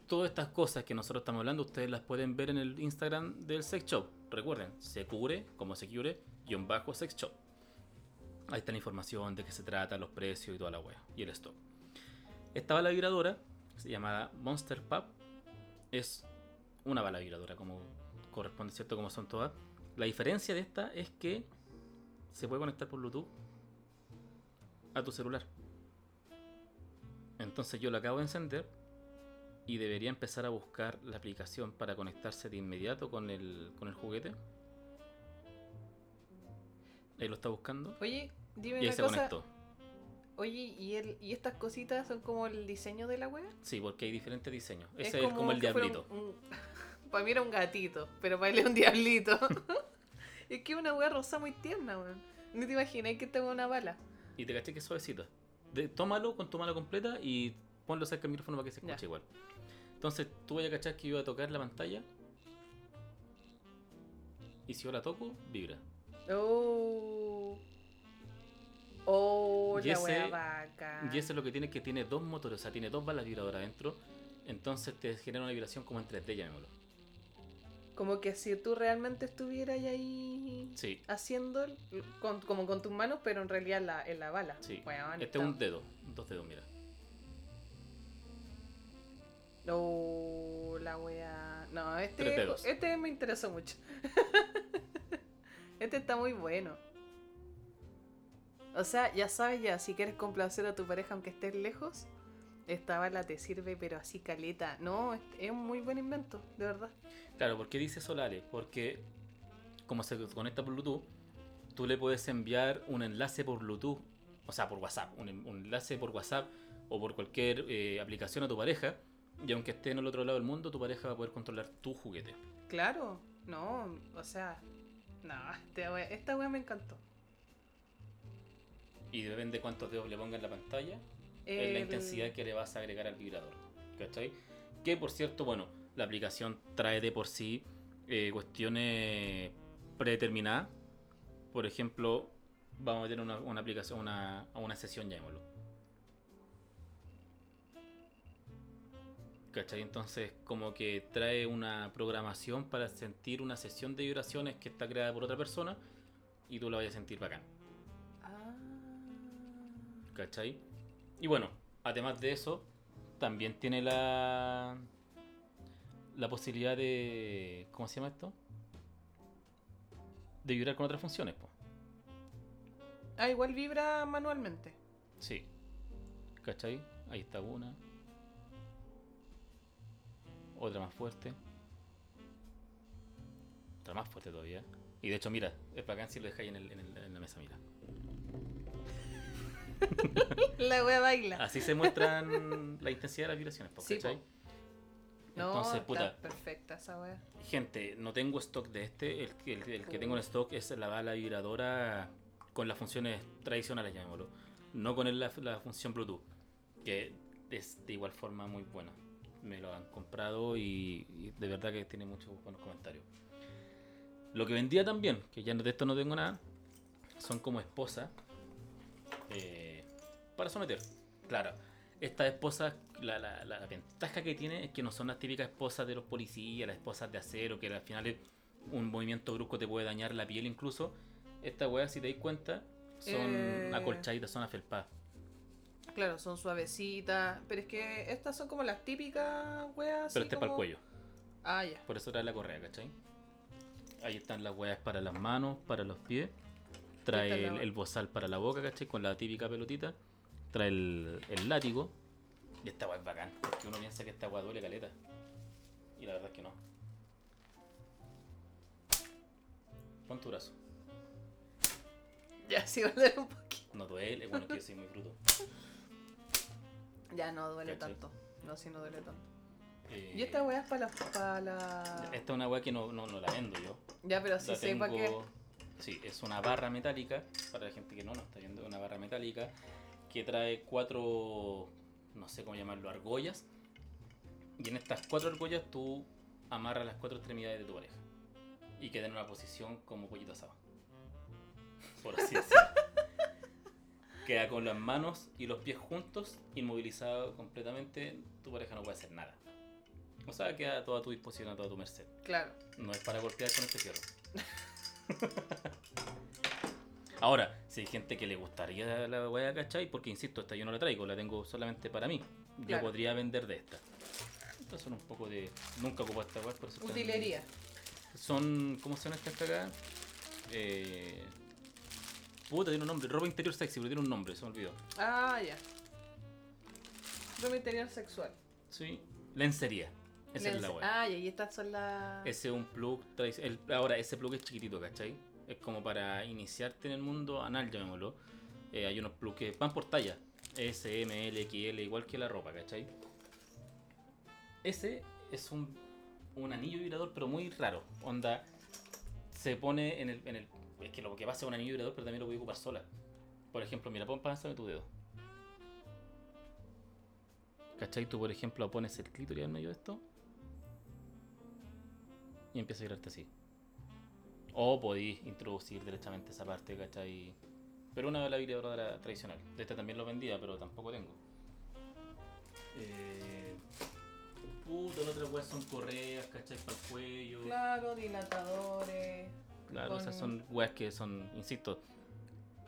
Todas estas cosas que nosotros estamos hablando, ustedes las pueden ver en el Instagram del Sex Shop. Recuerden, se cubre como se cubre, guion bajo Sex Shop. Ahí está la información de qué se trata, los precios y toda la wea. Y el stock. Esta bala vibradora, se llama Monster Pub, es una bala vibradora, como corresponde, ¿cierto? Como son todas. La diferencia de esta es que se puede conectar por Bluetooth a tu celular. Entonces yo lo acabo de encender y debería empezar a buscar la aplicación para conectarse de inmediato con el, con el juguete. Ahí lo está buscando. Oye, dime Y ahí una se cosa. conectó. Oye, ¿y, el, ¿y estas cositas son como el diseño de la wea? Sí, porque hay diferentes diseños. Ese es como, el diablito. para mí era un gatito, pero para él es un diablito. es que una wea rosa muy tierna, weón. No te imaginé que tengo una bala. Y te caché que es suavecito. De- tómalo con tu mano completa y ponlo cerca del micrófono para que se escuche Ya. igual. Entonces tú vayas a cachar que iba a tocar la pantalla. Y si yo la toco, vibra. Oh. Oh, Y la ese- vaca. Y eso es lo que tiene, que tiene dos motores, o sea, tiene dos balas vibradoras adentro. Entonces te genera una vibración como en 3D, llamémoslo. Como que si tú realmente estuvieras ahí Sí, haciendo con- como con tus manos, pero en realidad la, en la bala. sí. Este está- es un dedo, dos dedos, mira. Oh, la wea. No, este, este me interesó mucho. este está muy bueno. O sea, ya sabes ya, si quieres complacer a tu pareja aunque estés lejos, esta bala te sirve, pero así caleta. No, es, un muy buen invento, de verdad. Claro, ¿por qué dice Solare? Porque como se conecta por Bluetooth, tú le puedes enviar un enlace por Bluetooth, o sea, por WhatsApp, un, un enlace por WhatsApp o por cualquier eh, aplicación a tu pareja, y aunque esté en el otro lado del mundo, tu pareja va a poder controlar tu juguete. Claro, no, o sea, no, este wea- esta wea me encantó. Y depende de cuántos dedos le ponga en la pantalla, es la El- intensidad que le vas a agregar al vibrador. ¿Cachai? Que por cierto, bueno, la aplicación trae de por sí eh, cuestiones predeterminadas. Por ejemplo, vamos a tener una, una aplicación, una, a una sesión, llamémoslo. ¿Cachai? Entonces, como que trae una programación para sentir una sesión de vibraciones que está creada por otra persona y tú la vayas a sentir bacán. Ah. ¿Cachai? Y bueno, además de eso, también tiene la. La posibilidad de. ¿Cómo se llama esto? De vibrar con otras funciones, po. Ah, igual vibra manualmente. Sí. ¿Cachai? Ahí está una. Otra más fuerte. Otra más fuerte todavía. Y de hecho, mira, es bacán si lo dejáis en, el- en el- en la mesa, mira. La wea baila. Así se muestran la intensidad de las vibraciones, po, Sí, ¿cachai? No, Entonces, puta, perfecta esa wea. gente, no tengo stock de este. El, que- el- el que tengo en stock es la bala vibradora con las funciones tradicionales, llamémoslo. No con la función Bluetooth, que es de igual forma muy buena. Me lo han comprado y, y de verdad que tiene muchos buenos comentarios. Lo que vendía también, que ya de esto no tengo nada, son como esposas eh, para someter. Claro, estas esposas, la, la- la ventaja que tiene es que no son las típicas esposas de los policías, las esposas de acero, que al final es un movimiento brusco te puede dañar la piel incluso. Estas weas, si te dais cuenta, son Eh. acolchaditas, son afelpadas. Claro, son suavecitas. Pero es que estas son como las típicas weas. Pero este es para el cuello, Ah, ya. por eso trae la correa, ¿cachai? Ahí están las weas para las manos, para los pies. Trae el, bozal para la boca, ¿cachai? Con la típica pelotita. Trae el, el látigo. Y esta wea es bacán, porque uno piensa que esta wea duele caleta. Y la verdad es que no. Pon tu brazo. Ya, sí duele un poquito. No duele, bueno, que yo soy muy bruto. Ya no duele ¿Cachai? tanto. No, sí no duele tanto. Eh, Y esta wea es para la, para la... Esta es una wea que no, no, no la vendo yo. Ya, pero sí sé para qué. Sí, es una barra metálica, para la gente que no, no está viendo, una barra metálica que trae cuatro, no sé cómo llamarlo, argollas. Y en estas cuatro argollas tú amarras las cuatro extremidades de tu pareja. Y queda en una posición como pollito asado. Por así decirlo. Queda con las manos y los pies juntos, inmovilizado completamente, tu pareja no puede hacer nada. O sea, queda a toda tu disposición, a toda tu merced. Claro. No es para golpear con este fierro. Ahora, si hay gente que le gustaría la weá, ¿cachai? Porque insisto, esta yo no la traigo, la tengo solamente para mí. Yo Claro. podría vender de esta. Estas son un poco de. Nunca ocupo esta weá, por eso están- Utilería. Son. ¿Cómo son estas cagadas? Eh. Puta, tiene un nombre. Ropa interior sexy, pero tiene un nombre, se me olvidó. Ah, ya. Ropa interior sexual. Sí. Lencería. Esa es la weá. Ah, y estas son las... Ese es un plug el- Ahora, ese plug es chiquitito, ¿cachai? Es como para iniciarte en el mundo anal, llamémoslo. Eh, hay unos plugs que van por talla. S, M, L, XL, igual que la ropa, ¿cachai? Ese es un, un anillo vibrador, pero muy raro. Onda, se pone en el, en el... Es que lo que pasa es un anillo vibrador, pero también lo voy a ocupar sola. Por ejemplo, mira, pon, pásame tu dedo. ¿Cachai? Tú, por ejemplo, pones el clítoris en medio de esto y empieza a girarte así. O podéis introducir directamente esa parte, ¿cachai? Pero una de la vibradora tradicional. De esta también lo vendía, pero tampoco tengo. Eh, puta, las otras weas son correas, ¿cachai? Para el cuello. Claro, dilatadores. Claro, con- esas son weas que son, insisto.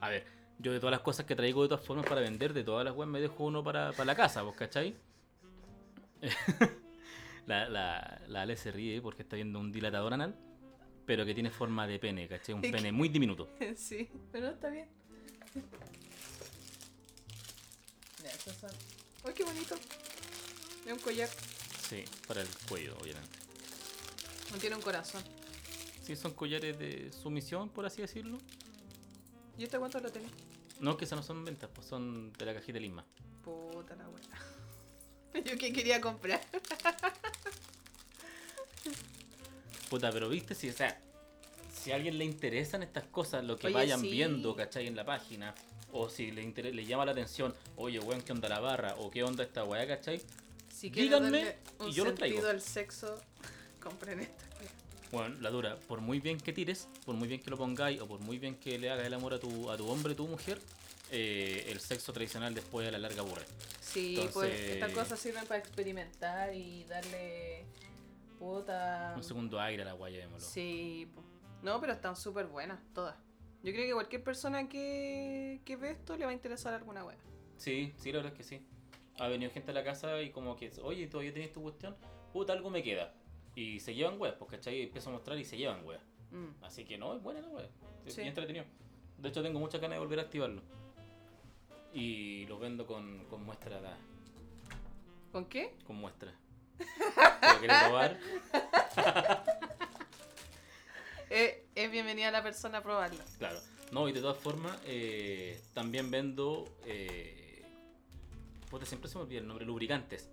A ver, yo de todas las cosas que traigo de todas formas para vender, de todas las weas me dejo uno para, para la casa, ¿vos cachai? la, la, la Ale se ríe porque está viendo un dilatador anal, pero que tiene forma de pene, ¿cachai? Un pene muy diminuto. sí, pero está bien. Ya, estos son... ¡Ay, qué bonito! Es un collar. Sí, para el cuello, obviamente. No tiene un corazón. Sí, son collares de sumisión, por así decirlo. ¿Y este cuánto lo tenés? No, que esas no son ventas, pues son de la cajita Lisma. Puta la wea. Yo que quería comprar. Puta, pero viste, si, o sea, si a alguien le interesan estas cosas, lo que Oye, vayan sí. viendo, ¿cachai? En la página, o si le, inter- le llama la atención, oye, weón, ¿qué onda la barra? O ¿qué onda esta weá, ¿cachai? Si Díganme un y yo lo traigo. al sexo, compren esta. Bueno, la dura, por muy bien que tires, por muy bien que lo pongáis, o por muy bien que le hagas el amor a tu, a tu hombre, tu mujer, eh, el sexo tradicional después a la larga aburre. Sí, Entonces- pues estas cosas sirven para experimentar y darle puta. Un segundo aire a la guaya, llamémoslo. Sí, po. no, pero están súper buenas todas. Yo creo que cualquier persona que, que ve esto le va a interesar alguna wea. Sí, sí, la verdad es que sí. Ha venido gente a la casa y como que, oye, todavía tenés tu cuestión, puta, algo me queda. Y se llevan weas, pues, ¿cachai? Empiezo a mostrar y se llevan weas. Mm. Así que no, es buena la wea. Es Sí. bien entretenido. De hecho, tengo muchas ganas de volver a activarlo. Y lo vendo con, con muestra, da- ¿Con qué? con muestra. ¿Lo quieres probar? Eh, es bienvenida la persona a probarlo. Claro. No, y de todas formas, eh, también vendo. Eh, puta, siempre se me olvida el nombre, lubricantes.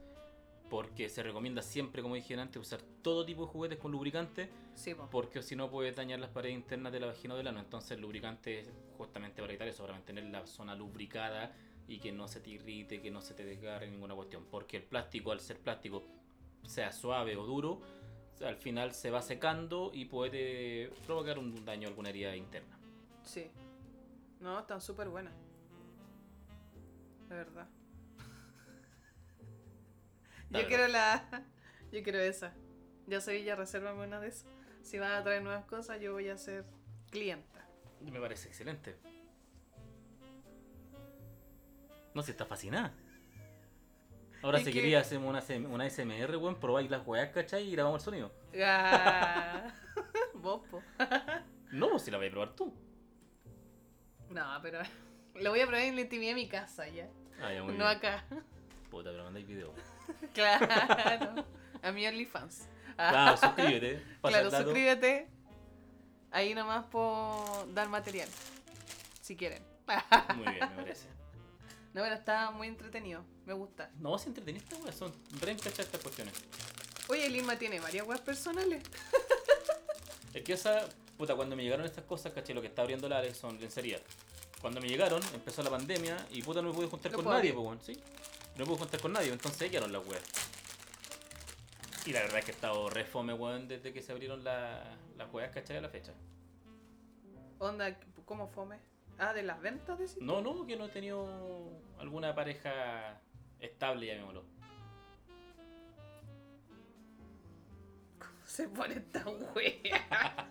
Porque se recomienda siempre, como dije antes, usar todo tipo de juguetes con lubricante. Sí, po. Porque si no puede dañar las paredes internas de la vagina o del ano. Entonces el lubricante es justamente para evitar eso, para mantener la zona lubricada y que no se te irrite, que no se te desgarre ninguna cuestión. Porque el plástico, al ser plástico, sea suave o duro, al final se va secando y puede provocar un daño a alguna herida interna. Sí. No, están súper buenas. De verdad. Yo verdad. quiero la. Yo quiero esa. Ya soy, ya resérvame una de esas. Si van a traer nuevas cosas, yo voy a ser clienta. Me parece excelente. No sé, está fascinada. Ahora si que- quería hacer una, SM una SMR, weón, probáis las weas, ¿cachai? Y grabamos el sonido. Ah, Vos, po. No, pues si la voy a probar tú. No, pero lo voy a probar en la intimidad de mi casa ya. Ah, ya, muy No bien. acá. Puta, pero mandáis video. Claro. A mi OnlyFans. Claro, suscríbete. Claro, suscríbete. Ahí nomás puedo dar material. Si quieren. Muy bien, me parece. No, pero está muy entretenido. Me gusta. No, si entreteniste, weón, son re estas cuestiones. Oye, Lima tiene varias webs personales. Es que esa, puta, cuando me llegaron estas cosas, caché, lo que está abriendo la Alex son lencería. Cuando me llegaron, empezó la pandemia y puta no me pude juntar No con nadie, pues, sí. No me pude juntar con nadie, entonces ahí quedaron las weas. Y la verdad es que he estado re fome, weón, desde que se abrieron la- las weas, ¿cachai? A la fecha. Onda, ¿cómo fome? Ah, de las ventas, decís. No, no, que no he tenido alguna pareja estable, llamémoslo. Se pone esta wea.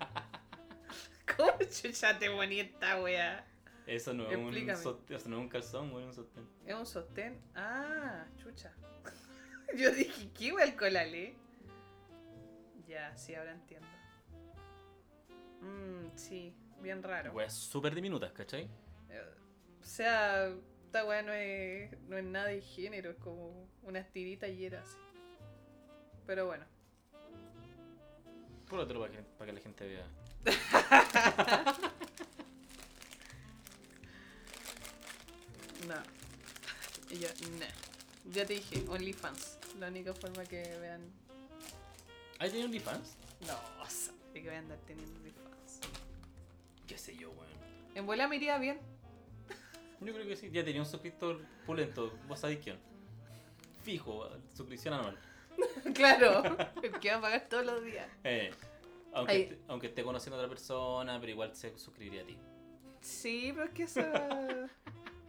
¿Cómo chucha te ponía esta wea? Eso no es un, sostén, eso no es un calzón, weón, un sostén. Es un sostén. Ah, chucha. Yo dije, ¿qué wea el colale? Ya, sí, ahora entiendo. Mmm, sí, bien raro. Weas súper diminutas, ¿cachai? Eh, O sea, esta weá no es, no es nada de género, es como unas tiritas y era así. Pero bueno. Por otro, para que, para que la gente vea. No. Y yo, no. Ya te dije, OnlyFans. La única forma que vean. ¿Hay tenido OnlyFans? No, o sea, que voy a andar teniendo OnlyFans. Qué sé yo, weón. En vuela me iría bien. Yo creo que sí, ya tenía un suscriptor pulento, vos sabéis quién. Fijo, suscripción anual. claro, que va a pagar todos los días. Eh, aunque, Ahí. aunque esté conociendo a otra persona, pero igual se suscribiría a ti. Sí, pero es que esa.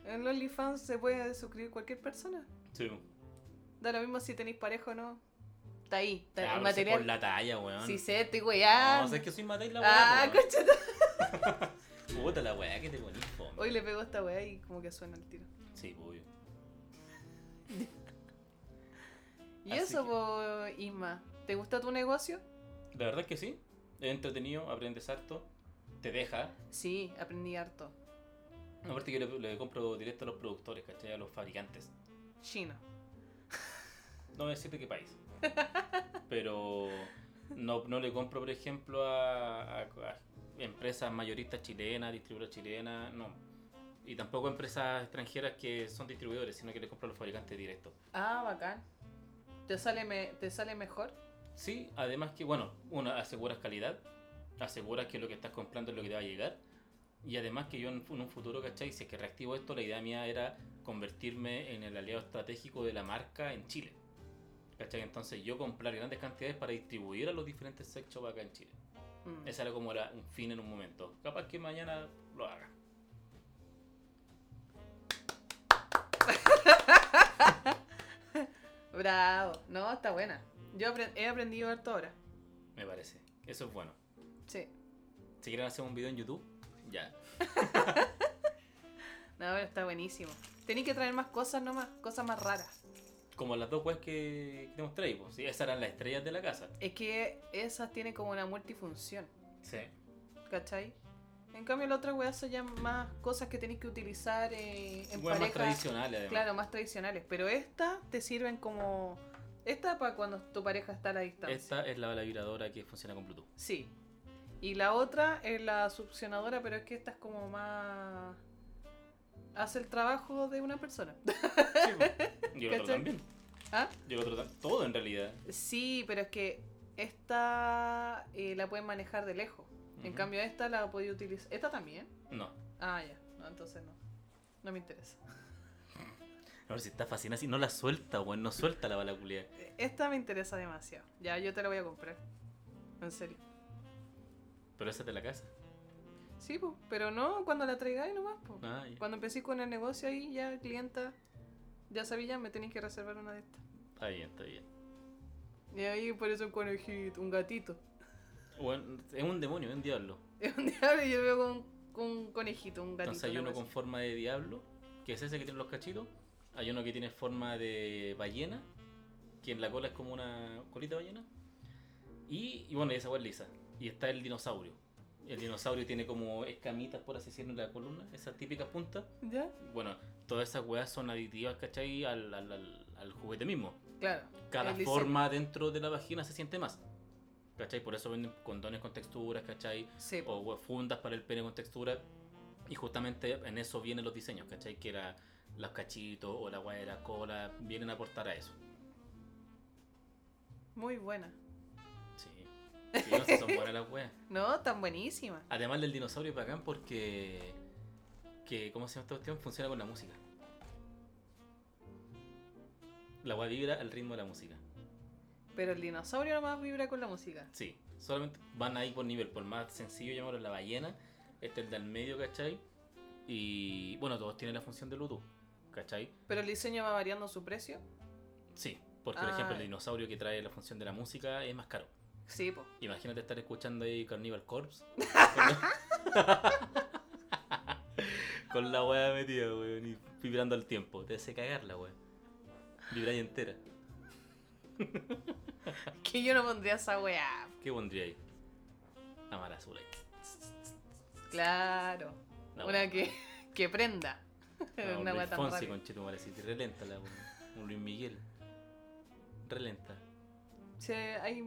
En OnlyFans se puede suscribir cualquier persona. Sí. Da lo mismo si tenéis pareja o no. Está ahí, está Claro, el material. por la talla, weón. Si sé, estoy weá. No, sé que soy matáis la Ah, weá. conchata. po. Puta la weá que te ponís. Hoy le pego a esta weá y como que suena el tiro. Sí, obvio. Y Así eso, que- po, Isma. ¿Te gusta tu negocio? La verdad es que sí. Es entretenido, aprendes harto, te deja. Sí, aprendí harto. Aparte que le, le compro directo a los productores, ¿cachai? A los fabricantes. Chino. No voy a decir de qué país. Pero no, no le compro, por ejemplo, a, a- a empresas mayoristas chilenas, distribuidoras chilenas, no. Y tampoco a empresas extranjeras que son distribuidores, sino que le compro a los fabricantes directos. Ah, bacán. ¿Te sale, me, ¿Te sale mejor? Sí, además que, bueno, uno, aseguras calidad, aseguras que lo que estás comprando es lo que te va a llegar. Y además que yo en, un futuro, ¿cachai? Si es que reactivo esto, la idea mía era convertirme en el aliado estratégico de la marca en Chile. ¿Cachai? Entonces yo comprar grandes cantidades para distribuir a los diferentes sex shops acá en Chile. Mm. Ese era como era un fin en un momento. Capaz que mañana lo haga. Bravo. No, está buena. Yo apre- he aprendido harto ahora. Me parece. Eso es bueno. Sí. Si quieren hacer un video en YouTube, ya. No, pero está buenísimo. Tenéis que traer más cosas nomás, cosas más raras. Como las dos webs que, te mostré, pues, ¿sí? esas eran las estrellas de la casa. Es que esas tienen como una multifunción, Sí. ¿cachai? En cambio, la otra weá son ya más cosas que tenéis que utilizar eh, en Weas más pareja. tradicionales, además. Claro, más tradicionales. Pero estas te sirven como. Esta para cuando tu pareja está a la distancia. Esta es la, la vibradora que funciona con Bluetooth. Sí. Y la otra es la succionadora, pero es que esta es como más... Hace el trabajo de una persona. Sí. Y el otro también. ¿Ah? Y el otro también. Todo en realidad. Sí, pero es que esta eh, la pueden manejar de lejos. En cambio esta la podía utilizar... ¿Esta también? No. Ah, ya. No, entonces no. No me interesa. Ahora si está fascinada así, no la suelta, weón. No suelta la bala. Esta me interesa demasiado. Ya, yo te la voy a comprar. En serio. Pero esa es de la casa. Sí, pues. Pero no cuando la traigáis nomás, pues. Ah, ya. Cuando empecé con el negocio ahí, ya clienta, ya sabía, me tenéis que reservar una de estas. Está bien, está bien. Y ahí por eso un conejito, un gatito. Bueno, es un demonio, es un diablo. Es un diablo y yo veo con, con un conejito, un gatito. Entonces hay uno con forma de diablo, que es ese que tiene los cachitos. Hay uno que tiene forma de ballena, que en la cola es como una colita de ballena. Y, y bueno, y esa es lisa. Y está el dinosaurio. El dinosaurio tiene como escamitas, por así decirlo, en la columna, esas típicas puntas. ¿Ya? Bueno, todas esas weas son aditivas, ¿cachai? Al, al, al- al juguete mismo. Claro. Cada diseño. forma dentro de la vagina se siente más. ¿Cachai? Por eso venden condones con texturas, ¿cachai? Sí. O fundas para el pene con textura. Y justamente en eso vienen los diseños, ¿cachai? Que era los cachitos o la weá de la cola, vienen a aportar a eso. muy buena. Sí. No sé, son buenas las weas. No, tan buenísima. Además del dinosaurio es bacán porque. Que, ¿Cómo se llama esta cuestión? Funciona con la música. La wea vibra al ritmo de la música. Pero el dinosaurio nomás vibra con la música. Sí, solamente van ahí por nivel, por más sencillo llamarlo la ballena, este es el del medio, ¿cachai? Y bueno, todos tienen la función de Bluetooth, ¿cachai? Pero el diseño va variando su precio. Sí, porque por Ah. ejemplo el dinosaurio que trae la función de la música es más caro. Sí, po. Imagínate estar escuchando ahí Carnival Corpse. con la- weá metida, weón, y vibrando al tiempo. Te hace cagar la weá. Vibra ahí entera. Que yo no pondría esa weá. ¿Qué pondría ahí? La mala azul ahí. Claro. La Una que, que prenda. No, Una weá tan Fonsi, si te relenta la weá. Un Luis Miguel. Relenta. Sí, hay,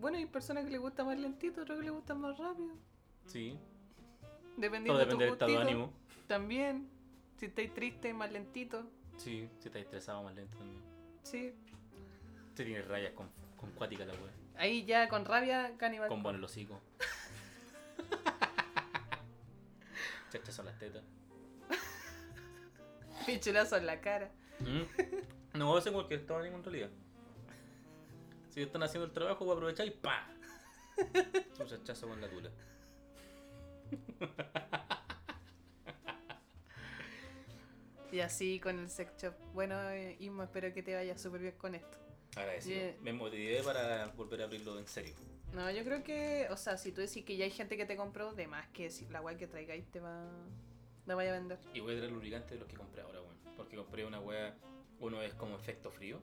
bueno, hay personas que les gusta más lentito, otros que les gustan más rápido. Sí. Dependiendo Todo de depende tu del estado de ánimo. También. Si estáis triste, más lentito. Sí, si estás estresado más lento también. Sí. Se tiene rayas con, con cuática la weá. Ahí ya con rabia, Cannibal. Con bueno el hocico. Chachas son las tetas. Pichulazo en la cara. ¿Mm? No, ese cualquier estado de ánimo en realidad. Si están haciendo el trabajo, voy a aprovechar y ¡pa! Un chachazo con la tula. Y así con el sex shop. Bueno, eh, Isma, espero que te vaya súper bien con esto. Agradecido. Yeah. Me motivé para volver a abrirlo en serio. No, yo creo que, o sea, si tú decís que ya hay gente que te compró, de más que si la guay que traigáis te va, la vaya a vender. Y voy a traer lubricante de los que compré ahora, weón. Porque compré una wea, uno es como efecto frío.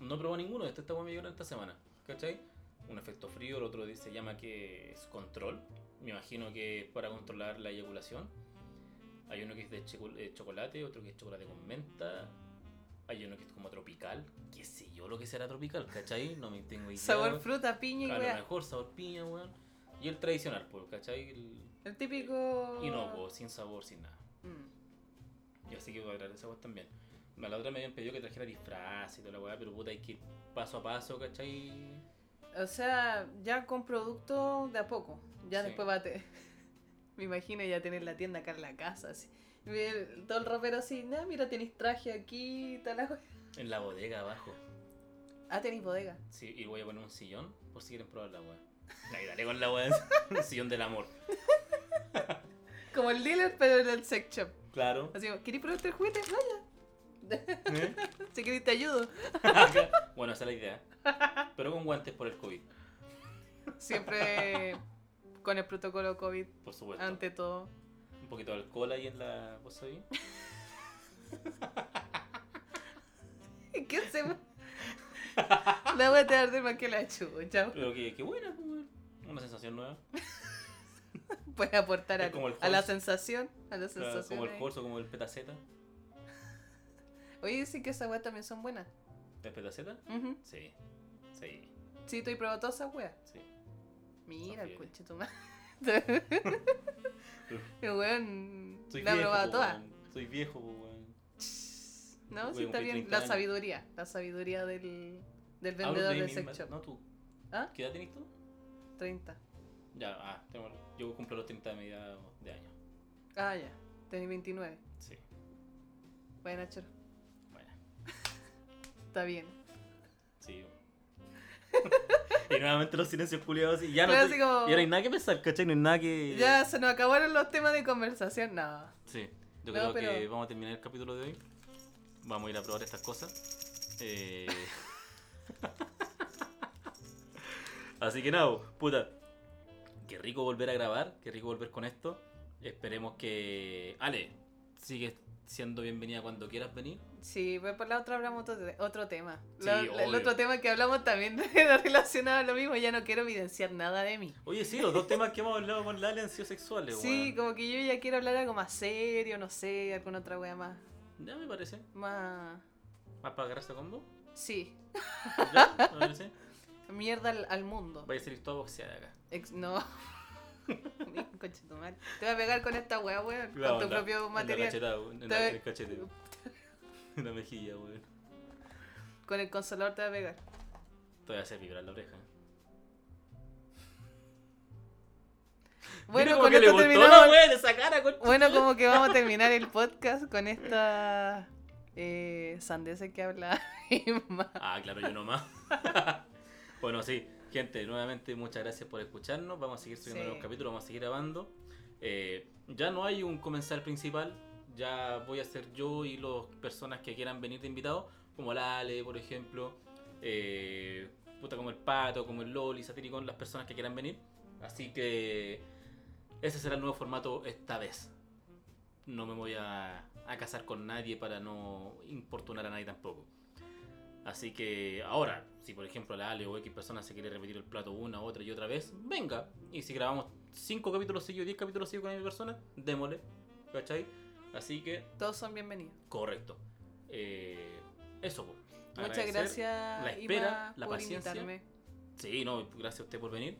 No probé ninguno, este wea me esta semana, ¿cachai? Un efecto frío, el otro se llama que es control. Me imagino que es para controlar la eyaculación. Hay uno que es de eh, chocolate, otro que es chocolate con menta. Hay uno que es como tropical. Qué sé yo lo que será tropical, ¿cachai? No me tengo idea. Sabor weón. fruta, piña y A lo mejor sabor piña, weón. Y el tradicional, pues, ¿cachai? El El típico. inocuo, sin sabor, sin nada. Mm. Y así que voy a traer esa weá también. A la otra me habían pedido que trajera disfraz y toda la weá, pero puta hay que ir paso a paso, ¿cachai? O sea, ya con producto de a poco. Ya Sí. después va a te... Me imagino ya tener la tienda acá en la casa, así. Todo el ropero así, no, mira, tenéis traje aquí, tal la wea". En la bodega abajo. Ah, tenéis bodega. Sí, y voy a poner un sillón por si quieren probar la weá. Ahí dale con la weá. un sillón del amor. Como el dealer, pero en el sex shop. Claro. Así, ¿queréis probar el juguete? Vaya. ¿Eh? Si queréis te ayudo. bueno, esa es la idea. Pero con guantes por el COVID, Siempre con el protocolo COVID por supuesto. ante todo. Un poquito de alcohol ahí en la. ¿Vos? ¿Qué hacemos? La voy a te arde más que la chucha. Pero que, que buena, pues. Una sensación nueva. Puede aportar a, como el a la sensación. A la Claro, sensación. como el corso, como el petaceta. Oye, dicen que esas weas también son buenas. ¿El petaceta? Ujú. Sí. Sí. Sí, tú has probado todas esas weas. Sí. Mira el coche tu madre. Weón la viejo, probado toda. Soy viejo, weón. No, sí está bien. 30 La años. sabiduría. La sabiduría del, del vendedor de de sex shop. No, tú. ¿Ah? ¿Qué edad tenés tú? 30. Ya, ah, tengo- yo cumplo los 30 de mediados de año. Ah, ya. Tenés 29. Sí, Bueno, choro. Está bien. sí. y nuevamente los silencios culiados y ya no. Te- como- Y ahora hay nada que pensar, ¿cachai? No hay nada que. Ya se nos acabaron los temas de conversación. No. Sí, yo No, creo que vamos a terminar el capítulo de hoy. Vamos a ir a probar estas cosas. Eh... Así que nada, puta. Qué rico volver a grabar, qué rico volver con esto. Esperemos que. Ale, sigue siendo bienvenida cuando quieras venir. Sí, pues por la otra hablamos otro, otro tema. Sí, el otro tema que hablamos también era relacionado a lo mismo. Ya no quiero evidenciar nada de mí. Oye, sí, los dos temas que hemos hablado con Lale han sido sexuales, Sí, como que yo ya quiero hablar algo más serio, no sé, alguna otra wea más. Ya me parece. Más. ¿Más para agarrarse a combo? Sí, ¿Ya? ¿Me parece? mierda al, al mundo. Vaya a salir toda boxeada acá. Ex- no. Conche. Te voy a pegar con esta wea, weón. Con tu en la- propio En la material. en, la- en el cachete. La mejilla, weón. Con el consolador te voy a pegar. Te voy a hacer vibrar la oreja. Bueno, con esto gustó terminamos. weá, esa cara, con- Bueno, como que vamos a terminar el podcast con esta eh, sandeza que habla Emma. Ah, claro, yo nomás. bueno, sí, gente, nuevamente muchas gracias por escucharnos. Vamos a seguir subiendo Sí. nuevos capítulos, vamos a seguir grabando. Eh, ya no hay un comensal principal. Ya voy a ser yo y las personas que quieran venir de invitados, como la Ale, por ejemplo. eh, puta, como el Pato, como el Loli, Satiricón, las personas que quieran venir. Así que ese será el nuevo formato esta vez. No me voy a, a casar con nadie para no importunar a nadie tampoco. Así que ahora, si por ejemplo la Ale o X persona se quiere repetir el plato una, otra y otra vez, venga. Y si grabamos 5 capítulos seguidos, 10 capítulos seguidos con la misma persona, démosle. ¿Cachai? Así que, Todos son bienvenidos. correcto. Eh, eso, po. Muchas gracias, la espera, la por paciencia. invitarme. Sí, no, gracias a usted por venir.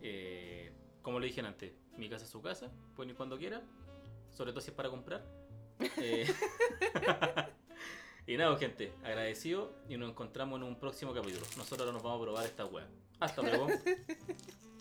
Eh, como le dije antes, mi casa es su casa, pueden ir cuando quiera, sobre todo si es para comprar. Eh, y nada, gente, agradecido y nos encontramos en un próximo capítulo. Nosotros ahora nos vamos a probar esta web. Hasta luego.